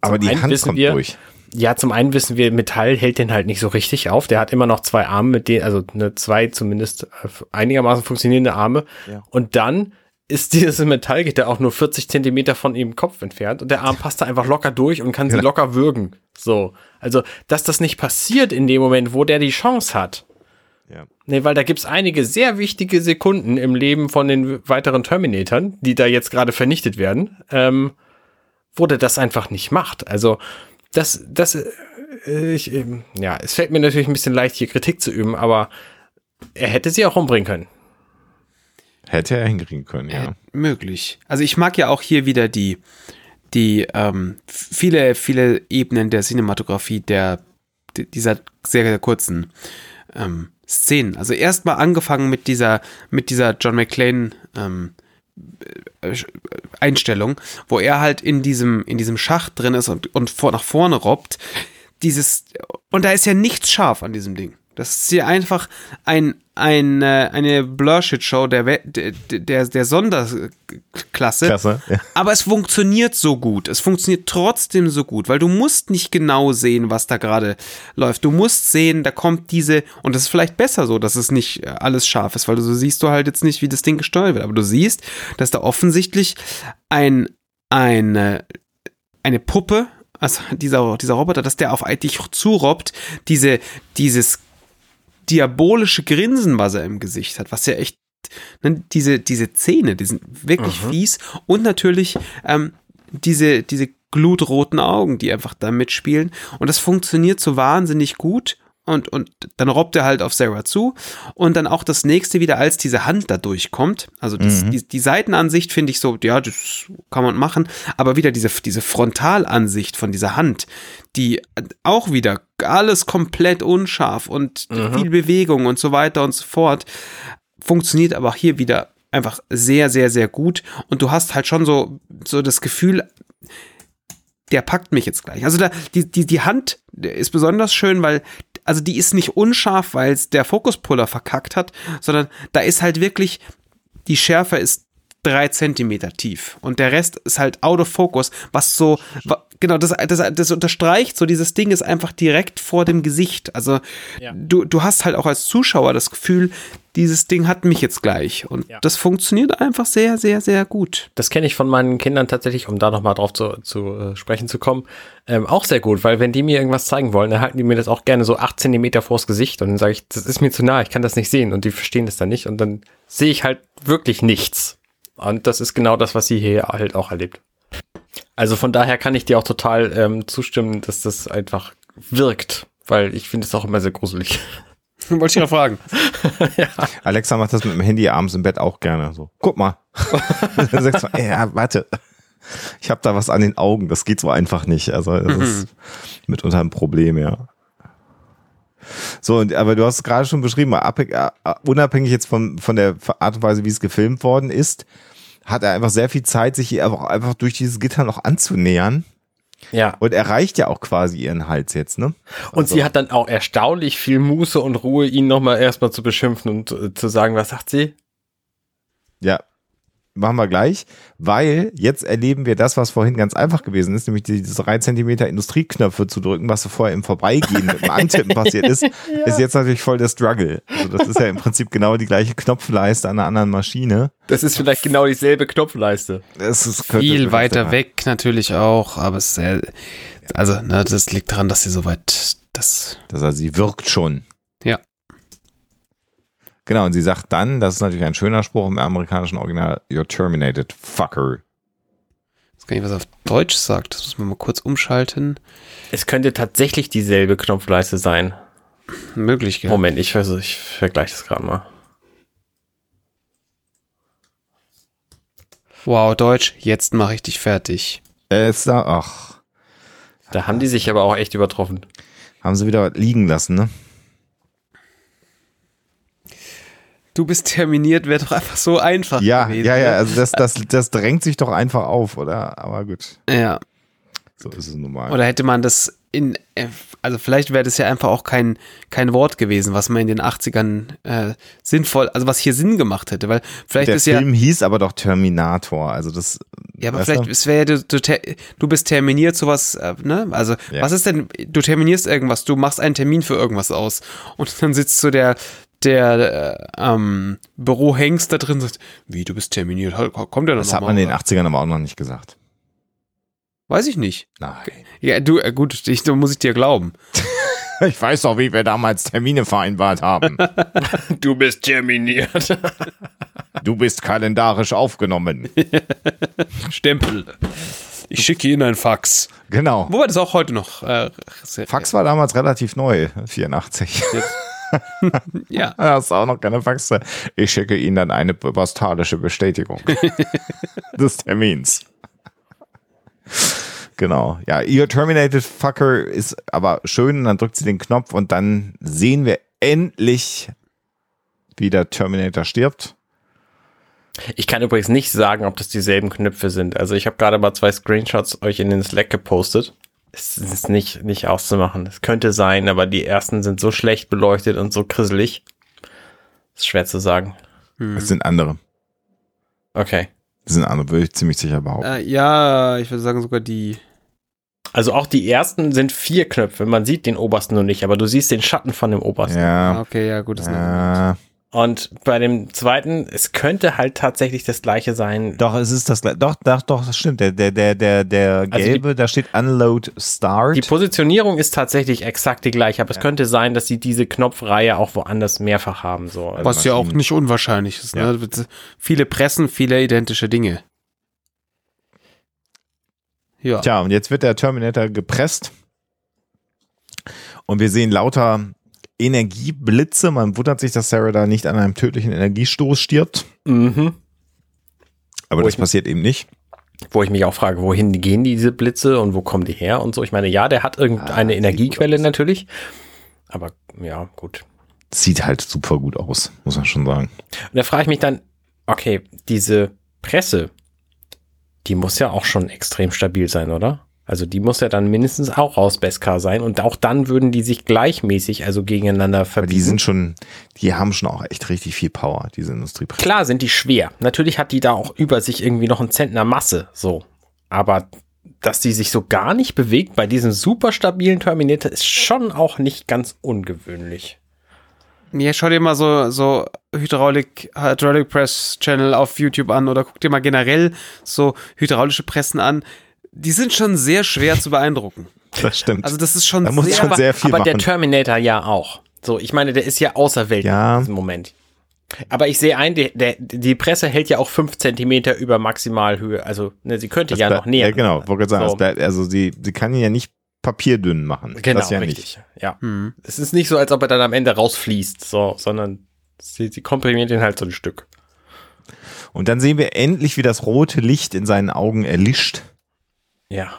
Aber Zum die einen Hand wissen kommt wir, durch. Ja, zum einen wissen wir, Metall hält den halt nicht so richtig auf. Der hat immer noch zwei Arme, mit denen, also ne, zwei zumindest äh, einigermaßen funktionierende Arme. Ja. Und dann ist dieses Metallgitter auch nur 40 Zentimeter von ihrem Kopf entfernt und der Arm passt da einfach locker durch und kann sie Ja. locker würgen. So. Also, dass das nicht passiert in dem Moment, wo der die Chance hat. Ja. Nee, weil da gibt's einige sehr wichtige Sekunden im Leben von den weiteren Terminatoren, die da jetzt gerade vernichtet werden, ähm, wo der das einfach nicht macht. Also, das, das, äh, ich, ähm, ja, es fällt mir natürlich ein bisschen leicht, hier Kritik zu üben, aber er hätte sie auch umbringen können. Hätte er hinkriegen können, ja. Äh, möglich. Also ich mag ja auch hier wieder die, die ähm, viele, viele Ebenen der Cinematografie der, die- dieser sehr, sehr kurzen ähm, Szenen. Also erstmal angefangen mit dieser, mit dieser John McClane ähm, äh, Einstellung, wo er halt in diesem, in diesem Schacht drin ist und, und vor, nach vorne robbt. Dieses, und da ist ja nichts scharf an diesem Ding. Das ist hier einfach ein, ein, äh, eine Blur-Shit-Show der, der, der, der Sonderklasse. Klasse. Ja. Aber es funktioniert so gut. Es funktioniert trotzdem so gut, weil du musst nicht genau sehen, was da gerade läuft. Du musst sehen, da kommt diese, und das ist vielleicht besser so, dass es nicht äh, alles scharf ist, weil du so siehst du halt jetzt nicht, wie das Ding gesteuert wird. Aber du siehst, dass da offensichtlich ein, eine, eine Puppe, also dieser, dieser Roboter, dass der auf dich zurobbt, diese, dieses diabolische Grinsen, was er im Gesicht hat, was ja echt, ne, diese, diese Zähne, die sind wirklich fies. Und natürlich ähm, diese, diese glutroten Augen, die einfach da mitspielen. Und das funktioniert so wahnsinnig gut. Und, und dann robbt er halt auf Sarah zu. Und dann auch das nächste wieder, als diese Hand da durchkommt. Also das, die, die Seitenansicht finde ich so, ja, das kann man machen, aber wieder diese, diese Frontalansicht von dieser Hand, die auch wieder alles komplett unscharf und viel Bewegung und so weiter und so fort, funktioniert aber auch hier wieder einfach sehr, sehr, sehr gut und du hast halt schon so, so das Gefühl, der packt mich jetzt gleich. Also da, die, die, die Hand ist besonders schön, weil, also die ist nicht unscharf, weil es der Fokuspuller verkackt hat, sondern da ist halt wirklich, die Schärfe ist drei Zentimeter tief und der Rest ist halt out of focus, was so, genau, das, das, das unterstreicht so, dieses Ding ist einfach direkt vor dem Gesicht. Also Ja. du, du hast halt auch als Zuschauer das Gefühl, dieses Ding hat mich jetzt gleich und Ja. das funktioniert einfach sehr, sehr, sehr gut. Das kenne ich von meinen Kindern tatsächlich, um da nochmal drauf zu, zu äh, sprechen zu kommen, ähm, auch sehr gut, weil wenn die mir irgendwas zeigen wollen, dann halten die mir das auch gerne so acht Zentimeter vors Gesicht und dann sage ich, das ist mir zu nah, ich kann das nicht sehen und die verstehen das dann nicht und dann sehe ich halt wirklich nichts. Und das ist genau das, was sie hier halt auch erlebt. Also von daher kann ich dir auch total ähm, zustimmen, dass das einfach wirkt, weil ich finde es auch immer sehr gruselig. Wollte ich ja fragen. Alexa macht das mit dem Handy abends im Bett auch gerne. So, guck mal. Dann sagst du, ey, ja, warte. Ich habe da was an den Augen. Das geht so einfach nicht. Also das ist mitunter ein Problem, ja. So, und, aber du hast es gerade schon beschrieben, äh, unabhängig jetzt von, von der Art und Weise, wie es gefilmt worden ist, hat er einfach sehr viel Zeit, sich einfach, einfach durch dieses Gitter noch anzunähern. Ja. Und erreicht ja auch quasi ihren Hals jetzt, ne? Und sie hat dann auch erstaunlich viel Muße und Ruhe, ihn nochmal erstmal zu beschimpfen und äh, zu sagen, was sagt sie? Ja, machen wir gleich, weil jetzt erleben wir das, was vorhin ganz einfach gewesen ist, nämlich diese drei Zentimeter Industrieknöpfe zu drücken, was so vorher im Vorbeigehen mit dem Antippen passiert ist, ist jetzt natürlich voll der Struggle. Also das ist ja im Prinzip genau die gleiche Knopfleiste an einer anderen Maschine. Das ist vielleicht genau dieselbe Knopfleiste. Das ist, Viel weiter der- weg natürlich auch, aber es ist sehr, also, ne, das liegt daran, dass sie so weit, das, Das heißt, sie wirkt schon. Genau, und sie sagt dann, das ist natürlich ein schöner Spruch im amerikanischen Original, you're terminated, fucker. das kann ich was auf Deutsch sagt, das muss man mal kurz umschalten. Es könnte tatsächlich dieselbe Knopfleiste sein. Möglich, gell? Moment, ich, versuch, ich vergleiche das gerade mal. Wow, Deutsch, jetzt mache ich dich fertig. Äh, ist da, ach, Da haben die sich aber auch echt übertroffen. haben sie wieder liegen lassen, ne? Du bist terminiert, wäre doch einfach so einfach Ja, gewesen. ja, ja, ne? also das, das, das drängt sich doch einfach auf, oder? Aber gut, Ja. so ist es nun mal. Oder hätte man das in, äh, also vielleicht wäre das ja einfach auch kein, kein Wort gewesen, was man in den 80ern äh, sinnvoll, also was hier Sinn gemacht hätte, weil vielleicht Der ist ja, Film hieß aber doch Terminator, also das. ja, aber vielleicht du? es wäre ja, du, du, du bist terminiert, sowas, äh, ne? Also, Ja. was ist denn, du terminierst irgendwas, du machst einen Termin für irgendwas aus und dann sitzt so der, der äh, ähm, Bürohengst da drin sagt, wie, du bist terminiert, Halt, kommt der noch Das hat man in den oder? 80ern aber auch noch nicht gesagt. Weiß ich nicht. Nein. Ja, du, äh, gut, ich, da muss ich dir glauben. Ich weiß doch, wie wir damals Termine vereinbart haben. Du bist terminiert. Du bist kalendarisch aufgenommen. Stempel. Ich schicke Ihnen ein Fax. Genau. Wobei das auch heute noch. Äh, Fax war damals relativ neu, 84. Ja. Da hast du auch noch keine Faxe. Ich schicke Ihnen dann eine postalische Bestätigung des Termins. Genau. Ja, Ihr Terminated Fucker ist aber schön. Und dann drückt sie den Knopf und dann sehen wir endlich, wie der Terminator stirbt. Ich kann übrigens nicht sagen, ob das dieselben Knöpfe sind. Also ich habe gerade mal zwei Screenshots euch in den Slack gepostet. Es ist nicht, nicht auszumachen. Es könnte sein, aber die ersten sind so schlecht beleuchtet und so krisselig. Ist schwer zu sagen. Es sind andere. Okay. Das sind andere, würde ich ziemlich sicher behaupten. Äh, ja, ich würde sagen sogar die. Also auch die ersten sind vier Knöpfe. Man sieht den obersten nur nicht, aber du siehst den Schatten von dem obersten. Ah, Ja. okay, ja, gut. Das Äh, Und bei dem zweiten, es könnte halt tatsächlich das gleiche sein. doch, es ist das gleiche. Doch, doch, doch, das stimmt. Der, der, der, der, der die- gelbe, da steht Unload Start. Die Positionierung ist tatsächlich exakt die gleiche, aber es könnte sein, dass sie diese Knopfreihe auch woanders mehrfach haben. So. Also Was ja auch nicht unwahrscheinlich ist. Ja. Ne? Viele Pressen, viele identische Dinge. Ja. Tja, und jetzt wird der Terminator gepresst. Und wir sehen lauter Energieblitze. Man wundert sich, dass Sarah da nicht an einem tödlichen Energiestoß stirbt. Mhm. Aber Wo das passiert eben nicht. Wo ich mich auch frage, wohin gehen diese Blitze und wo kommen die her und so. Ich meine, ja, der hat irgendeine Ah, Energiequelle natürlich. Aber ja, gut. Sieht halt super gut aus, muss man schon sagen. Und da frage ich mich dann, okay, diese Presse, die muss ja auch schon extrem stabil sein, oder? Also die muss ja dann mindestens auch aus Beskar sein und auch dann würden die sich gleichmäßig, also gegeneinander Aber verbiegen. die sind schon, die haben schon auch echt richtig viel Power, diese Industriepresse. Klar sind die schwer. Natürlich hat die da auch über sich irgendwie noch einen Zentner Masse, so. Aber dass die sich so gar nicht bewegt bei diesem super stabilen Terminator ist schon auch nicht ganz ungewöhnlich. Ja, schau dir mal so, so Hydraulik, Hydraulic Press Channel auf YouTube an oder guck dir mal generell so hydraulische Pressen an. Die sind schon sehr schwer zu beeindrucken. Das stimmt. Also das ist schon Da muss sehr, schon aber, sehr viel aber der machen. Terminator ja auch. So, ich meine, der ist ja außerweltlich Ja. in diesem Moment. Aber ich sehe ein, der, der, die Presse hält ja auch fünf Zentimeter über Maximalhöhe. Also, ne, sie könnte Das ja noch näher. Ja, genau. Wollte gerade sagen, So. bleibt- also sie, sie kann ihn ja nicht papierdünn machen. Genau, das ja richtig. Ja. Hm. Es ist nicht so, als ob er dann am Ende rausfließt, so, sondern sie, sie komprimiert ihn halt so ein Stück. nicht. Und dann sehen wir endlich, wie das rote Licht in seinen Augen erlischt. Ja.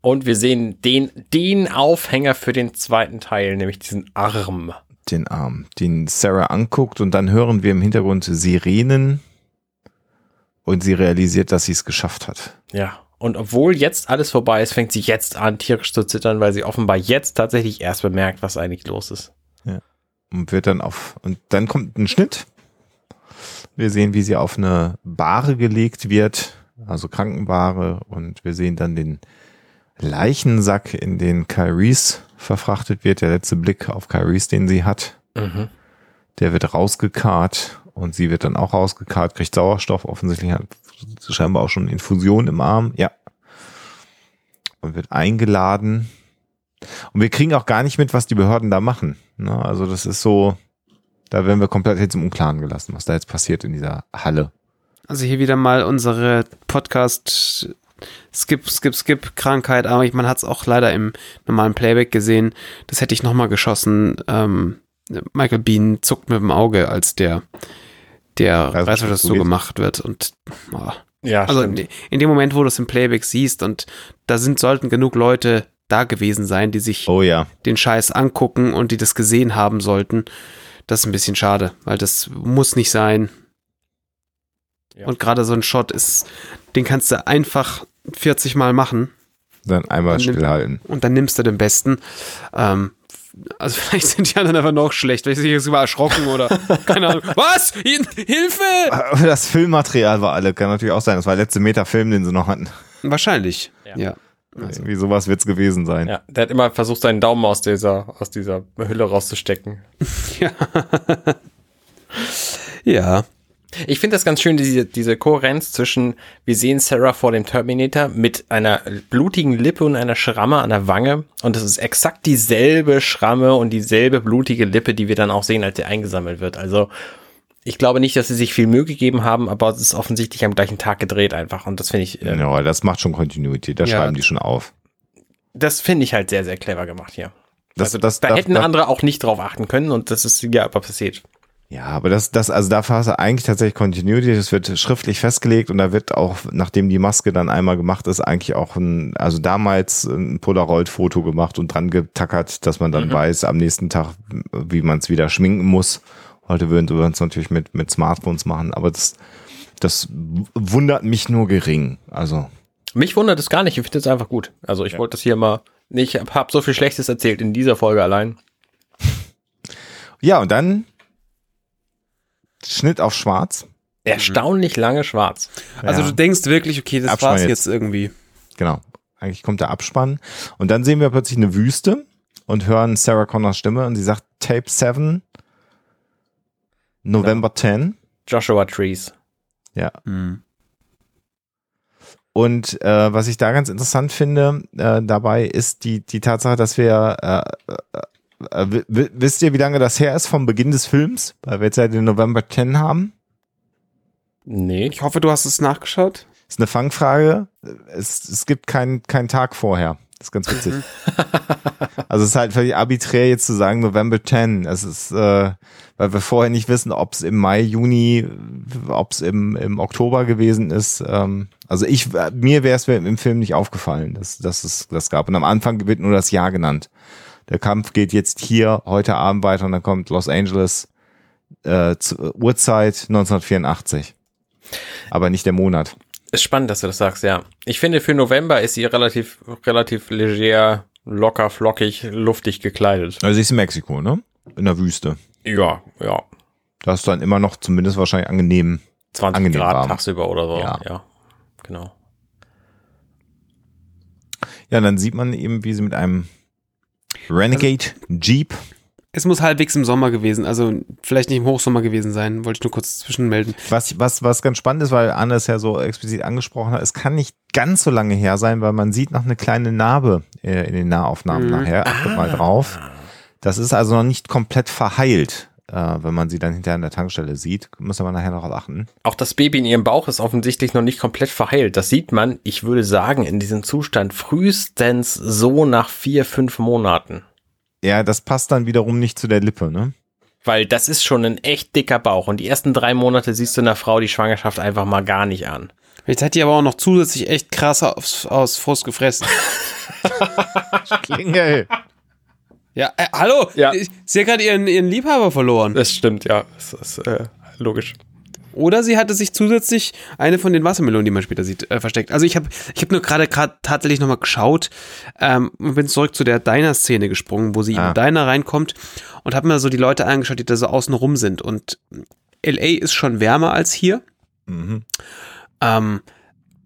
Und wir sehen den, den Aufhänger für den zweiten Teil, nämlich diesen Arm. Den Arm, den Sarah anguckt und dann hören wir im Hintergrund Sirenen und sie realisiert, dass sie es geschafft hat. Ja. Und obwohl jetzt alles vorbei ist, fängt sie jetzt an, tierisch zu zittern, weil sie offenbar jetzt tatsächlich erst bemerkt, was eigentlich los ist. und wird dann auf und dann kommt ein Schnitt. Wir sehen, wie sie auf eine Bahre gelegt wird, also Krankenbahre und wir sehen dann den Leichensack, in den Kyrie's verfrachtet wird. Der letzte Blick auf Kyrie's, den sie hat, Mhm. der wird rausgekarrt und sie wird dann auch rausgekarrt, kriegt Sauerstoff. Offensichtlich hat sie scheinbar auch schon Infusion im Arm, ja. Und wird eingeladen. Und wir kriegen auch gar nicht mit, was die Behörden da machen. Ne? Also das ist so, da werden wir komplett jetzt im Unklaren gelassen, was da jetzt passiert in dieser Halle. Also hier wieder mal unsere Podcast Skip, Skip, Skip Krankheit, aber ich, man hat es auch leider im normalen Playback gesehen. Das hätte ich nochmal geschossen. Ähm, Michael Bean zuckt mit dem Auge, als der der Reißverschluss so gemacht wird und oh. Ja, also in, in dem Moment, wo du es im Playback siehst und da sind sollten genug Leute da gewesen sein, die sich Oh ja. den Scheiß angucken und die das gesehen haben sollten. Das ist ein bisschen schade, weil das muss nicht sein. Ja. Und gerade so ein Shot ist, den kannst du einfach 40 Mal machen Dann einmal stillhalten. und dann nimmst du den besten. Ähm, also vielleicht sind die anderen einfach noch schlecht, vielleicht sind die jetzt über erschrocken oder keine Ahnung. Was? Hilfe! Aber das Filmmaterial war alle, kann natürlich auch sein. Das war der letzte Meter-Film, den sie noch hatten. Wahrscheinlich. Ja. Ja. Also, Irgendwie sowas wird's gewesen sein. Ja, der hat immer versucht, seinen Daumen aus dieser, aus dieser Hülle rauszustecken. ja. ja. Ich finde das ganz schön, diese, diese Kohärenz zwischen, wir sehen Sarah vor dem Terminator mit einer blutigen Lippe und einer Schramme an der Wange. Und es ist exakt dieselbe Schramme und dieselbe blutige Lippe, die wir dann auch sehen, als sie eingesammelt wird. Also, ich glaube nicht, dass sie sich viel Mühe gegeben haben, aber es ist offensichtlich am gleichen Tag gedreht einfach. Und das finde ich, äh, Ja, das macht schon Continuity. Da Ja. schreiben die schon auf. das finde ich halt sehr, sehr clever gemacht hier. Das, Also, das, da das, hätten das, andere auch nicht drauf achten können und das ist ja aber passiert. Ja, aber das, das, also dafür hast du eigentlich tatsächlich Continuity, das wird schriftlich festgelegt und da wird auch, nachdem die Maske dann einmal gemacht ist, eigentlich auch ein, also damals ein Polaroid-Foto gemacht und dran getackert, dass man dann weiß, am nächsten Tag, wie man es wieder schminken muss. Heute würden wir uns natürlich mit, mit Smartphones machen, aber das, das wundert mich nur gering. Also, Mich wundert es gar nicht, ich finde es einfach gut. Also ich wollte das hier mal, ich habe hab so viel Schlechtes erzählt in dieser Folge allein. ja, und dann Schnitt auf schwarz. Erstaunlich lange schwarz. Also Ja. du denkst wirklich, okay, das Abspann war's jetzt. jetzt irgendwie. Genau. Eigentlich kommt der Abspann. Und dann sehen wir plötzlich eine Wüste und hören Sarah Connors Stimme und sie sagt Tape 7, November 10. Joshua Trees. Ja. Hm. Und äh, was ich da ganz interessant finde äh, dabei ist die, die Tatsache, dass wir äh, äh, wisst ihr, wie lange das her ist vom Beginn des Films? Weil wir jetzt ja den November 10 haben. Nee. Ich hoffe, du hast es nachgeschaut. Ist eine Fangfrage. Es, es gibt keinen keinen Tag vorher. Das ist ganz witzig. also es ist halt völlig arbiträr jetzt zu sagen November 10. Es ist, äh, weil wir vorher nicht wissen, ob es im Mai, Juni, ob es im, im Oktober gewesen ist. Ähm, also ich, mir wäre es im Film nicht aufgefallen, dass, dass es das gab. Und am Anfang wird nur das Jahr genannt. Der Kampf geht jetzt hier heute Abend weiter und dann kommt Los Angeles äh, zu, Uhrzeit 1984. Aber nicht der Monat. Ist spannend, dass du das sagst, ja. Ich finde, für November ist sie relativ, relativ leger, locker, flockig, luftig gekleidet. Also sie ist in Mexiko, ne? In der Wüste. Ja, ja. Das ist dann immer noch zumindest wahrscheinlich angenehm. 20 Angenehm Grad warm. tagsüber oder so. Ja. Ja. genau. Ja, dann sieht man eben, wie sie mit einem Renegade Jeep. Es muss halbwegs im Sommer gewesen, also vielleicht nicht im Hochsommer gewesen sein, wollte ich nur kurz zwischenmelden. Was, was, was ganz spannend ist, weil Anne es ja so explizit angesprochen hat, es kann nicht ganz so lange her sein, weil man sieht noch eine kleine Narbe äh, in den Nahaufnahmen Mhm. nachher. Achtet mal drauf. Das ist also noch nicht komplett verheilt, äh, wenn man sie dann hinterher an der Tankstelle sieht. Muss aber nachher darauf achten. Auch das Baby in ihrem Bauch ist offensichtlich noch nicht komplett verheilt. Das sieht man, ich würde sagen, in diesem Zustand frühestens so nach vier, fünf Monaten. Ja, das passt dann wiederum nicht zu der Lippe, ne? Weil das ist schon ein echt dicker Bauch. Und die ersten drei Monate siehst du einer Frau die Schwangerschaft einfach mal gar nicht an. Jetzt hat die aber auch noch zusätzlich echt krass aus, aus Frust gefressen. Klingel. Ja, äh, hallo, Ja. Sie hat gerade ihren, ihren Liebhaber verloren. Das stimmt, ja. Das ist äh, logisch. Oder sie hatte sich zusätzlich eine von den Wassermelonen, die man später sieht, äh, versteckt. Also ich habe ich hab nur gerade tatsächlich nochmal geschaut ähm, und bin zurück zu der Diner-Szene gesprungen, wo sie Ah. in Diner reinkommt und habe mir so die Leute angeschaut, die da so außen rum sind. Und LA ist schon wärmer als hier. Mhm. Ähm,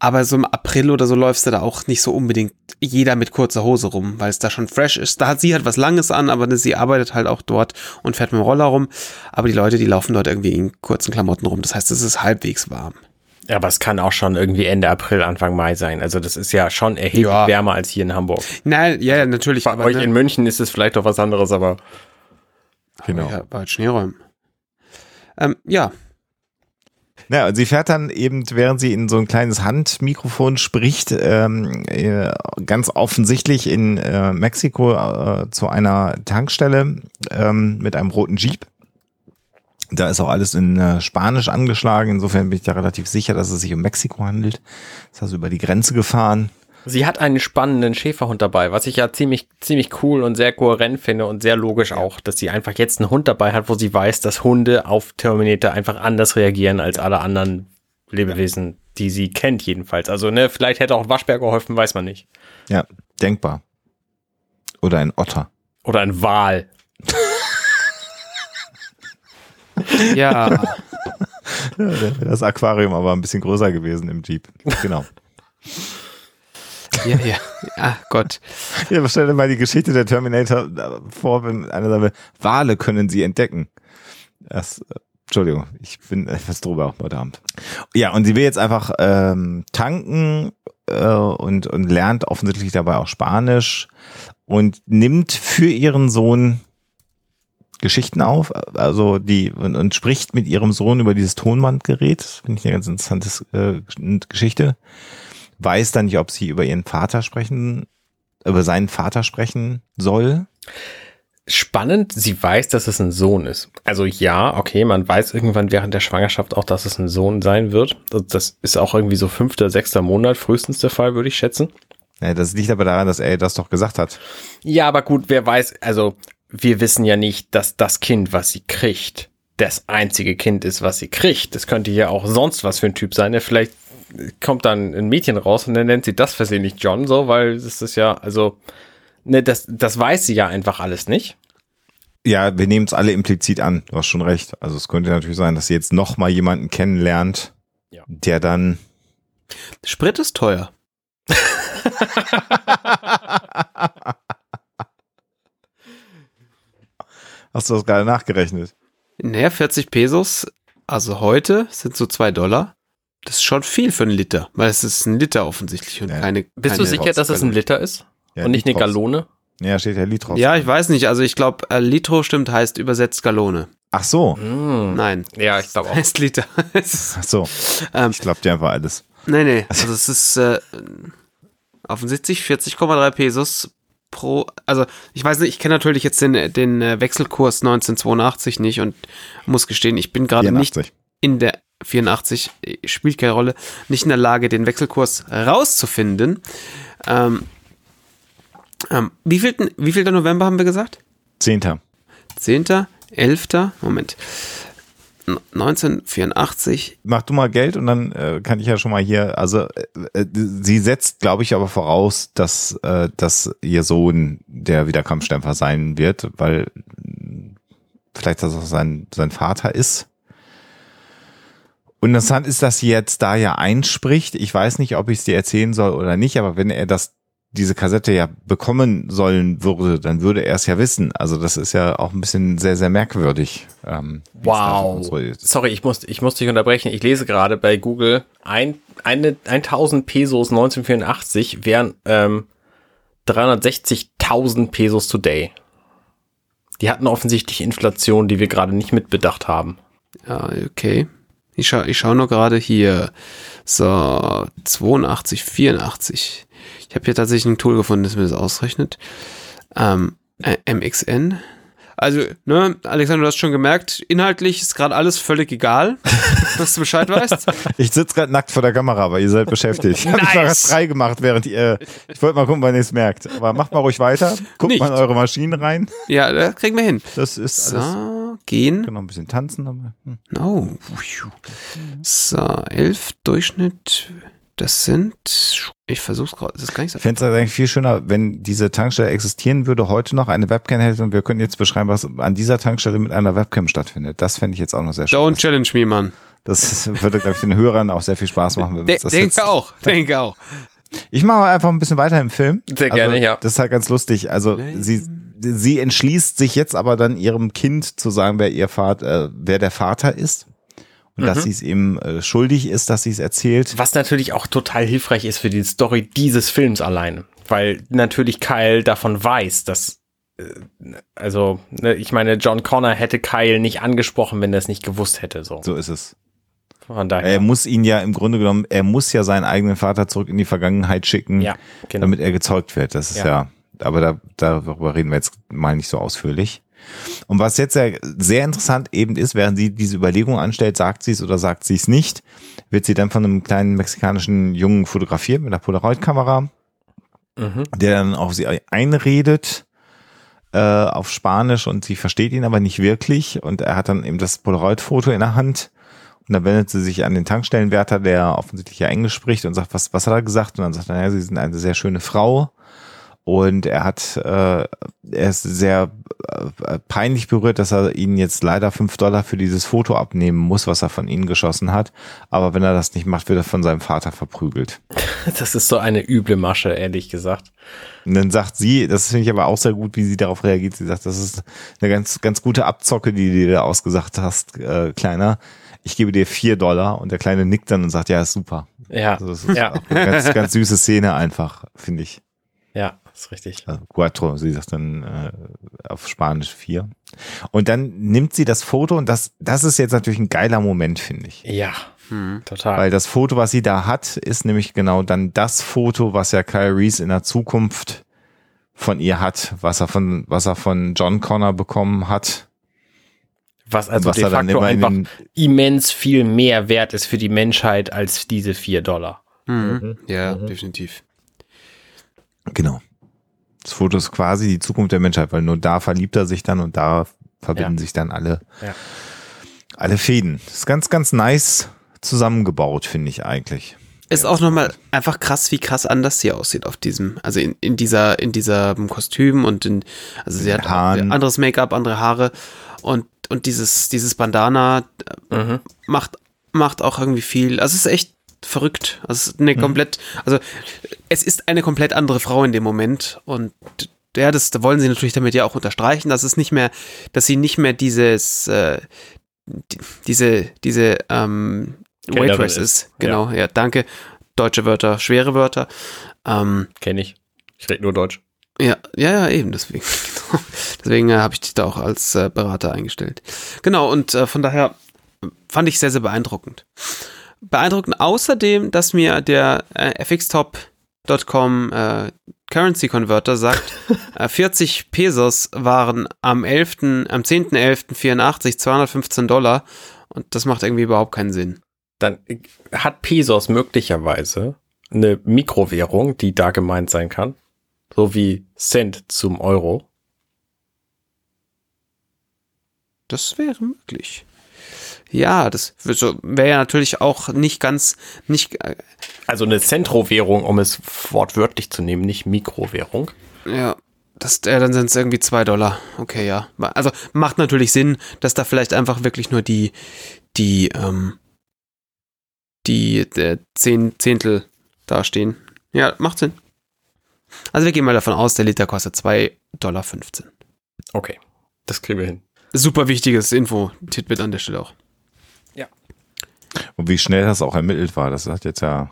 aber so im April oder so läufst du da auch nicht so unbedingt jeder mit kurzer Hose rum, weil es da schon fresh ist. Da hat sie halt was Langes an, aber sie arbeitet halt auch dort und fährt mit dem Roller rum. Aber die Leute, die laufen dort irgendwie in kurzen Klamotten rum. Das heißt, es ist halbwegs warm. Ja, aber es kann auch schon irgendwie Ende April, Anfang Mai sein. Also das ist ja schon erheblich Ja. wärmer als hier in Hamburg. Nein, ja, ja, natürlich. Bei aber, euch ne, in München ist es vielleicht doch was anderes, aber Genau. Ja, bei Schneeräumen. Ähm, ja, Ja, und sie fährt dann eben, während sie in so ein kleines Handmikrofon spricht, ähm, äh, ganz offensichtlich in äh, Mexiko äh, zu einer Tankstelle ähm, mit einem roten Jeep. Da ist auch alles in äh, Spanisch angeschlagen. Insofern bin ich da relativ sicher, dass es sich um Mexiko handelt. Ist also über die Grenze gefahren. Sie hat einen spannenden Schäferhund dabei, was ich ja ziemlich, ziemlich cool und sehr kohärent finde und sehr logisch auch, dass sie einfach jetzt einen Hund dabei hat, wo sie weiß, dass Hunde auf Terminator einfach anders reagieren als alle anderen Lebewesen, die sie kennt jedenfalls. Also, ne, vielleicht hätte auch Waschbär geholfen, weiß man nicht. Ja, denkbar. Oder ein Otter. Oder ein Wal. ja. Das Aquarium aber ein bisschen größer gewesen im Jeep. Genau. Ja, ja. Ah, Gott. Ja, stell dir mal die Geschichte der Terminator vor, wenn einer sagt, Wale können sie entdecken. Das, äh, Entschuldigung, ich bin etwas drüber heute Abend. Ja, und sie will jetzt einfach ähm, tanken äh, und, und lernt offensichtlich dabei auch Spanisch und nimmt für ihren Sohn Geschichten auf, also die und, und spricht mit ihrem Sohn über dieses Tonbandgerät. Finde ich eine ganz interessante äh, Geschichte. Weiß dann nicht, ob sie über ihren Vater sprechen, über seinen Vater sprechen soll. Spannend, sie weiß, dass es ein Sohn ist. Also ja, okay, man weiß irgendwann während der Schwangerschaft auch, dass es ein Sohn sein wird. Das ist auch irgendwie so fünfter, sechster Monat frühestens der Fall, würde ich schätzen. Ja, das liegt aber daran, dass er das doch gesagt hat. Ja, aber gut, wer weiß, also wir wissen ja nicht, dass das Kind, was sie kriegt, das einzige Kind ist, was sie kriegt. Das könnte ja auch sonst was für ein Typ sein. Der vielleicht kommt dann ein Mädchen raus und dann nennt sie das versehentlich John so, weil das ist ja, also, ne, das, das weiß sie ja einfach alles nicht. Ja, wir nehmen es alle implizit an. Du hast schon recht. Also es könnte natürlich sein, dass sie jetzt noch mal jemanden kennenlernt, Ja. der dann Sprit ist teuer. Hast du das gerade nachgerechnet? Naja, 40 Pesos, also heute sind so zwei Dollar. Das ist schon viel für einen Liter, weil es ist ein Liter offensichtlich und Ja. keine. Bist keine du sicher, dass es ein Liter ist? Ja, und nicht eine. Gallone? Ja, steht ja Litros. Ja, ich weiß nicht. Also ich glaube, äh, Litro stimmt, heißt übersetzt Gallone. Ach so. Hm. Nein. Ja, ich glaube auch. Heißt Liter. Ach so. Ähm, Ich glaub dir einfach alles. nee, nee. Also es ist. Äh, offensichtlich 40,3 Pesos pro, also ich weiß nicht, ich kenne natürlich jetzt den, den äh, Wechselkurs 1982 nicht und muss gestehen, ich bin gerade nicht 84. in der 84, äh, spielt keine Rolle, nicht in der Lage, den Wechselkurs rauszufinden. Ähm, ähm, wie, viel, wie viel November haben wir gesagt? Zehnter. 10., 11., Moment. N- 1984, Mach du mal Geld und dann äh, kann ich ja schon mal hier, also äh, äh, sie setzt, glaube ich, aber voraus, dass, äh, dass ihr Sohn der Wiederkampfstempfer sein wird, weil mh, vielleicht das auch sein, sein Vater ist. Und interessant ist, dass sie jetzt da ja einspricht. Ich weiß nicht, ob ich es dir erzählen soll oder nicht, aber wenn er das diese Kassette ja bekommen sollen würde, dann würde er es ja wissen. Also das ist ja auch ein bisschen sehr, sehr merkwürdig. Ähm, Wow. so. Sorry, ich muss, ich muss dich unterbrechen. Ich lese gerade bei Google, ein, eine, 1000 Pesos 1984 wären ähm, 360.000 Pesos today. Die hatten offensichtlich Inflation, die wir gerade nicht mitbedacht haben. ja, okay. Ich schaue ich schau nur gerade hier. So, 82, 84. Ich habe hier tatsächlich ein Tool gefunden, das mir das ausrechnet. Ähm, äh, MXN. Also, ne, Alexander, du hast schon gemerkt, inhaltlich ist gerade alles völlig egal, dass du Bescheid weißt. Ich sitze gerade nackt vor der Kamera, aber ihr seid beschäftigt. Ich habe Nice. was frei gemacht, während ihr. Ich wollte mal gucken, wann ihr es merkt. Aber macht mal ruhig weiter. Guckt Nicht. mal in eure Maschinen rein. Ja, das kriegen wir hin. Das ist alles. So, gehen. Kann noch ein bisschen tanzen. aber, hm. Oh. So, 11 Durchschnitt. Das sind, ich versuch's gerade, das ist gar nicht so. Ich fände es eigentlich viel schöner, wenn diese Tankstelle existieren würde, heute noch eine Webcam hätte und wir könnten jetzt beschreiben, was an dieser Tankstelle mit einer Webcam stattfindet. Das fände ich jetzt auch noch sehr schön. Don't challenge me, Mann. Das würde, glaube ich, den Hörern auch sehr viel Spaß machen. Wenn De das denke jetzt- auch, denke auch. Ich mache einfach ein bisschen weiter im Film. Sehr gerne, also, ja. Das ist halt ganz lustig. Also sie, sie entschließt sich jetzt aber dann ihrem Kind zu sagen, wer ihr Vater, äh, wer der Vater ist. Und dass sie es ihm äh, schuldig ist, dass sie es erzählt. Was natürlich auch total hilfreich ist für die Story dieses Films alleine. Weil natürlich Kyle davon weiß, dass, äh, also, ne, ich meine, John Connor hätte Kyle nicht angesprochen, wenn er es nicht gewusst hätte. So. So ist es. Von daher. Er muss ihn ja im Grunde genommen, er muss ja seinen eigenen Vater zurück in die Vergangenheit schicken, ja, genau. damit er gezeugt wird. Das ist ja, Ja. aber da, darüber reden wir jetzt mal nicht so ausführlich. Und was jetzt sehr, sehr interessant eben ist, während sie diese Überlegung anstellt, sagt sie es oder sagt sie es nicht, wird sie dann von einem kleinen mexikanischen Jungen fotografiert mit einer Polaroid-Kamera, Mhm. der dann auf sie einredet äh, auf Spanisch und sie versteht ihn aber nicht wirklich und er hat dann eben das Polaroid-Foto in der Hand und dann wendet sie sich an den Tankstellenwärter, der offensichtlich ja Englisch spricht und sagt, was, was hat er gesagt? Und dann sagt er, ja, sie sind eine sehr schöne Frau. Und er hat, äh, er ist sehr äh, peinlich berührt, dass er ihnen jetzt leider fünf Dollar für dieses Foto abnehmen muss, was er von ihnen geschossen hat. Aber wenn er das nicht macht, wird er von seinem Vater verprügelt. Das ist so eine üble Masche, ehrlich gesagt. Und dann sagt sie, das finde ich aber auch sehr gut, wie sie darauf reagiert. Sie sagt, das ist eine ganz, ganz gute Abzocke, die du dir da ausgesagt hast, äh, Kleiner. Ich gebe dir vier Dollar und der Kleine nickt dann und sagt, ja, ist super. Ja, Also das ist ja, eine ganz, ganz süße Szene einfach, finde ich. ja, ist richtig. Also Cuatro, sie sagt dann äh, auf Spanisch vier. Und dann nimmt sie das Foto und das, das ist jetzt natürlich ein geiler Moment, finde ich. Ja, Hm. total. Weil das Foto, was sie da hat, ist nämlich genau dann das Foto, was ja Kyle Reese in der Zukunft von ihr hat, was er von, was er von John Connor bekommen hat. was also was de dann facto einfach den- immens viel mehr wert ist für die Menschheit als diese vier Dollar. Mhm. Ja, definitiv. Genau. Das Foto ist quasi die Zukunft der Menschheit, weil nur da verliebt er sich dann und da verbinden Ja. sich dann alle, Ja. alle Fäden. Das ist ganz, ganz nice zusammengebaut, finde ich eigentlich. Ist auch nochmal einfach krass, wie krass anders sie aussieht auf diesem, also in, in dieser, in diesem Kostüm und in, also sie hat Haaren. anderes Make-up, andere Haare und, und dieses, dieses Bandana äh, Mhm. macht, macht auch irgendwie viel, also es ist echt verrückt. Also es ist eine komplett, also es ist eine komplett andere Frau in dem Moment und ja, das wollen sie natürlich damit ja auch unterstreichen, dass es nicht mehr, dass sie nicht mehr dieses, äh, die, diese, diese ähm, Waitress ist. ist. Genau, ja. danke. Deutsche Wörter, schwere Wörter. Ähm, Kenne ich. Ich rede nur Deutsch. ja, ja, ja, eben, deswegen. Genau. Deswegen äh, habe ich dich da auch als äh, Berater eingestellt. Genau, und äh, von daher fand ich sehr, sehr beeindruckend. Beeindruckend außerdem, dass mir der äh, FX-Top Chess.com äh, Currency Converter sagt, äh, 40 Pesos waren am 11., am 10.11.84 215 Dollar und das macht irgendwie überhaupt keinen Sinn. Dann hat Pesos möglicherweise eine Mikrowährung, die da gemeint sein kann. So wie Cent zum Euro. Das wäre möglich. Ja, das wäre ja natürlich auch nicht ganz, nicht. Äh, also eine Zentrowährung, um es wortwörtlich zu nehmen, nicht Mikrowährung. Ja. Das, äh, dann sind es irgendwie zwei Dollar. Okay, ja. Also macht natürlich Sinn, dass da vielleicht einfach wirklich nur die, die, ähm, die äh, zehn Zehntel dastehen. Ja, macht Sinn. Also wir gehen mal davon aus, der Liter kostet 2,15 Dollar. Okay, das kriegen wir hin. Super wichtiges Info-Titbit an der Stelle auch. Und wie schnell das auch ermittelt war, das hat jetzt ja.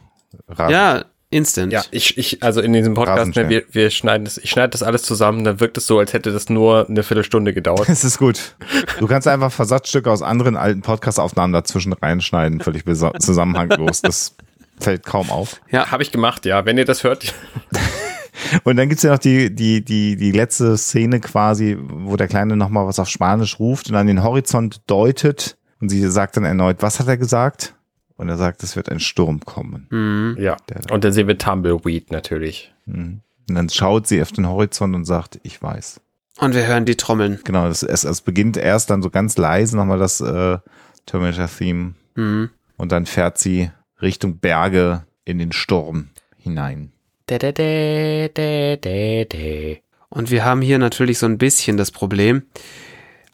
Rasen. Ja, instant. Ja, ich, ich, also in diesem Podcast, ne, wir, wir schneiden das, ich schneide das alles zusammen, dann wirkt es so, als hätte das nur eine Viertelstunde gedauert. Das ist gut. Du kannst einfach Versatzstücke aus anderen alten Podcast-Aufnahmen dazwischen reinschneiden, völlig zusammenhanglos. Das fällt kaum auf. Ja, habe ich gemacht, ja. Wenn ihr das hört. Und dann gibt's ja noch die, die, die, die letzte Szene quasi, wo der Kleine nochmal was auf Spanisch ruft und an den Horizont deutet. Und sie sagt dann erneut, was hat er gesagt? Und er sagt, es wird ein Sturm kommen. Mhm. Ja. und dann sehen wir Tumbleweed natürlich. Mhm. Und dann schaut sie auf den Horizont und sagt, ich weiß. Und wir hören die Trommeln. Genau, es, es, es beginnt erst dann so ganz leise nochmal das äh, Terminator-Theme. Mhm. Und dann fährt sie Richtung Berge in den Sturm hinein. Und wir haben hier natürlich so ein bisschen das Problem,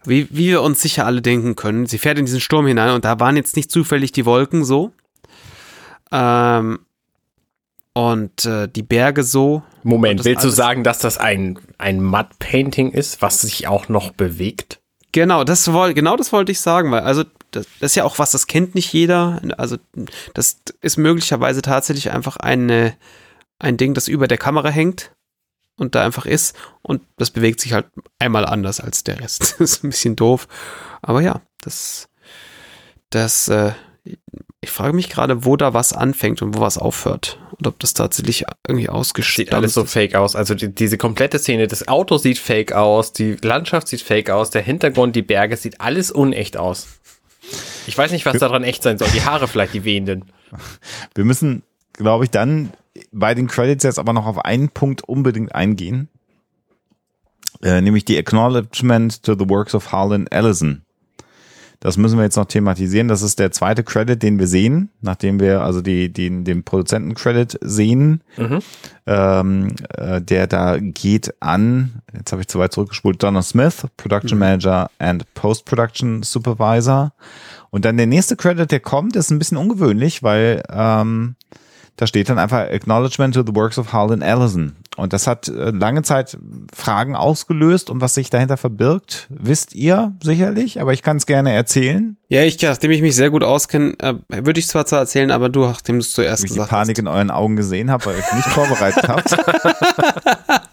wie, wie wir uns sicher alle denken können. Sie fährt in diesen Sturm hinein und da waren jetzt nicht zufällig die Wolken so. Ähm, und äh, die Berge so. Moment, willst du sagen, dass das ein, ein Matt-Painting ist, was sich auch noch bewegt? Genau, das woll, genau das wollte ich sagen, weil also das, das ist ja auch was, das kennt nicht jeder. Also das ist möglicherweise tatsächlich einfach eine, ein Ding, das über der Kamera hängt und da einfach ist und das bewegt sich halt einmal anders als der Rest. das ist ein bisschen doof. Aber ja, das, das, äh, ich frage mich gerade, wo da was anfängt und wo was aufhört. Und ob das tatsächlich irgendwie ausgestellt Sieht alles so fake aus. Also die, diese komplette Szene, das Auto sieht fake aus, die Landschaft sieht fake aus, der Hintergrund, die Berge, sieht alles unecht aus. Ich weiß nicht, was daran echt sein soll. Die Haare vielleicht, die wehenden. Wir müssen, glaube ich, dann bei den Credits jetzt aber noch auf einen Punkt unbedingt eingehen, äh, nämlich die Acknowledgement to the Works of Harlan Ellison. Das müssen wir jetzt noch thematisieren. Das ist der zweite Credit, den wir sehen, nachdem wir also die, die, den Produzenten-Credit sehen. Mhm. Ähm, äh, der da geht an, jetzt habe ich zu weit zurückgespult, Donna Smith, Production mhm. Manager and Post-Production Supervisor. Und dann der nächste Credit, der kommt, ist ein bisschen ungewöhnlich, weil ähm, da steht dann einfach Acknowledgement to the Works of Harlan Ellison. Und das hat äh, lange Zeit Fragen ausgelöst und was sich dahinter verbirgt, wisst ihr sicherlich, aber ich kann es gerne erzählen. Ja, ich, nachdem ich mich sehr gut auskenne, äh, würde ich zwar zwar erzählen, aber du, nachdem du es zuerst gesagt hast. ich die Panik hast. in euren Augen gesehen habe, weil ich nicht vorbereitet habt.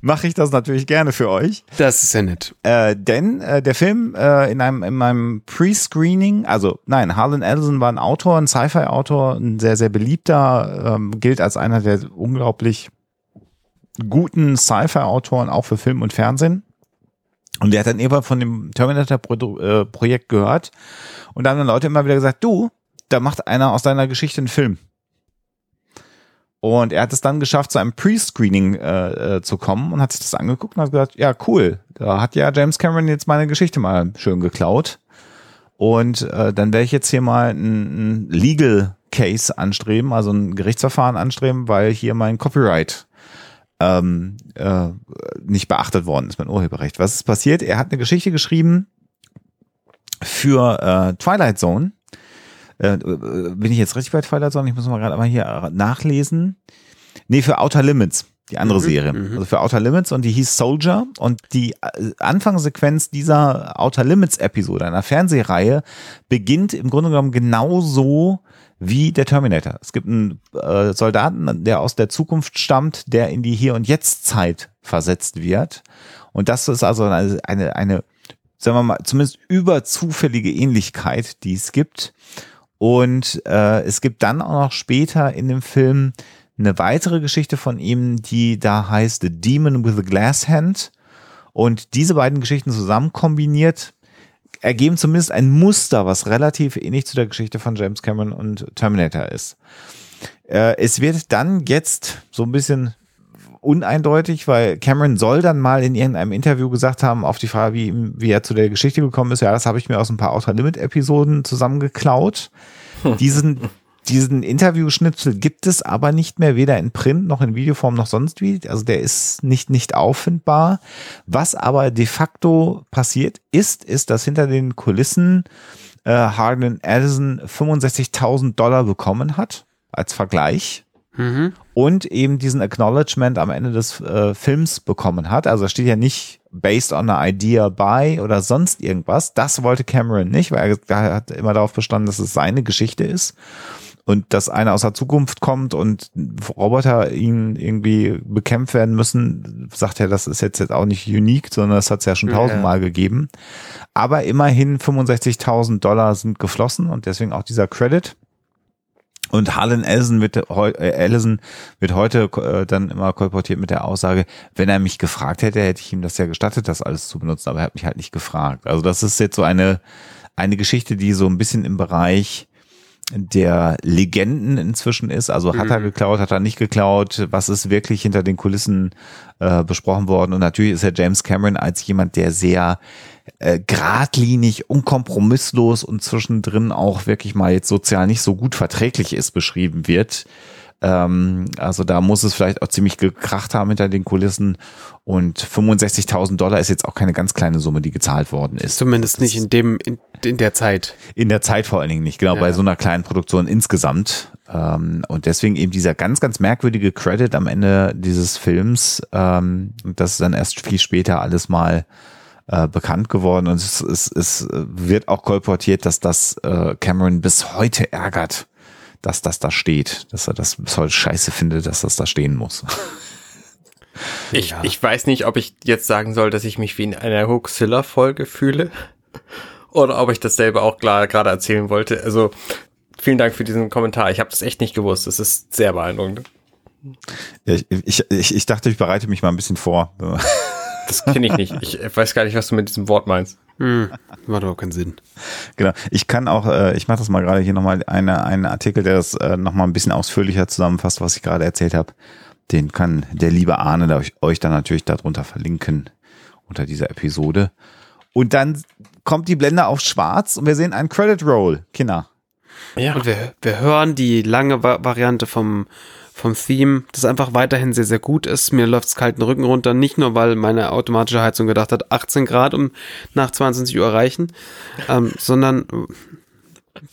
mache ich das natürlich gerne für euch. Das ist ja nett. Äh, denn äh, der Film äh, in einem in meinem Pre-Screening, also nein, Harlan Ellison war ein Autor, ein Sci-Fi-Autor, ein sehr sehr beliebter, ähm, gilt als einer der unglaublich guten Sci-Fi-Autoren auch für Film und Fernsehen. Und der hat dann eben von dem Terminator-Projekt äh, gehört. Und da haben dann Leute immer wieder gesagt, du, da macht einer aus deiner Geschichte einen Film. Und er hat es dann geschafft, zu einem Pre-Screening äh, äh, zu kommen und hat sich das angeguckt und hat gesagt, ja, cool, da hat ja James Cameron jetzt meine Geschichte mal schön geklaut. Und äh, dann werde ich jetzt hier mal ein, ein Legal Case anstreben, also ein Gerichtsverfahren anstreben, weil hier mein Copyright ähm, äh, nicht beachtet worden ist, mein Urheberrecht. Was ist passiert? Er hat eine Geschichte geschrieben für äh, Twilight Zone äh, bin ich jetzt richtig bei Twilight Zone? Ich muss mal gerade mal hier nachlesen. Nee, für Outer Limits, die andere mhm, Serie. Mhm. Also für Outer Limits und die hieß Soldier und die äh, Anfangssequenz dieser Outer Limits Episode, einer Fernsehreihe, beginnt im Grunde genommen genauso wie der Terminator. Es gibt einen äh, Soldaten, der aus der Zukunft stammt, der in die Hier- und Jetzt-Zeit versetzt wird. Und das ist also eine, eine, eine sagen wir mal, zumindest überzufällige Ähnlichkeit, die es gibt. Und äh, es gibt dann auch noch später in dem Film eine weitere Geschichte von ihm, die da heißt The Demon with a Glass Hand. Und diese beiden Geschichten zusammen kombiniert ergeben zumindest ein Muster, was relativ ähnlich zu der Geschichte von James Cameron und Terminator ist. Äh, es wird dann jetzt so ein bisschen uneindeutig, weil Cameron soll dann mal in irgendeinem Interview gesagt haben, auf die Frage, wie, wie er zu der Geschichte gekommen ist, ja, das habe ich mir aus ein paar Outer Limit Episoden zusammengeklaut. Diesen diesen Interviewschnipsel gibt es aber nicht mehr, weder in Print noch in Videoform noch sonst wie. Also der ist nicht, nicht auffindbar. Was aber de facto passiert ist, ist, dass hinter den Kulissen äh, Harlan Addison 65.000 Dollar bekommen hat, als Vergleich. Mhm. Und eben diesen Acknowledgement am Ende des äh, Films bekommen hat. Also da steht ja nicht based on a idea by oder sonst irgendwas. Das wollte Cameron nicht, weil er, hat immer darauf bestanden, dass es seine Geschichte ist und dass einer aus der Zukunft kommt und Roboter ihn irgendwie bekämpft werden müssen, sagt er, das ist jetzt, jetzt auch nicht unique, sondern das hat es ja schon tausendmal gegeben. Aber immerhin 65.000 Dollar sind geflossen und deswegen auch dieser Credit. Und Harlan Ellison wird, äh, Ellison wird heute äh, dann immer kolportiert mit der Aussage, wenn er mich gefragt hätte, hätte ich ihm das ja gestattet, das alles zu benutzen, aber er hat mich halt nicht gefragt. Also das ist jetzt so eine, eine Geschichte, die so ein bisschen im Bereich der Legenden inzwischen ist. Also hat er geklaut, hat er nicht geklaut, was ist wirklich hinter den Kulissen äh, besprochen worden. Und natürlich ist er James Cameron als jemand, der sehr äh, geradlinig, unkompromisslos und zwischendrin auch wirklich mal jetzt sozial nicht so gut verträglich ist, beschrieben wird. Ähm, also da muss es vielleicht auch ziemlich gekracht haben hinter den Kulissen. Und 65.000 Dollar ist jetzt auch keine ganz kleine Summe, die gezahlt worden ist. Zumindest nicht in dem, in, in der Zeit. In der Zeit vor allen Dingen nicht, genau, Ja. bei so einer kleinen Produktion insgesamt. Ähm, und deswegen eben dieser ganz, ganz merkwürdige Credit am Ende dieses Films. Ähm, das dann erst viel später alles mal äh, bekannt geworden. Und es, es, es wird auch kolportiert, dass das äh, Cameron bis heute ärgert, dass das da steht. Dass er das bis heute scheiße findet, dass das da stehen muss. Ich, Ja. ich weiß nicht, ob ich jetzt sagen soll, dass ich mich wie in einer Hoaxilla-Folge fühle oder ob ich das selber auch klar- gerade erzählen wollte. Also vielen Dank für diesen Kommentar. Ich habe das echt nicht gewusst. Das ist sehr beeindruckend. Ich, ich, ich, ich dachte, ich bereite mich mal ein bisschen vor. Das kenne ich nicht. Ich weiß gar nicht, was du mit diesem Wort meinst. Hm. Macht aber keinen Sinn. Genau. Ich kann auch, äh, ich mache das mal gerade hier nochmal, eine, einen Artikel, der das äh, nochmal ein bisschen ausführlicher zusammenfasst, was ich gerade erzählt habe. Den kann der liebe Arne da euch, euch dann natürlich darunter verlinken unter dieser Episode. Und dann kommt die Blende auf schwarz und wir sehen einen Credit Roll. Kinder. Ja. Und wir, wir hören die lange Va Variante vom, vom Theme, das einfach weiterhin sehr, sehr gut ist. Mir läuft's kalten Rücken runter, nicht nur, weil meine automatische Heizung gedacht hat, 18 Grad um nach 22 Uhr erreichen, ähm, sondern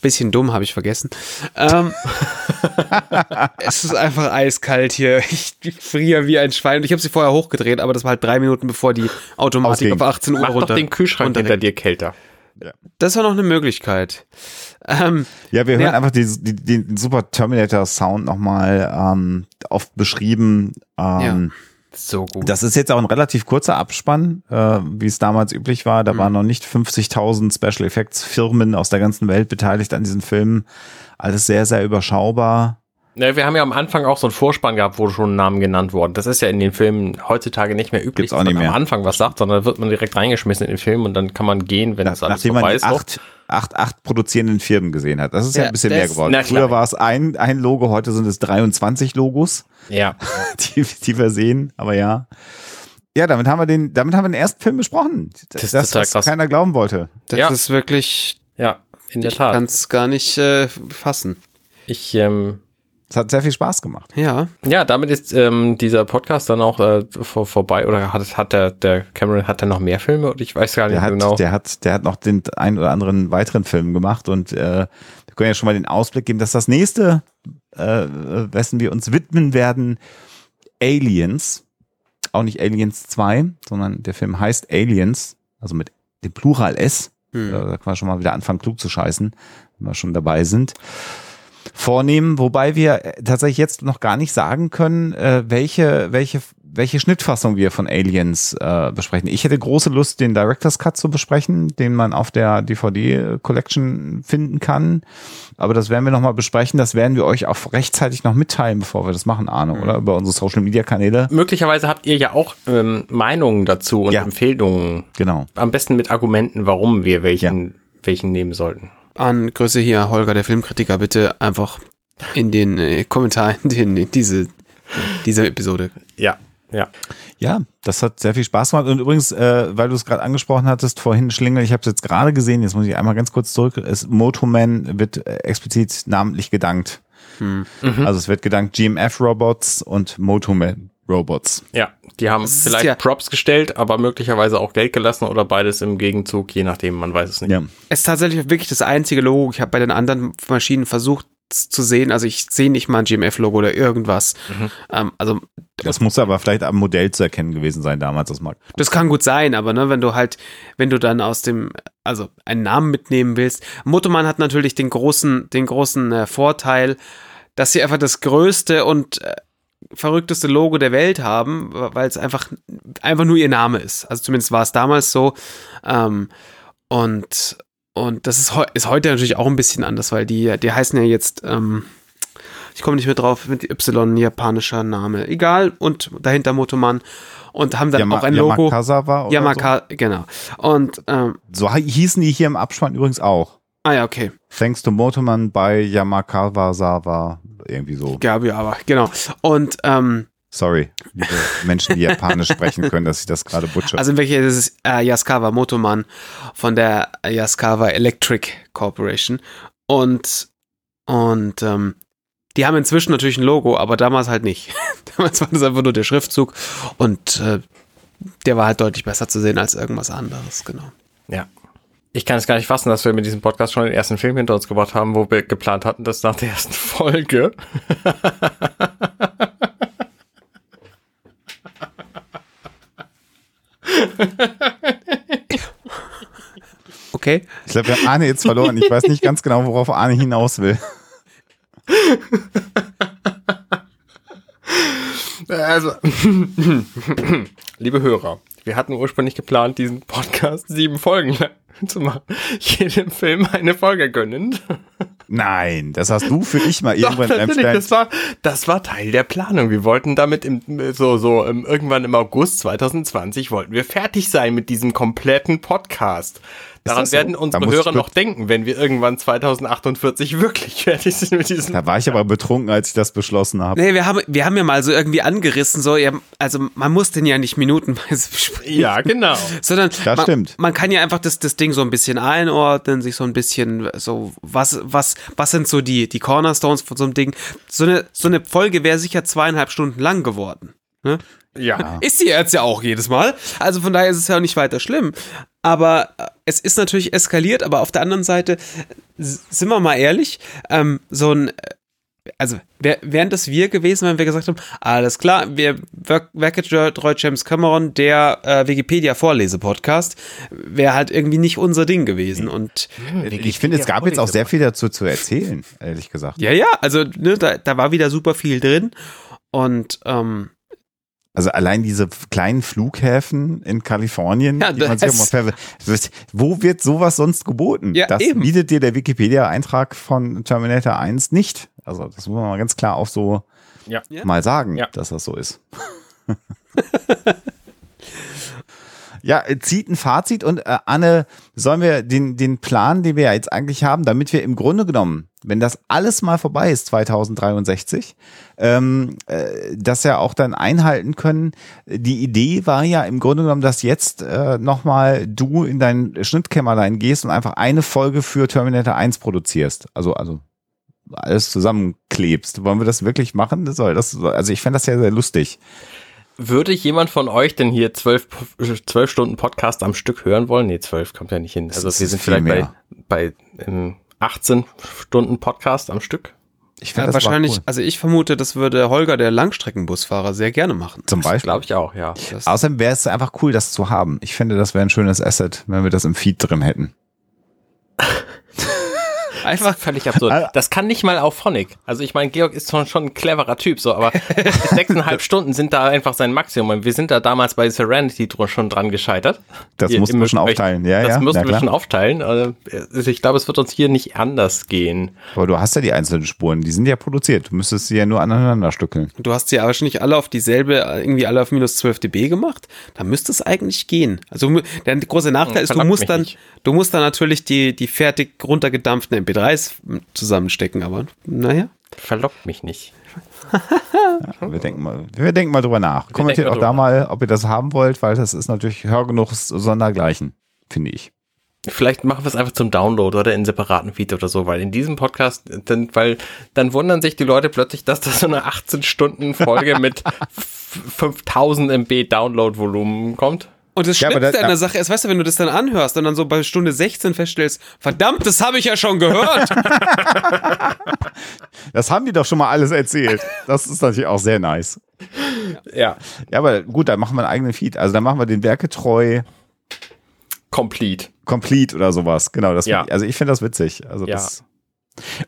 bisschen dumm, habe ich vergessen. Ähm, es ist einfach eiskalt hier. Ich friere wie ein Schwein. Und ich habe sie vorher hochgedreht, aber das war halt drei Minuten, bevor die Automatik Ausging. auf 18 Uhr Mach runter. doch den Kühlschrank hinter dir kälter. Das war noch eine Möglichkeit. Ähm, Ja, wir hören Ja. einfach die, die, den super Terminator Sound nochmal ähm, oft beschrieben. Ähm, So gut. Das ist jetzt auch ein relativ kurzer Abspann, äh, wie es damals üblich war. Da waren noch nicht 50.000 Special Effects Firmen aus der ganzen Welt beteiligt an diesen Filmen. Alles sehr, sehr überschaubar. Ja, wir haben ja am Anfang auch so einen Vorspann gehabt, wo schon Namen genannt wurden. Das ist ja in den Filmen heutzutage nicht mehr üblich, dass man mehr. am Anfang was sagt, sondern wird man direkt reingeschmissen in den Film und dann kann man gehen, wenn Nach, das alles nachdem man vorbei ist. acht, acht, acht produzierenden Firmen gesehen hat. Das ist ja, Ja, ein bisschen das- mehr geworden. Na. Früher war es ein, ein Logo, heute sind es 23 Logos, Ja. die, die wir sehen. Aber ja. Ja, damit haben wir den, damit haben wir den ersten Film besprochen. Das ist das, total was krass. keiner glauben wollte. das Ja. ist wirklich, Ja, in der ich Tat. kann es gar nicht äh, fassen. Ich, ähm, Es hat sehr viel Spaß gemacht. Ja, ja, damit ist ähm, dieser Podcast dann auch äh, vor, vorbei. Oder hat, hat der, der Cameron, hat er noch mehr Filme? Oder ich weiß gar nicht Der hat, genau. der hat, der hat noch den ein oder anderen weiteren Film gemacht und äh, wir können ja schon mal den Ausblick geben, dass das nächste, äh, wessen wir uns widmen werden, Aliens, auch nicht Aliens 2, sondern der Film heißt Aliens, also mit dem Plural S. Hm. Da kann man schon mal wieder anfangen, klug zu scheißen, wenn wir schon dabei sind. Vornehmen, wobei wir äh, tatsächlich jetzt noch gar nicht sagen können, äh, welche, welche welche Schnittfassung wir von Aliens äh, besprechen. Ich hätte große Lust, den Director's Cut zu besprechen, den man auf der DVD Collection finden kann. Aber das werden wir nochmal besprechen. Das werden wir euch auch rechtzeitig noch mitteilen, bevor wir das machen, Arne, oder? Über unsere Social Media Kanäle. Möglicherweise habt ihr ja auch ähm, Meinungen dazu und Ja. Empfehlungen. Genau. Am besten mit Argumenten, warum wir welchen, welchen nehmen sollten. An Grüße hier, Holger, der Filmkritiker, bitte einfach in den äh, Kommentaren in, in diese, diese Episode. Ja, ja. Ja, das hat sehr viel Spaß gemacht. Und übrigens, äh, weil du es gerade angesprochen hattest, vorhin Schlingel, ich habe es jetzt gerade gesehen, jetzt muss ich einmal ganz kurz zurück. Es, Motoman wird äh, explizit namentlich gedankt. Also es wird gedankt GMF Robots und Motoman Robots. Ja, die haben ist vielleicht ja- Props gestellt, aber möglicherweise auch Geld gelassen oder beides im Gegenzug, je nachdem, man weiß es nicht. Ja. Es ist tatsächlich wirklich das einzige Logo. Ich habe bei den anderen Maschinen versucht zu sehen. Also ich sehe nicht mal ein GMF-Logo oder irgendwas. Ähm, also Das muss aber vielleicht am Modell zu erkennen gewesen sein damals, das mag. Das kann gut sein, aber ne, wenn du halt, wenn du dann aus dem, also einen Namen mitnehmen willst. Motoman hat natürlich den großen, den großen äh, Vorteil, dass sie einfach das größte und äh, verrückteste Logo der Welt haben, weil es einfach, einfach nur ihr Name ist. Also zumindest war es damals so. Ähm, und, und das ist, ist heute natürlich auch ein bisschen anders, weil die, die heißen ja jetzt, ähm, ich komme nicht mehr drauf, mit Y, japanischer Name. Egal, und dahinter Motoman. Und haben dann Yama- auch ein Logo. Yamakasawa oder Yamaka, genau. Und, ähm, so. so hießen die hier im Abspann übrigens auch. Ah ja, okay. Thanks to Motoman bei Yamakawa irgendwie so. Gabi, aber, genau. Und, ähm, Sorry, liebe Menschen, die Japanisch sprechen können, dass ich das gerade butcher. also in welcher ist es äh, Yaskawa Motoman von der Yaskawa Electric Corporation. Und, und, ähm, die haben inzwischen natürlich ein Logo, aber damals halt nicht. damals war das einfach nur der Schriftzug und äh, der war halt deutlich besser zu sehen als irgendwas anderes, genau. Ja. Ich kann es gar nicht fassen, dass wir mit diesem Podcast schon den ersten Film hinter uns gebracht haben, wo wir geplant hatten, dass nach der ersten Folge Okay. ich glaube, wir haben Arne jetzt verloren. Ich weiß nicht ganz genau, worauf Arne hinaus will. Also, liebe Hörer, wir hatten ursprünglich geplant, diesen Podcast sieben Folgen zu machen. Jedem Film eine Folge gönnend. Nein, das hast du für dich mal Doch, irgendwann einem natürlich, das war, das war Teil der Planung. Wir wollten damit im, so, so, im, irgendwann im August 2020 wollten wir fertig sein mit diesem kompletten Podcast. Daran so? werden Da unsere ich Hörer noch denken, wenn wir irgendwann 2048 wirklich fertig sind mit diesem Da war ich aber betrunken, als ich das beschlossen habe. Nee, wir haben, wir haben ja mal so irgendwie angerissen, so, ja, also man muss den ja nicht minutenweise besprechen. Ja, genau. Sondern Das man, stimmt. man kann ja einfach das, das Ding so ein bisschen einordnen, sich so ein bisschen so, was, was, was sind so die, die Cornerstones von so einem Ding. So eine, so eine Folge wäre sicher zweieinhalb Stunden lang geworden. Ne? Ja. Ist sie jetzt ja auch jedes Mal. Also von daher ist es ja auch nicht weiter schlimm. Aber äh, es ist natürlich eskaliert, aber auf der anderen Seite, sind wir mal ehrlich, ähm, so ein, äh, also wär, wären das wir gewesen, wenn wir gesagt haben, alles klar, wir Werke Treu James Cameron, der äh, Wikipedia-Vorlese-Podcast, wäre halt irgendwie nicht unser Ding gewesen. Und Ich finde, es gab jetzt auch sehr viel dazu zu erzählen, ehrlich gesagt. ja, ja, also ne, da, da war wieder super viel drin. Und ähm, Also allein diese kleinen Flughäfen in Kalifornien, Ja, die man sich auch mal wo wird sowas sonst geboten? Ja, das eben. bietet dir der Wikipedia-Eintrag von Terminator 1 nicht. Also das muss man mal ganz klar auch so Ja. Mal sagen, Ja. dass das so ist. Ja, äh, zieht ein Fazit und äh, Anne, sollen wir den, den Plan, den wir ja jetzt eigentlich haben, damit wir im Grunde genommen, wenn das alles mal vorbei ist, 2063, ähm, äh, das ja auch dann einhalten können. Die Idee war ja im Grunde genommen, dass jetzt äh, nochmal du in dein Schnittkämmerlein gehst und einfach eine Folge für Terminator 1 produzierst. Also, also alles zusammenklebst. Wollen wir das wirklich machen? Das soll das, also ich fände das ja sehr lustig. Würde jemand von euch denn hier zwölf, zwölf Stunden Podcast am Stück hören wollen? Nee, zwölf kommt ja nicht hin. Also wir sind viel vielleicht bei, mehr. bei ähm, 18 Stunden Podcast am Stück. Ich ja, wahrscheinlich, cool. also ich vermute, das würde Holger, der Langstreckenbusfahrer, sehr gerne machen. Zum Beispiel. Glaube ich auch, ja. Das, Außerdem wäre es einfach cool, das zu haben. Ich finde, das wäre ein schönes Asset, wenn wir das im Feed drin hätten. Einfach Völlig absurd. Das kann nicht mal auf Phonic. Also ich meine, Georg ist schon, schon ein cleverer Typ, so, aber sechseinhalb Stunden sind da einfach sein Maximum. Wir sind da damals bei Serenity schon dran gescheitert. Das Hier mussten wir schon aufteilen. Ja, das ja, mussten ja, wir schon aufteilen. Also ich glaube, es wird uns hier nicht anders gehen. Aber du hast ja die einzelnen Spuren, die sind ja produziert. Du müsstest sie ja nur aneinander stückeln. Du hast sie aber schon nicht alle auf dieselbe, irgendwie alle auf minus 12 dB gemacht. Da müsste es eigentlich gehen. Also der große Nachteil Hm, ist, du musst dann, nicht. du musst dann natürlich die, die fertig runtergedampften MP3s zusammenstecken, aber naja. Verlockt mich nicht. Wir denken mal, wir denken mal drüber nach. Kommentiert denken auch da mal, ob ihr das haben wollt, weil das ist natürlich Hörgenuch sondergleichen, finde ich. Vielleicht machen wir es einfach zum Download oder in separaten Feed oder so, weil in diesem Podcast, dann, weil dann wundern sich die Leute plötzlich, dass da so eine 18-Stunden-Folge mit f- 5000 MB Download-Volumen kommt. Und das Ja, Schlimmste da- an der Sache ist, weißt du, wenn du das dann anhörst und dann so bei Stunde 16 feststellst, verdammt, das habe ich ja schon gehört. Das haben die doch schon mal alles erzählt. Das ist natürlich auch sehr nice. Ja. Ja, aber gut, dann machen wir einen eigenen Feed. Also dann machen wir den Werketreu Complete. Complete oder sowas. Genau, das Ja. also ich finde das witzig. Also Ja. das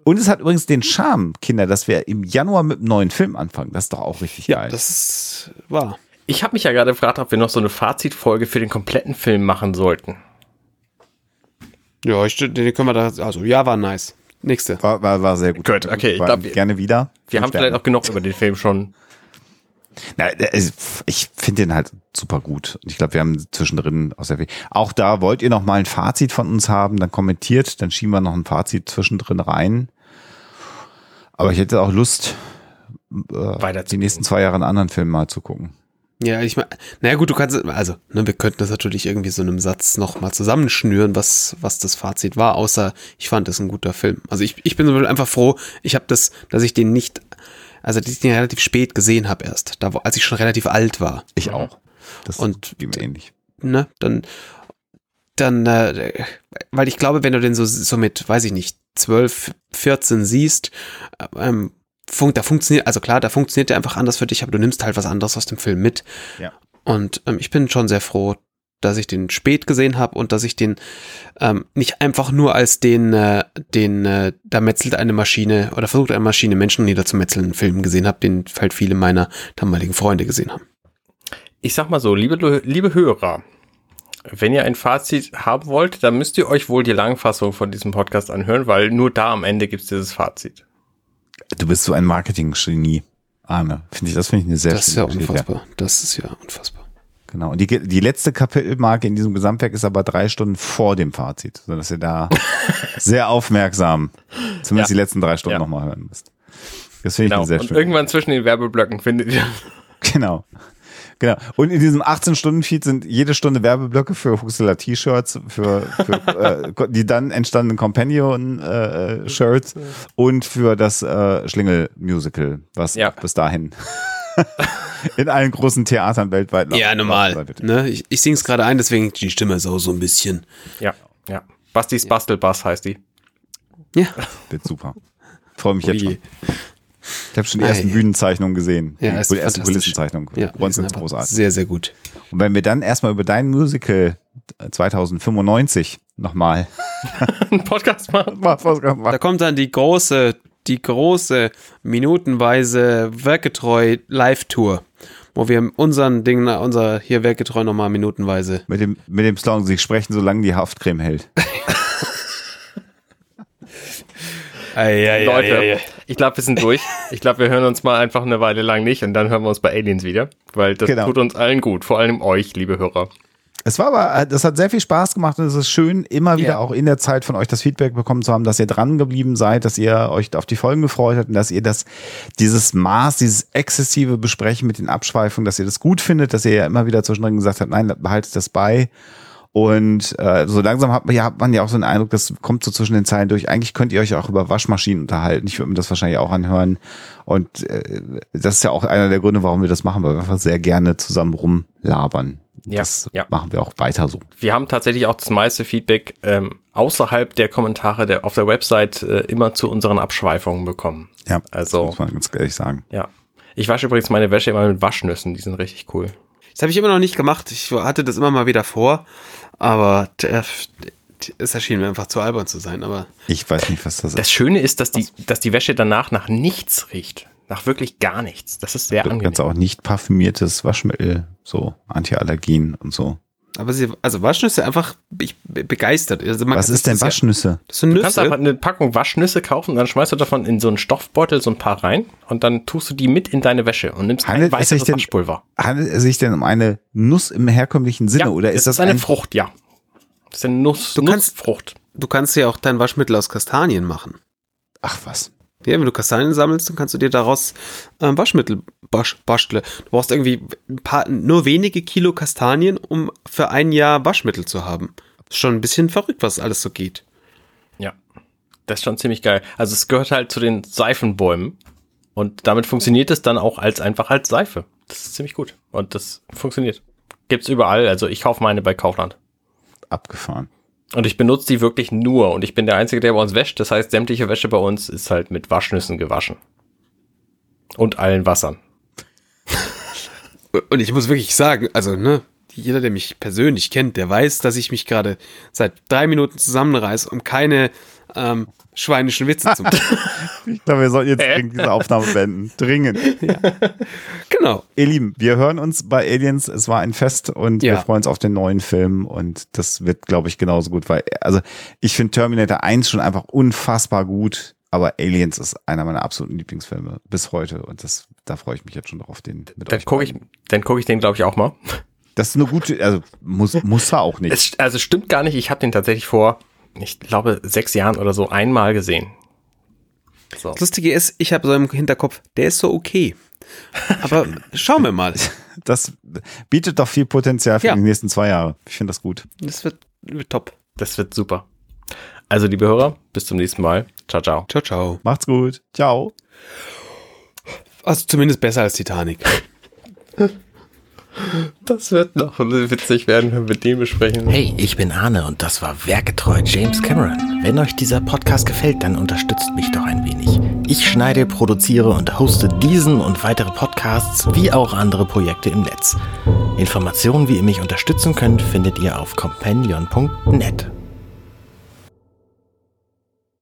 und es hat übrigens den Charme, Kinder, dass wir im Januar mit einem neuen Film anfangen. Das ist doch auch richtig geil. das ist wahr. Ich habe mich ja gerade gefragt, ob wir noch so eine Fazitfolge für den kompletten Film machen sollten. Ja, ich, den können wir da, also ja, war nice. Nächste. war, war, war sehr gut. Gut, okay, ich glaub, wir- gerne wieder. Wir haben vielleicht auch genug über den Film schon. Na, der ich finde den halt super gut. Und ich glaube, wir haben zwischendrin auch sehr viel. Auch da wollt ihr noch mal ein Fazit von uns haben, dann kommentiert, dann schieben wir noch ein Fazit zwischendrin rein. Aber ich hätte auch Lust, äh, Weiter die nächsten zwei Jahre einen anderen Film mal zu gucken. Ja, ich meine, naja gut, du kannst, also, ne, wir könnten das natürlich irgendwie so in einem Satz nochmal zusammenschnüren, was, was das Fazit war, außer ich fand es ein guter Film. Also ich, ich bin so einfach froh, ich habe das, dass ich den nicht, also dass ich den relativ spät gesehen habe erst, da, wo- als ich schon relativ alt war. Ich auch. Das Und- ist ihm ähnlich. Ne, dann, dann, äh, weil ich glaube, wenn du den so, so mit, weiß ich nicht, 12, 14 siehst, ähm, fun da funktioniert, also klar, da funktioniert der einfach anders für dich, aber du nimmst halt was anderes aus dem Film mit. Ja. Und ähm, ich bin schon sehr froh, dass ich den spät gesehen habe und dass ich den ähm, nicht einfach nur als den, äh, den äh, da metzelt eine Maschine oder versucht eine Maschine Menschen niederzumetzeln Film gesehen habe, den halt viele meiner damaligen Freunde gesehen haben. Ich sag mal so, liebe, liebe Hörer, wenn ihr ein Fazit haben wollt, dann müsst ihr euch wohl die Langfassung von diesem Podcast anhören, weil nur da am Ende gibt's dieses Fazit. Du bist so ein Marketing-Genie, Arne. Finde ich, das finde ich eine sehr Das ist ja schöne Geschichte. unfassbar. Das ist ja unfassbar. Genau. Und die, die letzte Kapitelmarke in diesem Gesamtwerk ist aber drei Stunden vor dem Fazit, sodass ihr da sehr aufmerksam zumindest Ja. die letzten drei Stunden Ja. nochmal hören müsst. Das finde ich Genau. eine sehr Und schöne. irgendwann zwischen den Werbeblöcken findet ihr. Genau. Genau. Und in diesem 18-Stunden-Feed sind jede Stunde Werbeblöcke für Huxela T-Shirts, für, für äh, die dann entstandenen Companion-Shirts und für das äh, Schlingel-Musical, was Ja. bis dahin in allen großen Theatern weltweit noch- Ja, normal. Ne? Ich, ich sing's gerade ein, deswegen die Stimme ist auch so ein bisschen. Ja, ja. Bastis Bastelbass heißt die. Ja. Wird super. Freue mich jetzt Ui. schon. Ich habe schon die ersten Bühnenzeichnungen gesehen. Ja, die, fantastisch. Kulissenzeichnungen. Ja, ist großartig. Sehr, sehr gut. Und wenn wir dann erstmal über dein Musical äh, 2095 nochmal Ein Podcast machen. Da kommt dann die große, die große, minutenweise Werketreu Live-Tour, wo wir unseren Ding, unser hier Werketreu nochmal minutenweise. mit dem, mit dem Song, sie sprechen, solange die Haftcreme hält. Leute, ich glaube, wir sind durch. Ich glaube, wir hören uns mal einfach eine Weile lang nicht und dann hören wir uns bei Aliens wieder, weil das Genau. tut uns allen gut, vor allem euch, liebe Hörer. Es war aber, das hat sehr viel Spaß gemacht und es ist schön, immer wieder Ja. auch in der Zeit von euch das Feedback bekommen zu haben, dass ihr dran geblieben seid, dass ihr euch auf die Folgen gefreut habt und dass ihr das, dieses Maß, dieses exzessive Besprechen mit den Abschweifungen, dass ihr das gut findet, dass ihr ja immer wieder zwischendrin gesagt habt, nein, behaltet das bei. Und äh, so langsam hat man, ja, hat man ja auch so einen Eindruck, das kommt so zwischen den Zeilen durch. Eigentlich könnt ihr euch auch über Waschmaschinen unterhalten. Ich würde mir das wahrscheinlich auch anhören. Und äh, das ist ja auch einer der Gründe, warum wir das machen, weil wir einfach sehr gerne zusammen rumlabern. Ja, das ja. machen wir auch weiter so. Wir haben tatsächlich auch das meiste Feedback ähm, außerhalb der Kommentare der, auf der Website äh, immer zu unseren Abschweifungen bekommen. Ja, Also- das muss man ganz ehrlich sagen. Ja. Ich wasche übrigens meine Wäsche immer mit Waschnüssen, die sind richtig cool. Das habe ich immer noch nicht gemacht. Ich hatte das immer mal wieder vor, aber der, Es erschien mir einfach zu albern zu sein, aber Ich weiß nicht, was das ist. Das Schöne ist, dass die, dass die Wäsche danach nach nichts riecht. Nach wirklich gar nichts. Das ist sehr Du angenehm. kannst auch nicht parfümiertes Waschmittel, so Antiallergien und so. Aber sie, also Waschnüsse einfach ich, be- begeistert. Also man- Was ist denn ja- Waschnüsse? Das sind Du kannst einfach Nüsse. eine Packung Waschnüsse kaufen und dann schmeißt du davon in so einen Stoffbeutel so ein paar rein und dann tust du die mit in deine Wäsche und nimmst Handelt ein weißes denn- Waschpulver. Handelt es sich denn um eine Nuss im herkömmlichen Sinne oder ist das eine ein Frucht, ja. Das ist eine Nuss, Du kannst- Nussfrucht. Du kannst ja auch dein Waschmittel aus Kastanien machen. Ach was. Ja, wenn du Kastanien sammelst, dann kannst du dir daraus ähm, Waschmittel basch, basteln. Du brauchst irgendwie ein paar, nur wenige Kilo Kastanien, um für ein Jahr Waschmittel zu haben. Ist schon ein bisschen verrückt, was alles so geht. Ja. Das ist schon ziemlich geil. Also es gehört halt zu den Seifenbäumen und damit funktioniert es dann auch als einfach als Seife. Das ist ziemlich gut und das funktioniert. Gibt's überall. Also ich kaufe meine bei Kaufland. Abgefahren. Und ich benutze die wirklich nur. Und ich bin der Einzige, der bei uns wäscht. Das heißt, sämtliche Wäsche bei uns ist halt mit Waschnüssen gewaschen. Und allen Wassern. Und ich muss wirklich sagen, also, ne, jeder, der mich persönlich kennt, der weiß, dass ich mich gerade seit drei Minuten zusammenreiß, um keine ähm, schweinischen Witze zu machen. Ich glaube, wir sollten jetzt dringend diese Aufnahme beenden. Dringend. genau. Ihr Lieben, wir hören uns bei Aliens. Es war ein Fest und Ja. wir freuen uns auf den neuen Film und das wird, glaube ich, genauso gut, weil, also ich finde Terminator 1 schon einfach unfassbar gut, aber Aliens ist einer meiner absoluten Lieblingsfilme bis heute und das, da freue ich mich jetzt schon drauf, den mit Dann euch gucke ich, dann gucke ich den, glaube ich, auch mal. Das ist eine gute, also muss, muss er auch nicht. Es, also stimmt gar nicht. Ich habe den tatsächlich vor, ich glaube, sechs Jahren oder so einmal gesehen. So. Das Lustige ist, ich habe so im Hinterkopf, der ist so okay. Aber schauen wir mal. Das bietet doch viel Potenzial für Ja. die nächsten zwei Jahre. Ich finde das gut. Das wird, wird top. Das wird super. Also, liebe Hörer, bis zum nächsten Mal. Ciao, ciao. Ciao, ciao. Macht's gut. Ciao. Also zumindest besser als Titanic. Das wird noch witzig werden, wenn wir den besprechen. Hey, ich bin Arne und das war Werkgetreu James Cameron. Wenn euch dieser Podcast gefällt, dann unterstützt mich doch ein wenig. Ich schneide, produziere und hoste diesen und weitere Podcasts wie auch andere Projekte im Netz. Informationen, wie ihr mich unterstützen könnt, findet ihr auf companion.net.